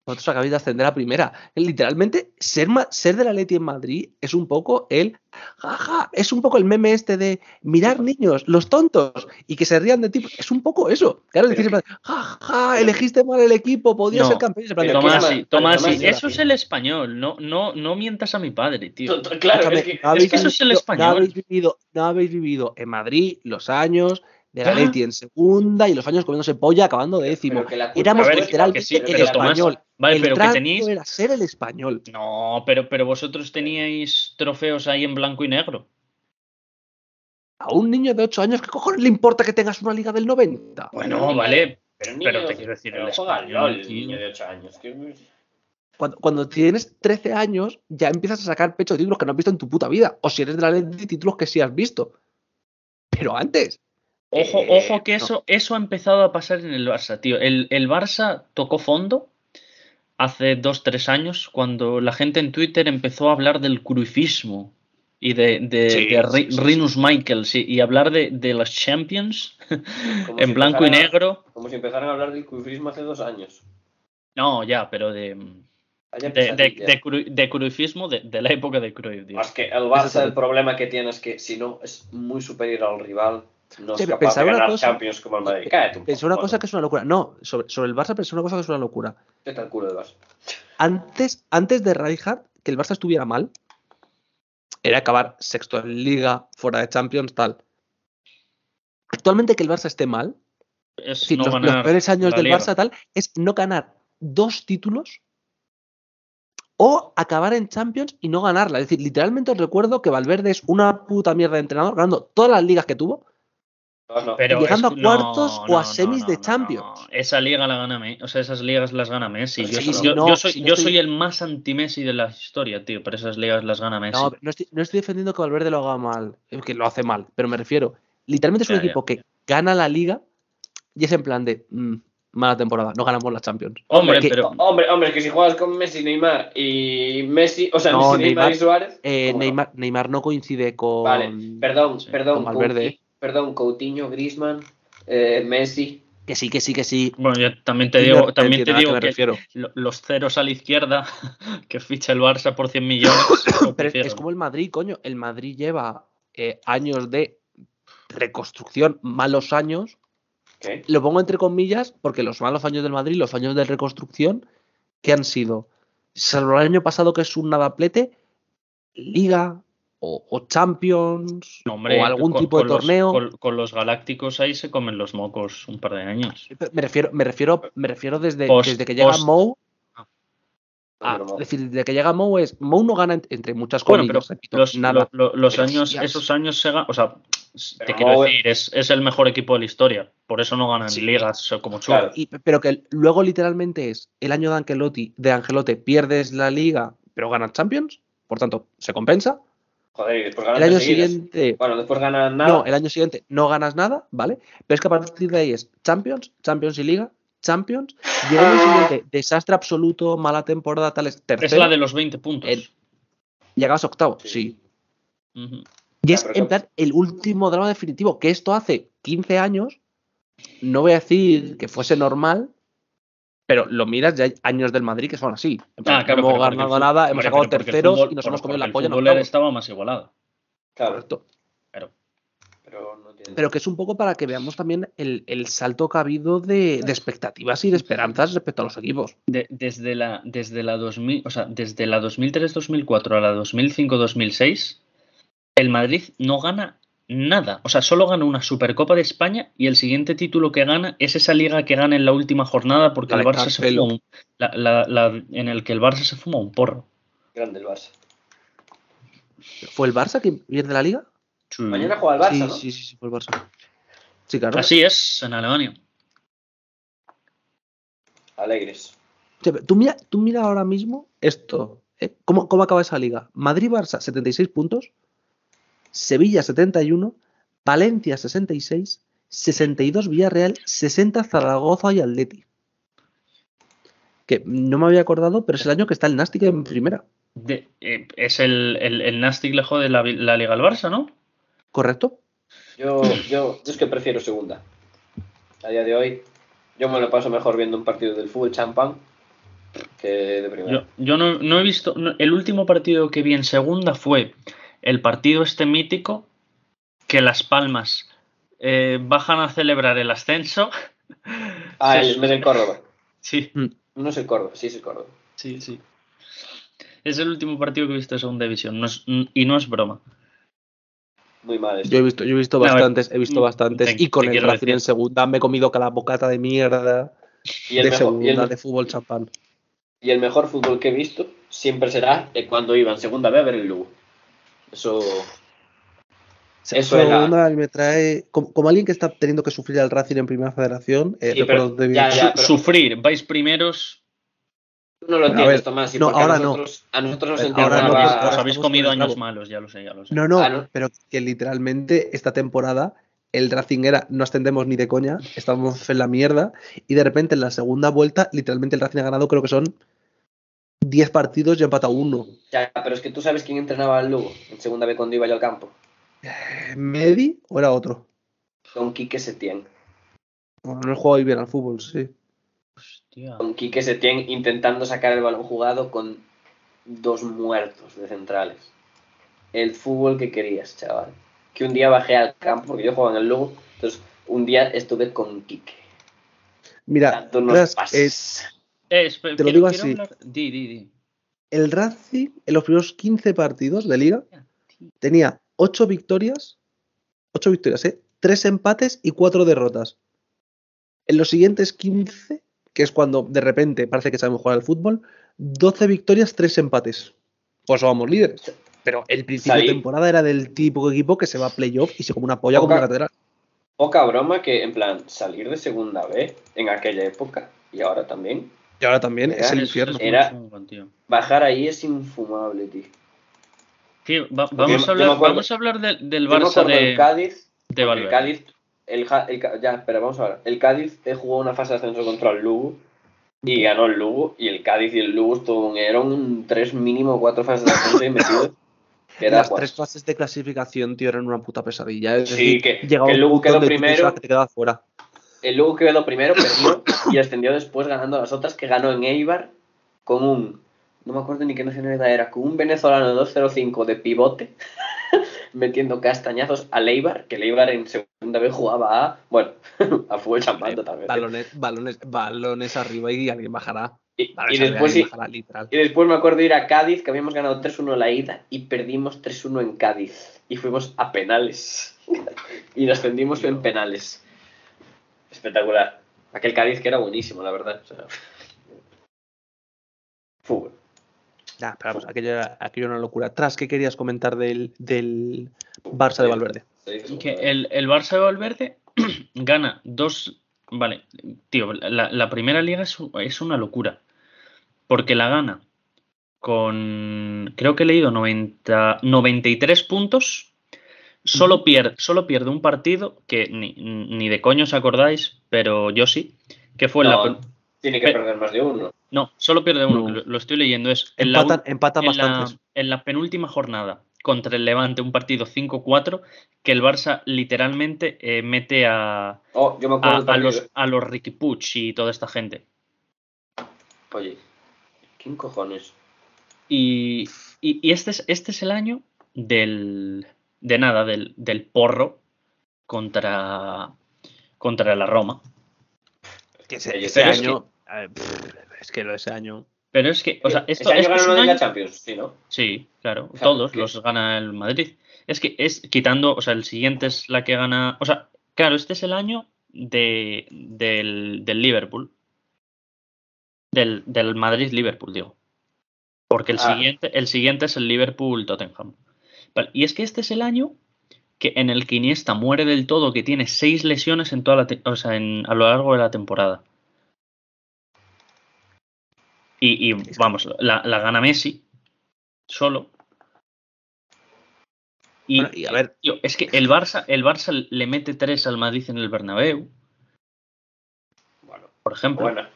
vosotros acabáis de ascender a primera. Literalmente, ser, ser del Atleti en Madrid es un poco el, jaja, es un poco el meme este de mirar niños, los tontos, y que se rían de ti. Es un poco eso. Claro, decir, jaja, elegiste mal el equipo, podías No, ser campeón. de, pero "¿Qué Tomás, mal?". Tomasi, Tomasi, Tomasi, eso es el español. No, no, no mientas a mi padre, tío. Claro, es que, eso es el español. No habéis vivido, no habéis vivido en Madrid los años de la. Leti en segunda y los años comiéndose polla acabando décimo. pero que la Éramos ver, literalmente que sí, el pero Tomás, español. Vale, el pero que tenéis. era ser el español. No, pero, pero vosotros teníais trofeos ahí en blanco y negro. A un niño de 8 años, ¿qué cojones le importa que tengas una liga del 90? Bueno, vale. Pero, Pero niño- te quiero decir, pero el español, el niño de 8 años. que- Cuando, cuando tienes 13 años, ya empiezas a sacar pecho de títulos que no has visto en tu puta vida. O si eres de la Leti, títulos que sí has visto. Pero antes. Ojo, Eh, ojo que no. eso, eso ha empezado a pasar en el Barça, tío. El, el Barça tocó fondo hace dos, tres años, cuando la gente en Twitter empezó a hablar del cruifismo y de, de, Sí, de sí, sí, Rinus Michaels y, y hablar de, de las Champions en si blanco y negro. Como si empezaran a hablar del cufrismo hace dos años. No, ya, pero de, Haya de, de, de cru- de cruifismo de, de la época de Cruyff, tío. Es que el Barça el problema que tiene es que si no es muy superior al rival, no capaz pensar de una ganar cosa- Champions como el Madrid. Cállate un poco. Pensé una cosa que es una locura. No, sobre, sobre el Barça pensé una cosa que es una locura. vete al culo del Barça. Antes, antes de Rijkaard, que el Barça estuviera mal, era acabar sexto en Liga, fuera de Champions, tal. Actualmente que el Barça esté mal, Es es decir, no los, los ganar peores años del Liga. Barça tal, es no ganar dos títulos o acabar en Champions y no ganarla. Es decir, literalmente os recuerdo que Valverde es una puta mierda de entrenador, ganando todas las ligas que tuvo. No, no. Pero llegando es- a cuartos no, o a no, semis no, de Champions. no. Esa liga la gana Messi. O sea, esas ligas las gana Messi. Yo, Sí, yo- no- yo soy, si yo estoy- soy el más anti-Messi de la historia, tío. Pero esas ligas las gana Messi. No, no estoy, no estoy defendiendo que Valverde lo haga mal, eh, que lo hace mal, pero me refiero, literalmente es un Ya, ya, equipo que gana la liga y es en plan de mm, mala temporada, no ganamos la Champions. Hombre, que- pero. Hombre, hombre, es que si juegas con Messi, Neymar y Messi, o sea, No, Messi, Neymar, Neymar- y Suárez. Eh, ¿cómo no? Neymar, Neymar no coincide con. Vale, perdón, sí, perdón, con Valverde. Perdón, Coutinho, Griezmann, eh, Messi. Que sí, que sí, que sí. Bueno, yo también te digo, también te digo que refiero. lo- los ceros a la izquierda que ficha el Barça por 100 millones. lo Pero es, como el Madrid, coño. El Madrid lleva eh, años de reconstrucción, malos años. ¿Qué? Lo pongo entre comillas porque los malos años del Madrid, los años de reconstrucción, que han sido, salvo el año pasado que es un nadaplete, Liga o, o Champions No, hombre, o algún con- tipo de con los- torneo. con, con los galácticos ahí se comen los mocos un par de años. Me refiero, me refiero, me refiero desde, Post- desde que llega post- Mou. Ah. Ah, es decir, de que llega Mou es. Mou no gana ent- entre muchas Bueno, comillas, pero repito, los, nada. lo- lo- los Pero años, hostias. esos años se ganan. O sea, te quiero decir, es, es el mejor equipo de la historia. Por eso no ganan Sí. ligas como Claro. Y- pero que luego literalmente es el año de Ancelotti, de Angelote, pierdes la liga, pero ganas Champions, por tanto, se compensa. Joder, y después El ganan año seguidas. siguiente, Bueno, después ganan nada. no, el año siguiente no ganas nada, ¿vale? Pero es que a partir de ahí es Champions, Champions y Liga, Champions, y el año siguiente, desastre absoluto, mala temporada, tal, es Es tercero, la de los 20 puntos. el- llegas octavo, Sí. Y es en plan el último drama definitivo, que esto hace 15 años, no voy a decir que fuese normal, pero lo miras, ya hay años del Madrid que son así. Ah, claro, no hemos pero el ganado nada, hemos sacado pero el terceros fútbol- y nos por- hemos comido la el polla. en fútbol octavos. estaba más igualado. Claro, Correcto. pero no entiendo. Pero que es un poco para que veamos también el, el salto que ha habido de, de expectativas y de esperanzas respecto a los equipos. De- desde la desde la 2000, o sea, desde la 2003-2004 a la 2005-2006, el Madrid no gana nada. O sea, solo gana una Supercopa de España y el siguiente título que gana es esa liga que gana en la última jornada porque La el Barça se fuma un, la- la- la- en el que el Barça se fuma un porro. Grande el Barça. ¿Fue el Barça que pierde la liga? Mañana juega el Barça, sí, ¿no? sí, sí, sí, fue el Barça. Sí, claro. Así es en Alemania. Alegres. Tú mira, tú mira ahora mismo esto. ¿eh? ¿Cómo, ¿Cómo acaba esa liga? Madrid-Barça, 76 puntos. Sevilla, 71. Valencia, 66. 62 Villarreal. 60 Zaragoza y Atleti. Que no me había acordado, pero es el año que está el Nastic en primera. De- eh, es el, el, el Nastic lejos de la, la Liga al Barça, ¿no? ¿Correcto? Yo, yo, yo es que prefiero segunda. A día de hoy, yo me lo paso mejor viendo un partido del fútbol champán que de primera. Yo, yo no, no he visto. no- el último partido que vi en segunda fue el partido este mítico que Las Palmas eh, bajan a celebrar el ascenso. ah, el del Córdoba. Sí, No es el Córdoba, sí es el Córdoba. sí, sí. Es el último partido que he visto de segunda división. no es- y no es broma. Muy mal esto. Yo he visto, yo he visto ver, bastantes, he visto mm, bastantes. te- y con el Racing en segunda me he comido cada bocata de mierda Y el, de mejor, y, segunda el, de fútbol champán. y el mejor fútbol que he visto siempre será cuando iba en segunda B a ver el Lugo. Eso. Eso era- Segunda, me trae. Como, como alguien que está teniendo que sufrir al Racing en primera federación, eh, Sí, recuerdo pero de ya, bien- ya. Su- pero- Sufrir, vais primeros. Tú no lo entiendes, ver, Tomás. y no, ahora a no. nosotros, A nosotros nos Ahora, ahora no, no, os habéis estamos comido años malos, ya lo sé, ya lo sé. No, no, Ah, ¿no? pero que literalmente esta temporada el Racing era, no ascendemos ni de coña, estábamos en la mierda y de repente en la segunda vuelta, literalmente el Racing ha ganado, creo que son 10 partidos y ha empatado uno. Ya, pero es que tú sabes quién entrenaba al Lugo en segunda B cuando iba yo al campo. Eh, ¿Medi o era otro? Con Quique Setién. Bueno, no he jugado bien al fútbol, sí. Hostia. Con Quique Setién intentando sacar el balón jugado con dos muertos de centrales. El fútbol que querías, chaval. Que un día bajé al campo, porque yo jugaba en el Lugo, entonces un día estuve con Quique. Mira, pases. es- Eh, Te lo digo así. hablar- Di, di, di. el Racing en los primeros 15 partidos de liga tenía 8 victorias, 8 victorias, ¿eh? 3 empates y 4 derrotas. En los siguientes 15, que es cuando de repente parece que sabemos jugar al fútbol, 12 victorias, 3 empates. Pues vamos líderes. Pero el principio de temporada era del típico equipo que se va a playoff y se come una polla como Poca- una catedral. Poca broma que, en plan, salir de segunda B en aquella época y ahora también. Y ahora también es el infierno. Era-. Bajar ahí es infumable, tío. Tío, va- vamos, yo a hablar, acuerdo- vamos a hablar del- del Barça de, Cádiz de El. Cádiz, el, Ja- el Ca- ya, espera, vamos a ver. El Cádiz jugó una fase de ascenso contra el Lugo y ganó el Lugo. Y el Cádiz y el Lugo estuvieron un tres mínimo cuatro fases de ascenso y metido. Que era Las guas. tres fases de clasificación, tío, eran una puta pesadilla. Es Sí, decir, que- llegaba que el Lugo quedó primero. pensabas que te quedabas fuera. El Lugo quedó primero, perdió y ascendió después ganando las otras que ganó en Eibar con un. No me acuerdo ni qué nacionalidad era, con un venezolano de 205 de pivote, metiendo castañazos al Eibar, que el Eibar en segunda vez jugaba a. Bueno, a fútbol champán totalmente. Balones, balones, balones arriba y alguien bajará. Y, después, bajará, y después me acuerdo ir a Cádiz, que habíamos ganado 3-1 la ida y perdimos 3-1 en Cádiz. Y fuimos a penales. y nos ascendimos en penales. Espectacular. Aquel Cádiz que era buenísimo, la verdad. O sea, Fútbol. Nah, pero vamos, aquello era, aquello era una locura. Tras, ¿qué querías comentar del, del Barça de Valverde? Que el, el Barça de Valverde gana dos. Vale, tío, la, la primera liga es, es una locura. Porque la gana con. Creo que he leído 90, 93 puntos. Solo pierde, solo pierde un partido que ni, ni de coño os acordáis, pero yo sí. Que fue en la. No, tiene que Pe- perder más de uno. No, solo pierde uno, No. lo, estoy leyendo. Es en la, Empatan, empatan en, la, en la penúltima jornada contra el Levante, un partido 5-4, que el Barça literalmente eh, mete a, Oh, yo me a, los, partido. a los Ricky Puig y toda esta gente. Oye, ¿quién cojones? Y, y- y este, es, este es el año del. De nada, del, del porro contra. contra la Roma. Que ese, es año. ver, es que lo de ese año. Pero es que, o sea, esto, este año es ganaron la año- Champions, sí, ¿no? Sí, claro, sea, todos que- los gana el Madrid. Es que es quitando, o sea, el siguiente es la que gana. O sea, claro, este es el año de, del, del Liverpool. Del, del Madrid-Liverpool, digo. Porque el, Ah. siguiente, el siguiente es el Liverpool-Tottenham. Y es que este es el año que en el que Iniesta muere del todo, que tiene seis lesiones en toda la o sea, en- a lo largo de la temporada. Y, y, vamos, la, la gana Messi solo. Y, Bueno, y a ver, tío, es que el Barça, el Barça le mete tres al Madrid en el Bernabéu, Bueno, por ejemplo. bueno.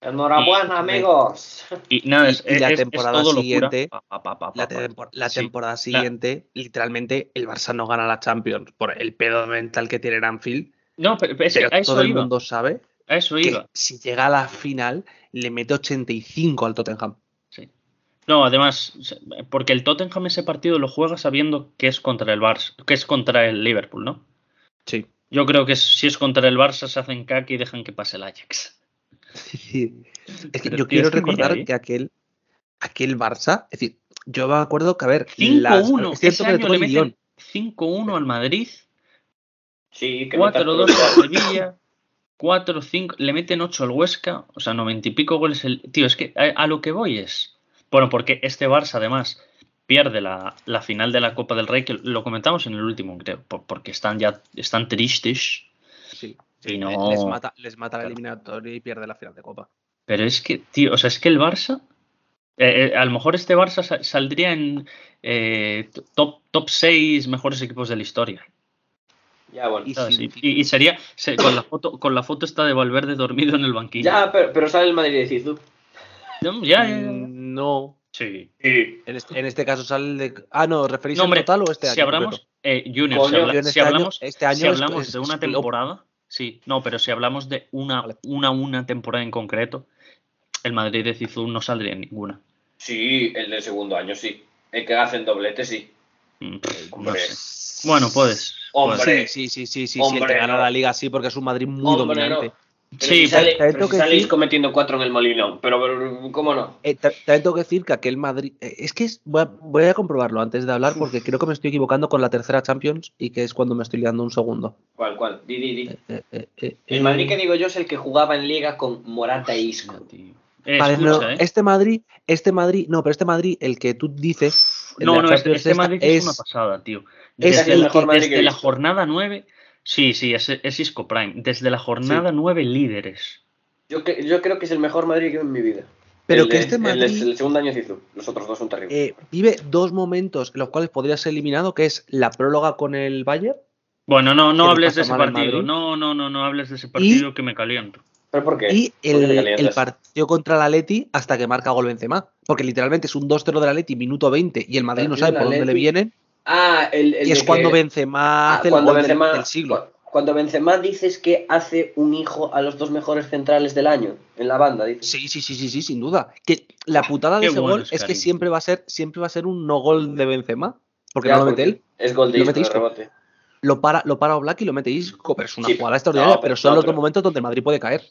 Enhorabuena, Y- amigos. Y nada, Y- es, y la es- temporada siguiente- Pa, pa, pa, pa, la, pa. tempor- la Sí. temporada siguiente, literalmente, el Barça no gana la Champions por el pedo mental que tiene en Anfield. No, pero, pero es que Pero a eso todo el mundo sabe que si llega a la final, le mete 85 al Tottenham. Sí. No, además, porque el Tottenham ese partido lo juega sabiendo que es contra el Barça, que es contra el Liverpool, ¿no? Sí. Yo creo que si es contra el Barça se hacen caca y dejan que pase el Ajax. Es que Pero, yo quiero mira, recordar ¿eh? que aquel, aquel Barça, es decir, yo me acuerdo que, a ver, 5-1. las- es cierto que le año tocó le el guion. meten 5-1 al Madrid, Sí, que metas 4-2 todos al Sevilla, 4-5, le meten 8 al Huesca, o sea, 90 y pico goles. El... Tío, es que a, a lo que voy es. Bueno, porque este Barça además pierde la, la final de la Copa del Rey, que lo comentamos en el último, creo, por- porque están ya están tristes. Sí, sí, no- les mata, les mata la Claro. eliminatoria y pierde la final de Copa. Pero es que, tío, o sea, es que el Barça. eh, eh, a lo mejor este Barça sa- saldría en eh, top, top 6 mejores equipos de la historia. Ya, bueno. Y ¿sabes? sin- Y, y sería se- con la foto con la foto está de Valverde dormido en el banquillo. Ya, pero, pero sale el Madrid de Zizou. No, ya, ya, ya. Mm, No. Sí. Sí. En este, en este caso sale el de. Ah, no, ¿referís No, al hombre, total o este año? si hablamos, eh, Junior, Coño, si, habla- este año- hablamos, este año si hablamos es- de una es temporada, sí, no, pero si hablamos de una, Vale. una, una temporada en concreto, el Madrid de Zizou no saldría en ninguna. Sí, el del segundo año, sí. El que hacen doblete, sí. Mm, pff, no Hombre. sé. Bueno, puedes. Hombre. Sí, sí, sí, sí, sí, sí, el Hombre, que gana no. la liga sí, porque es un Madrid muy Hombre, dominante. no. Pero Sí, si, sale- también pero tengo si que salís decir- cometiendo cuatro en el Molinón. Pero, pero, ¿cómo no? Eh, ta- también tengo que decir que aquel Madrid. eh, es que es- voy, a, voy a comprobarlo antes de hablar porque creo que me estoy equivocando con la tercera Champions y que es cuando me estoy liando un segundo. ¿Cuál, cuál? Di, di, di. Eh, eh, eh, El eh, Madrid que digo yo es el que jugaba en Liga con Morata e Isco. Tío. Vale, no, escucha, eh. este Madrid, este Madrid, no, pero este Madrid, el que tú dices, No, no, este, este Madrid es, es, una pasada, tío. es Desde, el la, que- Madrid desde la jornada 9, sí, sí, es, es Isco Prime. Desde la jornada 9, líderes. Yo, yo creo que es el mejor Madrid que he visto en mi vida. pero El que de- este el de- Madrid El, segundo año Zizou. Los otros dos son terribles. eh, vive dos momentos en los cuales podría ser eliminado, que es la próloga con el Bayern Bueno, no, no hables de ese partido. No, no, no, no hables de ese partido que me caliento. ¿Pero por qué? y ¿Por qué te el, el partido contra el Atleti hasta que marca gol Benzema, porque literalmente es un 2-0 del Atleti minuto 20 y el Madrid no sabe por dónde le vienen Ah, el, el y es cuando que- Benzema Ah, hace el cuando gol del- Benzema- del siglo. cu- Cuando Benzema dices que hace un hijo a los dos mejores centrales del año en la banda, dices. Sí, sí, sí, sí, sí, sin duda. Que la putada de ese bueno gol es es que siempre va a ser, siempre va a ser un no gol de Benzema. Porque Ya, no lo mete él. Es gol de Lo Isco mete de Isco. rebote. Lo para, lo para Oblak y lo mete Isco, pero es una Sí, jugada extraordinaria, no, pero, pero- son no, los pero- dos momentos donde Madrid puede caer.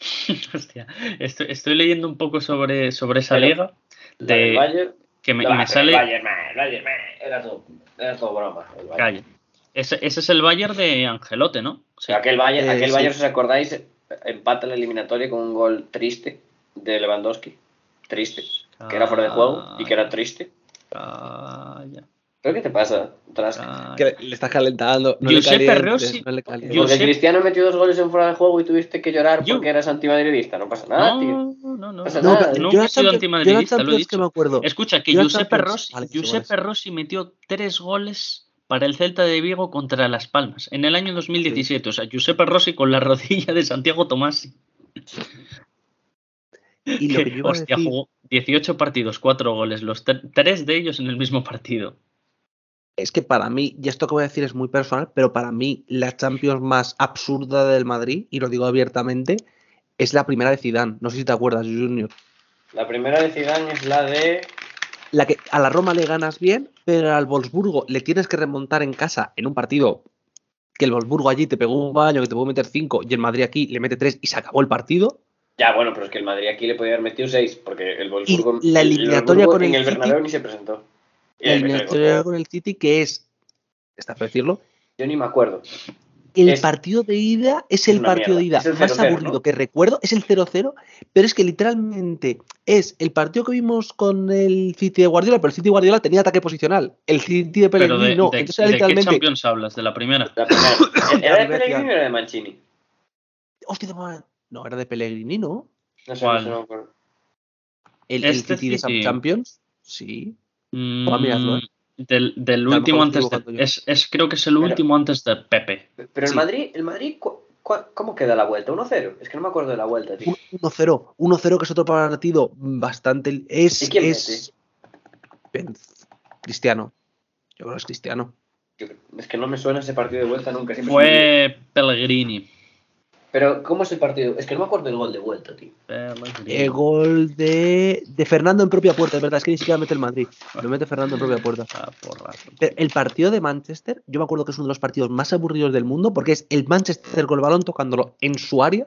Hostia, estoy, estoy leyendo un poco sobre, sobre esa Pero- liga. La del De, Bayern. Que me, No, el sale. Bayern, man, el Bayern, man, era todo, era todo broma. el Bayern. Calla. Ese, ese es el Bayern de Angelote, ¿no? Aquel Bayern, Eh, aquel sí. Bayern, si os acordáis, empata la eliminatoria con un gol triste de Lewandowski. Triste. que era fuera de juego y que era triste. Calla, ¿Pero qué te pasa, Trask? Que le, estás calentando. No Giuseppe le calientes, Rossi- no le calientes. Cristiano metió dos goles en fuera de juego y tuviste que llorar Yo- porque eras antimadridista. No pasa nada, tío. No, no, no. Pasa No, nada. pero no yo he sido antimadridista, lo he dicho. que me acuerdo. Escucha, que Giuseppe Rossi, vale, sí, Giuseppe goles. Rossi metió tres goles para el Celta de Vigo contra Las Palmas en el año 2017. O sea, Giuseppe Rossi con la rodilla de Santiago Tomasi. Y lo que yo Hostia, decir- jugó 18 partidos, 4 goles, los tre- tres de ellos en el mismo partido. Es que para mí, y esto que voy a decir es muy personal, pero para mí la Champions más absurda del Madrid, y lo digo abiertamente, es la primera de Zidane. No sé si te acuerdas, Junior. La primera de Zidane es la de... La que a la Roma le ganas bien, pero al Wolfsburgo le tienes que remontar en casa en un partido que el Wolfsburgo allí te pegó un baño que te pudo meter 5 y el Madrid aquí le mete 3 y se acabó el partido. Ya, bueno, pero es que el Madrid aquí le podía haber metido 6 porque el Wolfsburgo... Y la el- el eliminatoria Wolfsburgo con en el el City- Bernabéu ni se presentó. Eliminatoria salió. con el City que es, está feo decirlo, Yo ni me acuerdo. el Es- partido de ida es el partido de ida el más 0-0, aburrido ¿no? que recuerdo, es el 0-0, pero es que literalmente es el partido que vimos con el City de Guardiola, pero el City de Guardiola tenía ataque posicional, el City de Pero Pellegrini de, no, de- entonces era ¿de qué Champions hablas? ¿De la primera? La primera. ¿Era de Pellegrini o era de Mancini? hostia, no, no, era de Pellegrini, ¿no? No sé, ¿Cuál? no sé, no me acuerdo. El, el Este City de City. Champions, sí. Mm, a mirarlo, ¿eh? Del, del último antes de, es, es creo que es el Pero- último antes de Pepe. Pero el Sí. Madrid, el Madrid cu- cu- ¿cómo queda la vuelta? ¿1-0? Es que no me acuerdo de la vuelta, tío. 1-0, 1-0 que es otro partido bastante, es, ¿Y quién es Benz- Cristiano, yo creo que es Cristiano. Yo- Es que no me suena ese partido de vuelta nunca. siempre se Fue Pellegrini. Pero, ¿cómo es el partido? Es que no me acuerdo del gol de vuelta, tío. El gol de, de Fernando en propia puerta, es verdad, es que ni siquiera mete el Madrid, lo mete Fernando en propia puerta. Ah, porrazo. Pero el partido de Manchester, yo me acuerdo que es uno de los partidos más aburridos del mundo porque es el Manchester con el balón tocándolo en su área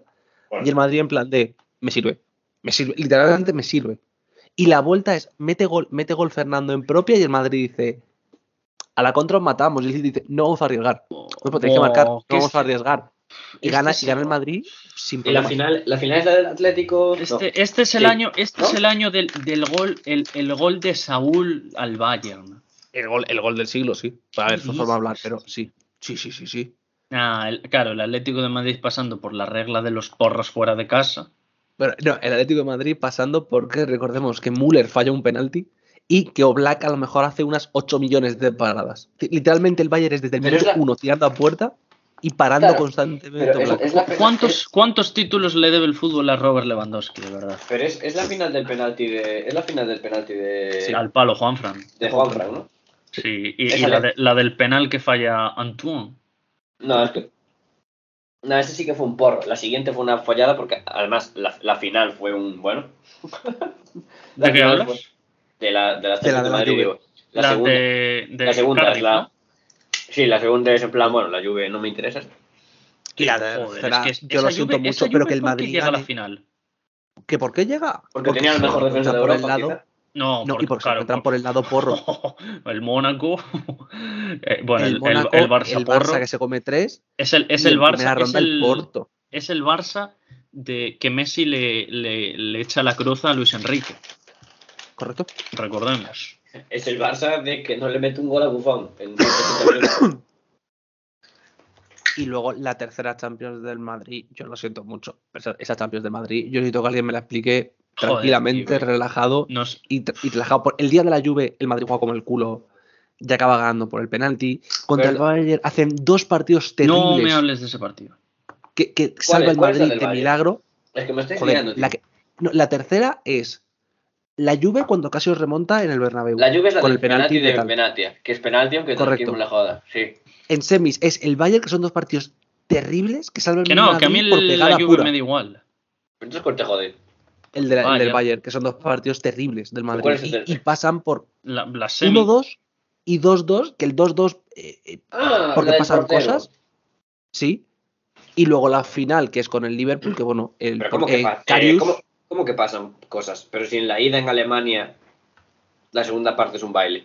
y el Madrid en plan de me sirve, me sirve, literalmente me sirve. Y la vuelta es mete gol, mete gol Fernando en propia y el Madrid dice a la contra os matamos y el dice no vamos a arriesgar, no pues tenéis que Oh, marcar, no ¿qué vamos a arriesgar. Y Este gana, es- y gana el Madrid sin Y la problema. final, la final es la del Atlético. no. Este, este es el Sí. año, este ¿No? es el año del, del gol, el, el gol de Saúl al Bayern. El gol, el gol del siglo, sí. A ver, ¿Qué su forma de hablar, pero sí. Sí, sí, sí, sí. Ah, el- claro, el Atlético de Madrid pasando por la regla de los porros fuera de casa. Pero no, el Atlético de Madrid pasando porque recordemos que Müller falla un penalti y que Oblak a lo mejor hace unas 8 millones de paradas. Literalmente el Bayern es desde el minuto la- 1 tirando a puerta y parando Claro, constantemente. Es, es la, ¿Cuántos, es- ¿Cuántos títulos le debe el fútbol a Robert Lewandowski, de verdad? pero es, es la final del penalti de. Es la final del penalti de. Sí, al palo, Juanfran. de Juanfran, ¿no? Sí, y, la, de- la del penal que falla Antoine. No, es que. No, ese sí que fue un porro. La siguiente fue una follada porque además la, la final fue un. Bueno. La ¿De qué hablas? fue- De la de, la De la de Madrid, digo. Segunda. de, de la segunda Cardiff, es la. ¿no? Sí, la segunda es en plan, bueno, la Juve no me interesa. Y la Joder, tercera, es que yo lo siento Juve- mucho, pero que el ¿por qué Madrid llega a la final. ¿Que ¿Por qué llega? Porque, tenía se mejor defensa de Europa. por el lado. quizá. No, No, y porque se claro, encuentran por el lado porro. el Mónaco, eh, bueno, el, el, el- Mónaco, el Barça el porro, Barça que se come tres. es el, es el Barça, es ronda el el, Porto. es el Barça de que Messi le, le, le echa la cruz a Luis Enrique, ¿Correcto? recordemos. Es el Barça de que no le mete un gol a Buffon. En 160 minutos. Y luego la tercera Champions del Madrid, yo lo siento mucho. Esa, esa Champions del Madrid, yo necesito que alguien me la explique Joder, tranquilamente, tío. relajado. Nos, y, y relajado. Por el día de la Juve, el Madrid juega como el culo. Ya acaba ganando por el penalti. Contra Pero- el Bayern hacen dos partidos no me terribles hables de ese partido. que, que salva el cuál es la Madrid de Bayern? milagro. Es que me estáis Joder, liando, tío. la, que- no, la tercera es la Juve cuando casi os remonta en el Bernabéu. La Juve es la con del el penalti penalti de. Benatia, que es penalti aunque Correcto. La joda. Sí. En semis es el Bayern, que son dos partidos terribles que salvan Que el no, Madrid que a mí por el- la pegada Juve pura. me da igual. Pero entonces ¿cuál te jode? El, de la- el del Bayern. Que son dos partidos terribles del Madrid. ¿Cuál es el Y, y pasan por La, la semi. 1-2 y 2-2, que el 2-2 eh, eh, Ah, porque la pasan portero. cosas. Sí. Y luego la final, que es con el Liverpool, que bueno, el Pero ¿cómo porque que, eh, Karius- ¿cómo, cómo que pasan cosas? Pero si en la ida en Alemania la segunda parte es un baile.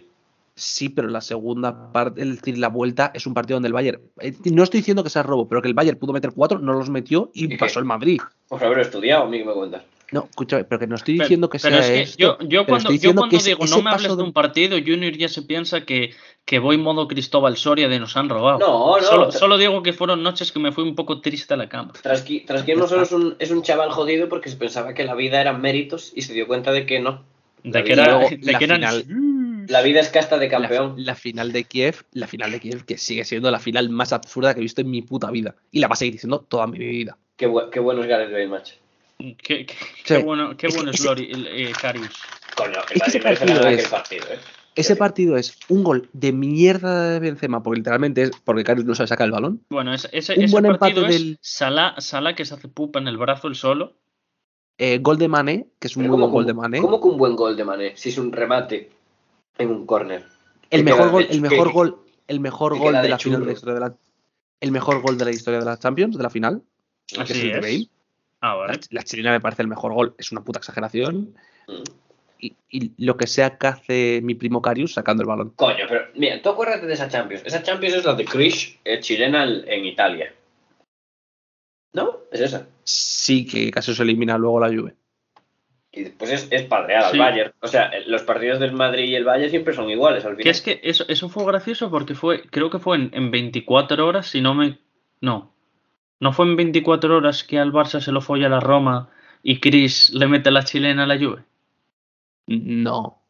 Sí, pero la segunda parte, es decir, la vuelta es un partido donde el Bayern. eh, No estoy diciendo que sea robo, pero que el Bayern pudo meter cuatro, no los metió y pasó el Madrid. Por haber estudiado, a mí que me cuentas. No, escúchame, pero que no estoy Pero- diciendo que pero sea es que esto, yo, yo pero cuando, yo cuando digo no me hables de de- un partido, Junior ya se piensa que, que voy modo Cristóbal Soria de nos han robado. No, no. solo, digo que fueron noches que me fui un poco triste a la cama. Trasqui, no solo es un, es un chaval jodido porque se pensaba que la vida eran méritos y se dio cuenta de que no. De que, era, luego de la que eran- final- La vida es casta de campeón. la final de Kiev, la final de Kiev, que sigue siendo la final más absurda que he visto en mi puta vida. Y la va a seguir diciendo toda mi vida. Qué, bu- qué bueno es Gareth Bale, macho. Qué, qué- Sí. qué bueno, qué Es que bueno es ese- Lori, eh, Karius. Coño, el Es que ese partido es- partido, ¿eh? Ese Sí. partido es un gol de mierda de Benzema, porque literalmente es porque Karius no sabe sacar el balón. Bueno, ese, ese, Un ese buen partido empate es del- Salah, Salah que se hace pupa en el brazo el solo. Eh, gol de Mané, que es un Pero muy ¿cómo buen gol que de un- Mané. ¿Cómo que un buen gol de Mané? Si es un remate en un córner. El que mejor gol, de- el mejor que- gol, el mejor que gol de la final de la historia de la el mejor gol de la historia de la Champions, de la final, que es Así el de es. Ah, La, vale. la chilena me parece el mejor gol, es una puta exageración. Mm. Y, y lo que sea que hace mi primo Karius sacando el balón. Coño, pero mira, tú acuérdate de esa Champions. Esa Champions es la de Krish, eh, chilena en Italia. ¿No? Es esa. Sí, que casi se elimina luego la Juve. Y después es, es padrear al Sí. Bayern. O sea, eh, los partidos del Madrid y el Bayern siempre son iguales al final. Que es que eso, eso fue gracioso porque fue, creo que fue en, en 24 horas, si no me... No. No fue en 24 horas que al Barça se lo folla la Roma y Chris le mete la chilena a la Juve. No.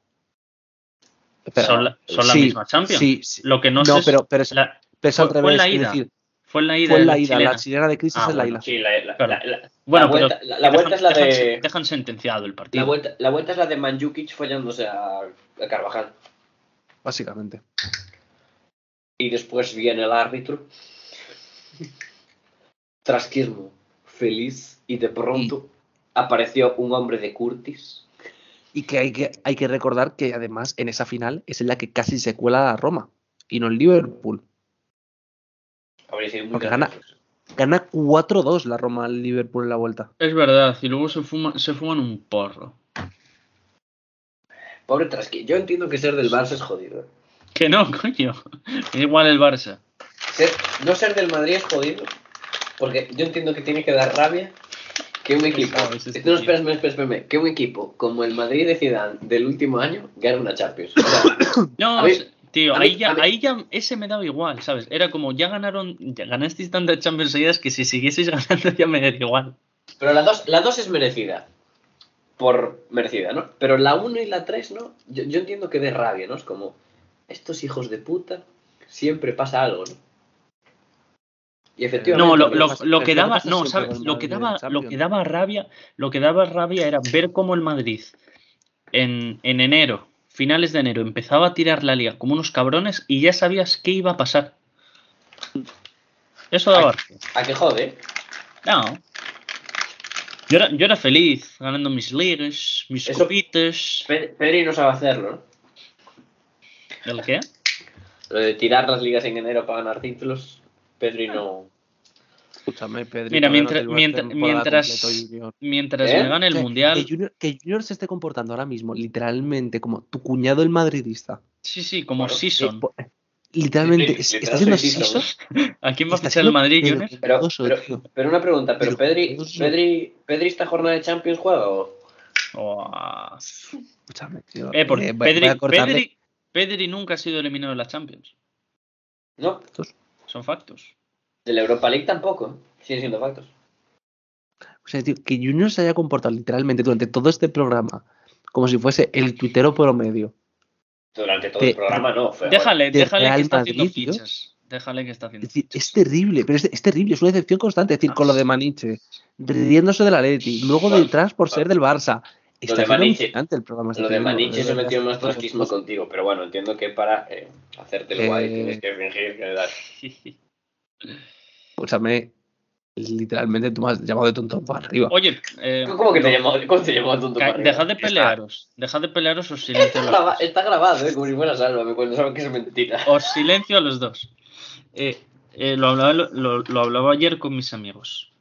Pero- son la, son la sí, misma Champions. Sí, sí. Lo que no, No, sé es pero, pero es, la- pero es al fue- fue en revés. la ida. decir, fue en la ida fue en la la ida. chilena. La chilena de Crisis Ah, es la ida. Sí, la, la- Claro. la- la- Bueno, la pero vuelta, la, la vuelta es la dejan, de. dejan sentenciado el partido. La vuelta, la vuelta es la de Manjukic follándose a, a Carvajal. Básicamente. Y después viene el árbitro. Trasquismo. Feliz. Y de pronto apareció un hombre de Curtis. Y que hay, que hay que recordar que además en esa final es en la que casi se cuela a Roma y no el Liverpool. Porque gracioso. Gana 4-2 la Roma al Liverpool en la vuelta. Es verdad, y luego se, fuma, se fuman un porro. Pobre Trasquismo. Yo entiendo que ser del Barça es jodido. ¿eh? Que no, coño. Igual el Barça. Ser- no ser del Madrid es jodido. Porque yo entiendo que tiene que dar rabia que un equipo. sabes, este No, espera, espera, Que un equipo como el Madrid de Zidane del último año gane una Champions. O sea, No, mí- tío, mí- ahí, ya, ahí ya ese me daba igual, ¿sabes? Era como, ya ganaron, ya ganasteis tantas Champions seguidas que si siguieseis ganando ya me daría igual. pero la 2 la dos es merecida. Por merecida, ¿no? Pero la 1 y la 3, ¿no? Yo, yo entiendo que dé rabia, ¿no? Es como, estos hijos de puta, siempre pasa algo, ¿no? Y efectivamente. No, lo, lo- lo que daba, no, Lo que daba, lo que daba rabia, lo que daba rabia era ver cómo el Madrid en, en enero, finales de enero, empezaba a tirar la liga como unos cabrones y ya sabías qué iba a pasar. Eso daba rabia. ¿A qué jode? No. Yo era, yo era feliz ganando mis ligas, mis Eso- copitas. Pe- Pedri no sabe hacerlo, ¿no? ¿El qué? Lo de tirar las ligas en enero para ganar títulos, Pedri no. Escúchame, Pedro. Mira, mientras, mientras, mientras, mientras ¿Eh? me gane el mundial. Que Junior, que Junior se esté comportando ahora mismo literalmente como tu cuñado el madridista. Sí, sí, como Bueno, Season. Eh, po- literalmente, Sí, es- literal está haciendo Season. ¿A quién va a fichar el Madrid, pero Jones? Pero, una pregunta, ¿pero Pero Pedri. Pedri, Pedri esta jornada de Champions juega o...? Oh. Escúchame, tío. Eh, porque Eh, Pedri, Pedri, Pedri nunca ha sido eliminado de la Champions. No, Son factos. de la Europa League tampoco, siguen siendo factos. O sea, tío, que Junior se haya comportado literalmente durante todo este programa como si fuese el tuitero promedio. Durante todo De- el programa no, fue... Déjale, de déjale Real que está haciendo Madrid, fichas. Déjale que está Es haciendo decir, fichas. es terrible, pero es, es terrible, es una decepción constante. Es decir, con lo de Maniche, riéndose del Atleti, luego detrás por ser del Barça. Está de siendo Maniche- alucinante el programa. este Lo de tío, Maniche de se metió más trasquismo contigo, pero bueno, entiendo que para eh, hacerte el guay Eh, tienes que fingir que das. Escúchame, literalmente tú me has llamado de tonto para arriba. Oye, eh, ¿Cómo que te llamó, cómo te llamó tonto ca- para arriba? dejad de Está- pelearos. Dejad de pelearos os Está, silencio a los graba- dos. está grabado, ¿eh? como si fuera Sálvame, cuando saben que es mentira. Os silencio a los dos. Eh, eh, lo, hablaba, lo, lo hablaba ayer con mis amigos.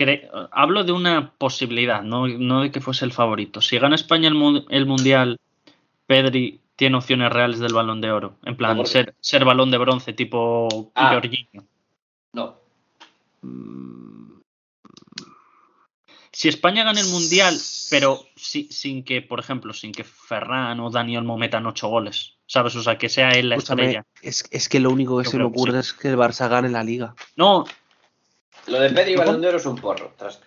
Cre- hablo de una posibilidad, no, no de que fuese el favorito. Si gana España el, mu- el Mundial, Pedri tiene opciones reales del balón de oro. En plan, ser, ser balón de bronce tipo Ah. Jorginho. No. Mm, Si España gana el mundial, pero si- sin que, por ejemplo, sin que Ferran o Dani Olmo metan ocho goles, ¿sabes? O sea, que sea él la Escúchame, estrella. es, es que lo único que Yo se me que ocurre es que el Barça gane la liga. No, Lo de Pedri y. Balón de Oro es un porro. tras-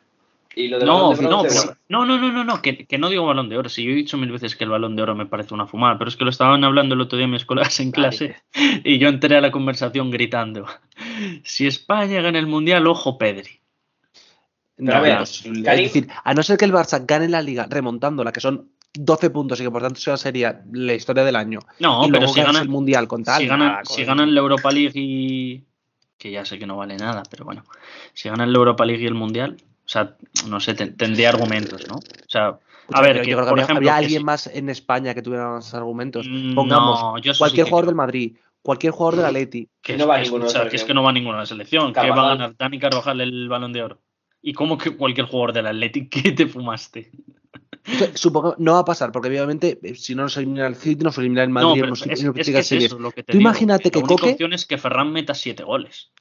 Y lo de no, de no, pero- no, no, no, no, no, que, que no digo balón de oro. Si yo he dicho mil veces que el balón de oro me parece una fumada, pero es que lo estaban hablando el otro día mis colegas en clase y yo entré a la conversación gritando: Si España gana el mundial, ojo Pedri. Pero a ver, Es decir, a no ser que el Barça gane la liga remontándola, que son 12 puntos y que por tanto eso sería la historia del año. No, y pero si ganan, el mundial con tal. si ganan, nada, si ganan la Europa League y. que ya sé que no vale nada, pero bueno. Si ganan la Europa League y el mundial, o sea, no sé, ten- tendría argumentos, ¿no? O sea, a ver, yo que, creo que por habría, ejemplo. habría que alguien más en España que tuviera más argumentos. Mm, Pongamos, no, yo eso sí cualquier jugador creo. del Madrid, cualquier jugador del Atleti. Que, No va que ninguno la que es que no va ninguno la selección. Que va a ganar Dani Carvajal el balón de oro. ¿Y cómo que cualquier jugador del Athletic que te fumaste? Supongo no va a pasar, porque obviamente eh, si no nos elimina el City, nos elimina el Madrid. no, pero nos- es, es que es eso lo que te Tú digo. imagínate que La única Coque- opción es que Ferran meta siete goles.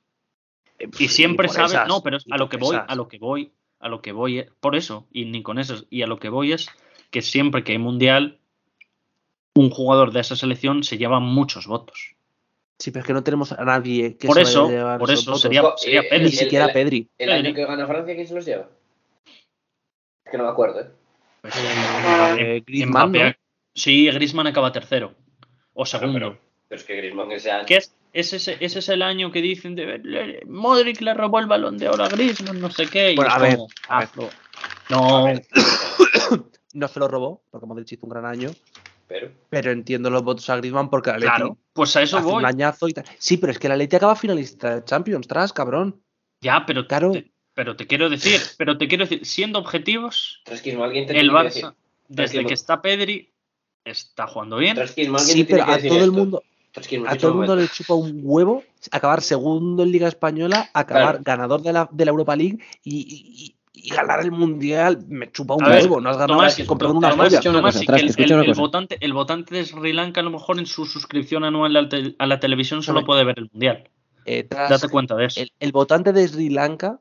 Eh, Y siempre por sabe, esas, no, pero a lo que voy, esas. a lo que voy, a lo que voy, es- por eso, y ni con eso, y a lo que voy es que siempre que hay mundial, un jugador de esa selección se lleva muchos votos. Sí, pero es que no tenemos a nadie que Por se vaya eso, a llevar por eso votos. sería, sería eh, Pedri. Ni el- siquiera el- Pedri. El Pedri. año que gana Francia, ¿quién se los lleva? Es que no me acuerdo, ¿eh? Pues, Eh, Em- Griezmann, Mbappé- ¿no? Sí, Griezmann acaba tercero o segundo. Pero, pero es que Griezmann ese año... ¿Qué es? Ese, es- ese es el año que dicen de le- Modric le robó el balón de oro a Griezmann, no sé qué. y Bueno, es a ver, como, a ver. No, No se lo robó, porque Modric hizo un gran año. Pero... Pero entiendo los votos a Griezmann porque Atleti claro, pues a eso hace un voy. añazo y tal. Sí, pero es que el Atleti acaba finalista de Champions, tras, cabrón. Ya, pero, Claro. te, pero te quiero decir, pero te quiero decir, siendo objetivos, Trasquismo, alguien te el tiene que decir. Barça, desde que está Pedri, está jugando bien. Sí, pero a todo el mundo, a todo el un mundo le chupa un huevo acabar segundo en Liga Española, acabar Claro. ganador de la, de la Europa League y, y- y- y ganar el Mundial. Me chupa un A ver, huevo, no has ganado Tomás, nada, perdón, una Tomás, cosa, que el, votante, el votante de Sri Lanka a lo mejor en su suscripción anual a la, te- a la televisión solo puede ver el mundial. Eh, tras, Date cuenta de eso. el, el votante de Sri Lanka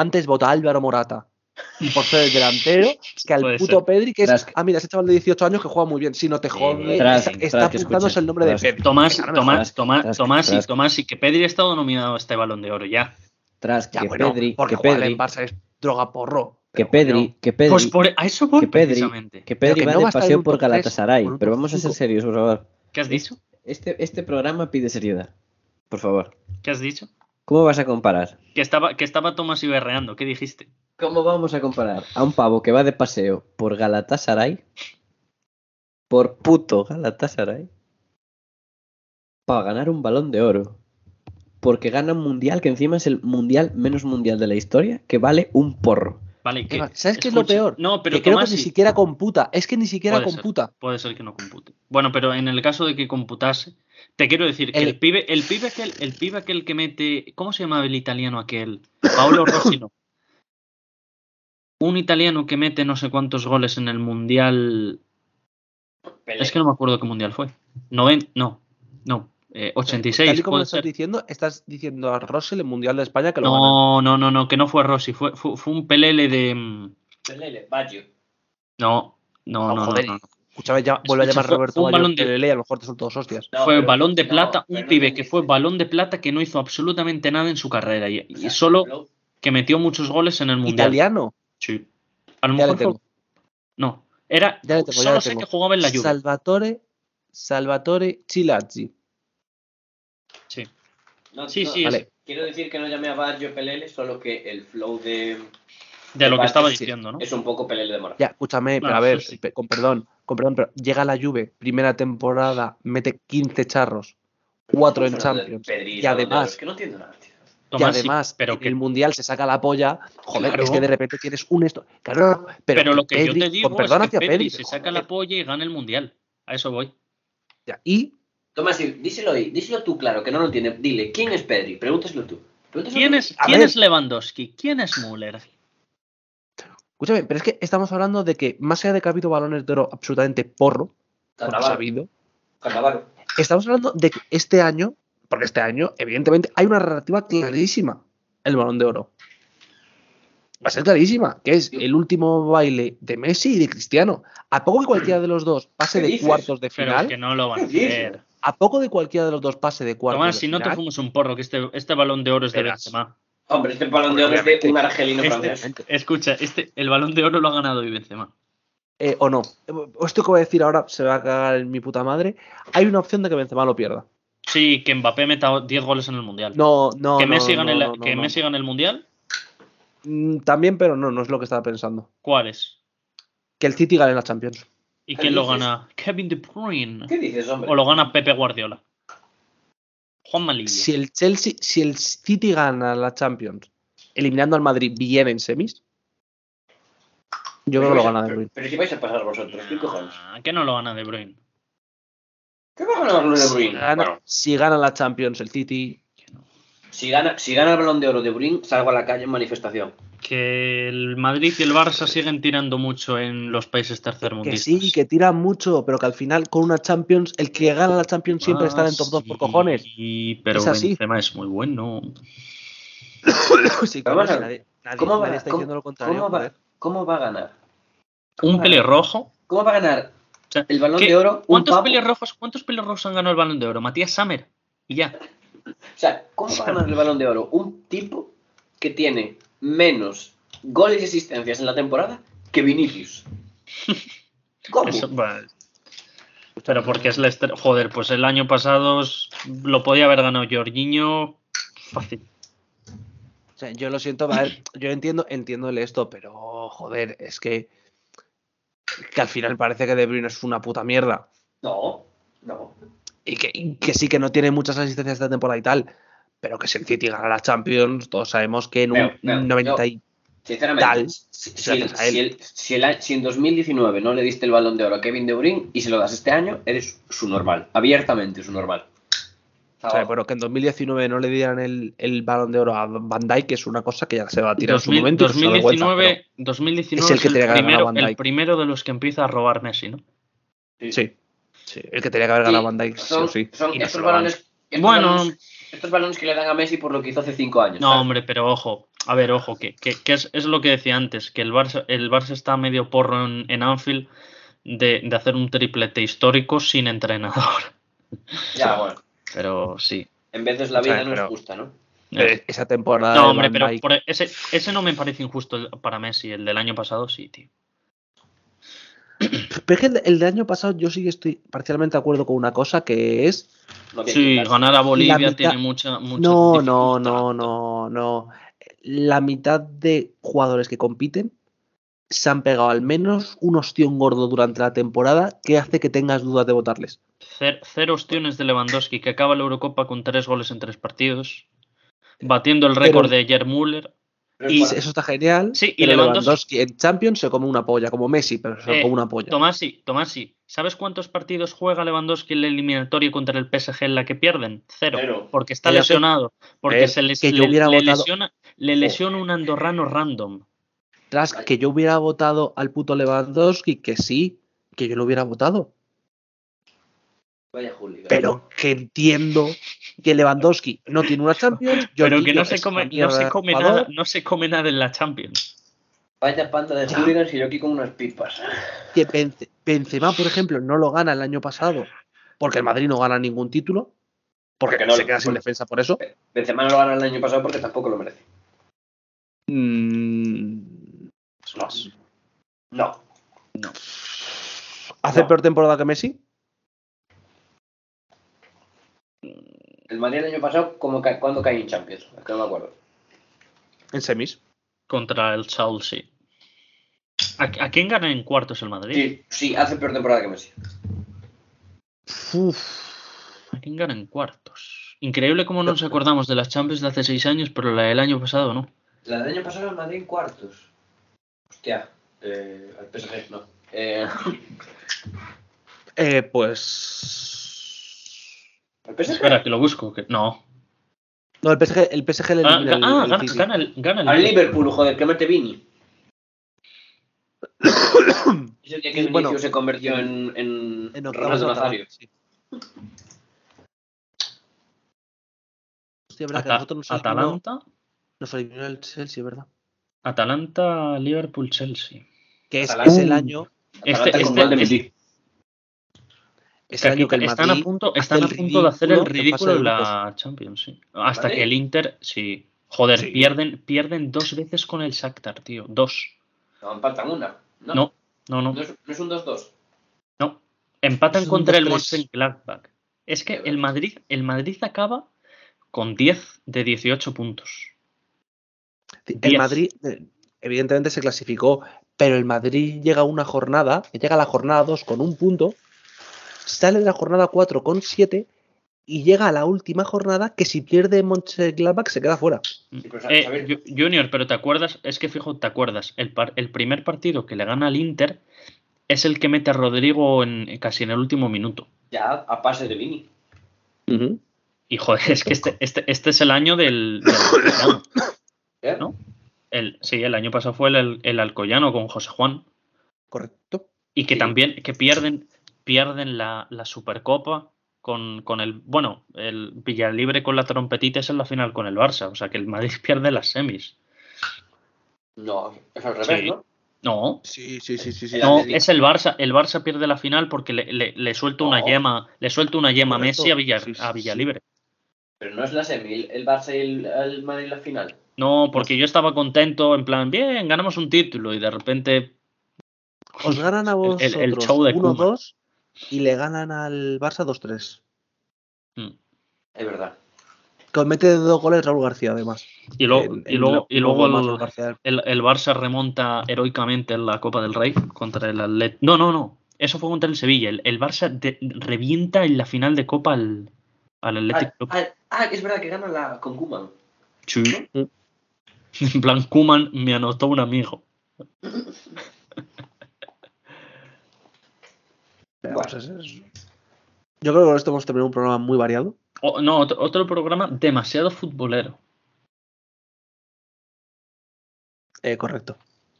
antes vota a Álvaro Morata por ser el delantero que al Puede puto ser. Pedri que es, ah, mira, ese chaval de 18 años que juega muy bien. Si no te jode, está, está que apuntándose el nombre de Pedri. Tomás, Tomás. Tomás, Tomás, y Tomás, y que Pedri ha estado nominado a este balón de oro ya. Tras que bueno, Pedri, porque que jugar Pedri, en Barça es droga porro. que Pedri, coño, que Pedri, Pues por, a eso voy que Pedri, precisamente. que Pedri que va no de va paseo por Galatasaray. por Pero vamos a ser serios, por favor. ¿Qué has dicho? Este, este programa pide seriedad. Por favor. ¿Qué has dicho? ¿Cómo vas a comparar? Que estaba, que estaba Tomás Iberreando. ¿Qué dijiste? ¿Cómo vamos a comparar a un pavo que va de paseo por Galatasaray? Por puto Galatasaray. Para ganar un balón de oro. Porque gana un mundial que encima es el mundial menos mundial de la historia, que vale un porro. Vale, que, ¿Sabes qué es lo peor? No, pero que creo que ni siquiera computa. Es que ni siquiera Puede ser. computa. puede ser que no compute. Bueno, pero en el caso de que computase, te quiero decir que El- el, pibe, el pibe aquel, el pibe aquel que mete, ¿cómo se llamaba el italiano aquel? Paolo Rossi no. Un italiano que mete no sé cuántos goles en el mundial. Pelé. Es que no me acuerdo qué mundial fue. Noven, no, no, eh, 86. Tal y como lo estás ser. diciendo, estás diciendo a Russell el Mundial de España que lo gana. No, no, no, no, que no fue Rossi, fue, fue, fue un pelele de. mm, Pelé, Baggio. No, no, No, no, no, joder, no, no. Escúchame, ya, vuelve a llamar fue- Roberto fue un balón de- Pelele y a lo mejor te son todos hostias. No, fue pero- balón de no, plata, pero un no pibe que fue balón de plata que no hizo absolutamente nada en su carrera y, y sea, solo lo- que metió muchos goles en el mundial. Italiano. Sí. A lo Ya le mejor fue- tengo. no, era Ya le tengo, ya solo sé que jugaba en la Juve. Salvatore, Salvatore Chilazzi. Sí. no, Sí, no, sí, Vale. es Quiero decir que no llamé a Baggio Pelele, solo que el flow de... de lo que estaba sí. diciendo, ¿no? Es un poco Pelele de Mora. Ya, escúchame, pero a ver, sí. con perdón, con perdón, pero llega la Juve, primera temporada, mete 15 charros, 4 en Champions. Y además, Es que no entiendo nada, tío. y sí, además, pero en que el Mundial se saca la polla. Joder, Claro. es que de repente tienes un esto. Claro, pero, pero, lo que yo te digo con perdón es que hacia Pedri Pedri, se saca la polla y gana el mundial. A eso voy. ya, Y Tomás, sí, díselo ahí, díselo tú, claro, que no lo entiende. Dile, ¿quién es Pedri? Pregúntaselo tú. Pregúntaselo ¿Quién es, A ¿quién es Lewandowski? ¿Quién es Müller? Escúchame, pero es que estamos hablando de que, más allá de que ha habido balones de oro absolutamente porro, habido, Cannavaro. estamos hablando de que este año, porque este año, evidentemente, hay una narrativa clarísima el balón de oro. Va a ser clarísima, que es el último baile de Messi y de Cristiano. A poco que cualquiera de los dos pase ¿Qué de cuartos de Pero final, que no lo van a hacer. A poco de cualquiera de los dos pase de cuartos Tomás, de si no te fumas un porro, que este, este balón de oro es de. Benzema. Hombre, este balón de oro es de un argelino Este- francés. Escucha, este, el balón de oro lo ha ganado hoy Benzema. eh, o no. Esto que voy a decir ahora se va a cagar en mi puta madre. Hay una opción de que Benzema lo pierda. Sí, que Mbappé meta 10 goles en el Mundial. No, no, que no, Messi, no, gane, no, no, que no. Messi gane el Mundial. Mm, También, pero no, no es lo que estaba pensando. ¿Cuál es? Que el City gane la Champions. ¿Y ¿Qué quién lo gana? Kevin De Bruyne. ¿Qué dices, hombre? ¿O lo gana Pepe Guardiola? Juan Malilla. Si el Chelsea, si el City gana la Champions, eliminando al Madrid bien en semis, yo creo que lo gana De Bruyne. pero si vais a pasar vosotros, ¿qué cojones? Ah, que no lo gana De Bruyne. ¿Qué va a ganar De Si Bruyne? gana, Bueno, si gana la Champions el City, si gana, si gana el balón de oro de Bruyne, salgo a la calle en manifestación. Que el Madrid y el Barça siguen tirando mucho en los países que tercermundistas. sí, que tira mucho, pero que al final con una Champions, el que gana la Champions siempre Ah, está en top 2 por sí, cojones. pero así. Benzema es muy bueno. Sí, si nadie, nadie- ¿Cómo va, nadie está cómo- diciendo lo contrario. cómo va- joder. cómo va a ganar? Un va- pelirrojo. ¿Cómo va a ganar O sea, el balón ¿qué- de oro? ¿Cuántos pelirrojos, ¿Cuántos pelirrojos han ganado el balón de oro? Matías Sammer. Y ya. O sea, ¿cómo va a ganar el balón de oro? Un tipo que tiene menos goles y asistencias en la temporada que Vinicius. ¿Cómo? Eso. Pero porque es la estrella. Joder, pues el año pasado lo podía haber ganado Jorginho. Fácil. O sea, yo lo siento, a ver, yo entiendo, entiendo el esto, pero joder, es que, que al final parece que De Bruyne es una puta mierda. No. Y que, y que sí que no tiene muchas asistencias esta temporada y tal. Pero que si el City gana la Champions, todos sabemos que en un Veo, veo, 90 y Sinceramente, Tal, si, el- si el a- si en 2019 no le diste el balón de oro a Kevin De Bruyne y se lo das este año, eres su normal. Abiertamente su normal. O sea, pero que en 2019 no le dieran el, el balón de oro a Van Dijk, que es una cosa que ya se va a tirar en su 2000 momento. y es una vergüenza, 2019, 2019 es el que primero, primero de los que empieza a robar Messi, ¿no? sí, sí, el que tenía que haber ganado Van Dijk, sí son, o sí. son Y no se estos, balones, estos, Bueno. balones, estos balones que le dan a Messi por lo que hizo hace 5 años. No, ¿sabes? hombre, pero ojo. A ver, ojo, que, que, que es, es lo que decía antes, que el Barça, el Barça está medio porro en, en Anfield de, de hacer un triplete histórico sin entrenador. Ya, bueno. Pero sí. En veces la O sea, vida no pero- es justa, ¿no? Pero esa temporada. No, de hombre, pero por ese, ese no me parece injusto para Messi. El del año pasado sí, tío. Pero es que el, el del año pasado yo sí que estoy parcialmente de acuerdo con una cosa que es. Que Sí, ganar a Bolivia mitad- tiene mucha, mucha No, no, no, no, no. La mitad de jugadores que compiten se han pegado al menos un ostión gordo durante la temporada que hace que tengas dudas de votarles. Cer- Cero ostiones de Lewandowski, que acaba la Eurocopa con tres goles en tres partidos. Batiendo el récord Pero- de Jer Müller. Y es eso está genial. Sí, y Lewandowski- Lewandowski en Champions se come una polla, como Messi, pero se Eh, come una polla. Tomasi, Tomasi, ¿sabes cuántos partidos juega Lewandowski en la eliminatoria contra el PSG en la que pierden? Cero. Cero. Porque está lesionado. Porque se les- que yo le, hubiera le votado- lesiona, le lesiona un andorrano random. Tras que yo hubiera votado al puto Lewandowski, que sí, que yo lo hubiera votado. Vaya Juli. Pero que entiendo que Lewandowski no tiene una Champions. Pero que no se come, no se nada, no se come nada en la Champions. Vaya panda de hooligans y yo aquí con unas pipas. que Benze- Benzema, por ejemplo, no lo gana el año pasado porque el Madrid no gana ningún título, porque, Porque no- se queda sin defensa por eso. Benzema no lo ganó el año pasado porque tampoco lo merece. Mm, No. No. ¿Hace No. peor temporada que Messi? El Madrid el año pasado, como ca- ¿cuándo cae en Champions? Es que no me acuerdo. En semis. Contra el Chelsea. ¿A, a quién gana en cuartos el Madrid? Sí, sí, hace peor temporada que Messi. Uf. ¿A quién gana en cuartos? Increíble cómo no nos acordamos de las Champions de hace seis años, pero la del año pasado no. La del año pasado el Madrid en cuartos. Hostia, eh, al PSG, no. Eh, Eh, pues. PSG. Espera, que lo busco. Que... No. No, el PSG, el PSG le Ah, el- ah, el gana, el, gana el Al Liverpool, joder, que mete Vini. Es el día que Vinicius bueno, se convirtió en, en, En octavos Nazario. Atalanta, sí. Hostia, verdad que Ata- nosotros nos eliminó, Atalanta. nos eliminó el Chelsea, ¿verdad? Atalanta, Liverpool, Chelsea. Que es, el año, Este, este- de este- año que el están Madrid a punto, están a punto de hacer el ridículo en la Champions, sí. Hasta que el Inter, sí. Joder, Sí. pierden, pierden dos veces con el Shakhtar, tío. Dos. No, empatan una. No, No, no, no. no es, no es un 2-2. no. Empatan contra el 2-3. Mönchengladbach. Es que el Madrid, el Madrid acaba con 10 de 18 puntos. El. Madrid, eh, evidentemente, se clasificó, pero el Madrid llega a una jornada, llega a la jornada 2 con un punto, sale de la jornada 4 con 7 y llega a la última jornada que si pierde Mönchengladbach se queda fuera. Pero, Eh, Junior, pero te acuerdas, es que fijo, te acuerdas, el, par- el primer partido que le gana al Inter es el que mete a Rodrigo en, casi en el último minuto. ya a pase de Vini. Y joder, es que este, este, este es el año del, del Alcoyano, ¿eh? ¿no? El, sí, el año pasado fue el, el Alcoyano con José Juan. Correcto. Y que Sí. también que pierden, pierden la, la Supercopa con, con el. Bueno, el Villalibre con la trompetita es en la final con el Barça. O sea que el Madrid pierde las semis. No, es al revés, Sí. ¿no? No, Sí, sí, sí, sí. sí. No, es el Barça. El Barça pierde la final porque le, le, le suelta una yema. Le suelta una yema a. Messi a, Villa, Sí, sí, a sí. Villalibre. Pero no es la semi, el- Barça y el, el Madrid la final. No, porque yo estaba contento, en plan, bien, ganamos un título. Y de repente. Os ganan a El- vosotros el- el show de Koeman. 1-2 y le ganan al Barça 2-3. mm. Es verdad. Que os mete dos goles Raúl García, además. Y, luego En- y en lo- y luego el- García. el, el Barça remonta heroicamente en la Copa del Rey contra el Atlet. No, no, no. Eso fue contra el Sevilla. El, el Barça de- revienta en la final de Copa al, al Athletic Ah, Club. ah, ah, es verdad que gana la con Koeman. Sí. En plan, Koeman me anotó un amigo. Veamos, es- es- Yo creo que con esto hemos terminado un programa muy variado. O- no, otro, otro programa demasiado futbolero. Eh, correcto.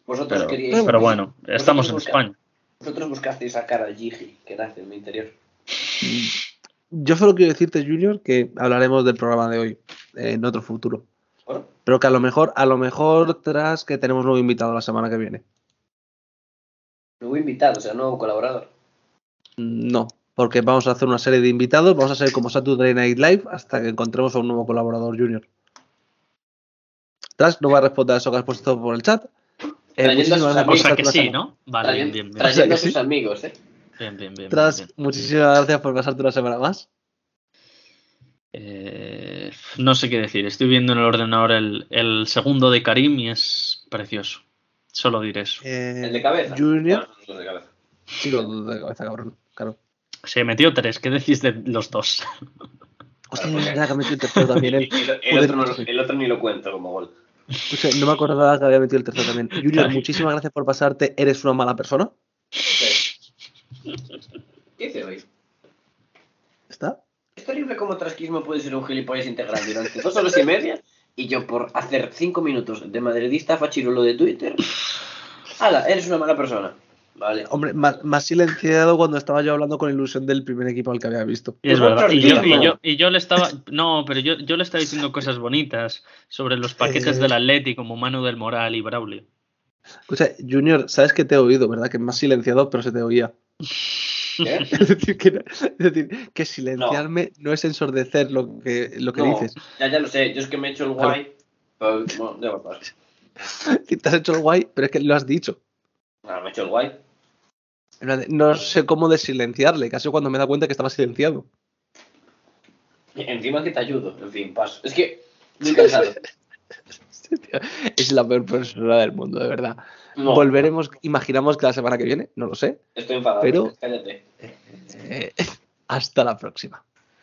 Vosotros Pero, queríais. pero bueno, estamos en busca- España. Vosotros buscasteis sacar a Gigi, que nace en mi interior. Yo solo quiero decirte, Junior, que hablaremos del programa de hoy eh, en otro futuro. Bueno, Pero que a lo mejor, a lo mejor tras que tenemos nuevo invitado la semana que viene. nuevo invitado, o sea, nuevo colaborador. No, porque vamos a hacer una serie de invitados, vamos a ser como Saturday Night Live hasta que encontremos a un nuevo colaborador junior. Tras, no voy a responder a eso que has puesto por el chat. Eh, Trayendo a sus por O sea que sí, ¿no? Vale, bien, Trayendo, bien, bien. trayendo a sus sí. amigos, ¿eh? Bien, bien, bien, Tras, bien, bien. muchísimas gracias por pasarte una semana más. Eh, no sé qué decir. Estoy viendo en el ordenador el, el segundo de Karim y es precioso. Solo diré eso. Eh, El de cabeza. Junior. Bueno, los de cabeza. Sí, los dos de cabeza, cabrón. Claro. Se metió tres. ¿Qué decís de los dos? Hostia, Claro, es verdad que ha metido el tercero también y- el, Joder, otro no, el otro ni lo cuento como gol. Escucha, no me acordaba que había metido el tercero también. Junior, muchísimas gracias por pasarte. Eres una mala persona. ¿Qué hice hoy? ¿Está? Es terrible cómo Trasquismo puede ser un gilipollas integral durante dos horas y media y yo por hacer cinco minutos de madridista fachirulo de Twitter. ¡Hala! Eres una mala persona. Vale. Hombre, más, más silenciado cuando estaba yo hablando con ilusión del primer equipo al que había visto. Y es Pues verdad. Y yo, tortilla, y, ¿no? yo, y yo le estaba. No, pero yo, yo le estaba diciendo cosas bonitas sobre los paquetes Eh. del Atleti como Manu del Moral y Braulio. Escucha, Junior, sabes que te he oído, ¿verdad? Que es más silenciado, pero se te oía. ¿Qué? Es decir, que, no- es decir, que silenciarme no. es ensordecer lo que, lo que No, dices. Ya, ya lo sé. Yo es que me he hecho el guay. Pero, bueno, ya va a pasar. Y te has hecho el guay, pero es que lo has dicho. Ah, me he hecho el guay. No sé cómo desilenciarle, casi cuando me da cuenta que estaba silenciado. Encima que te ayudo. En fin, paso. Es que. Muy cansado. Tío Es la peor persona del mundo, de verdad. No, Volveremos, imaginamos que la semana que viene, no lo sé. Estoy enfadado. pero- Cállate. Eh, hasta la próxima.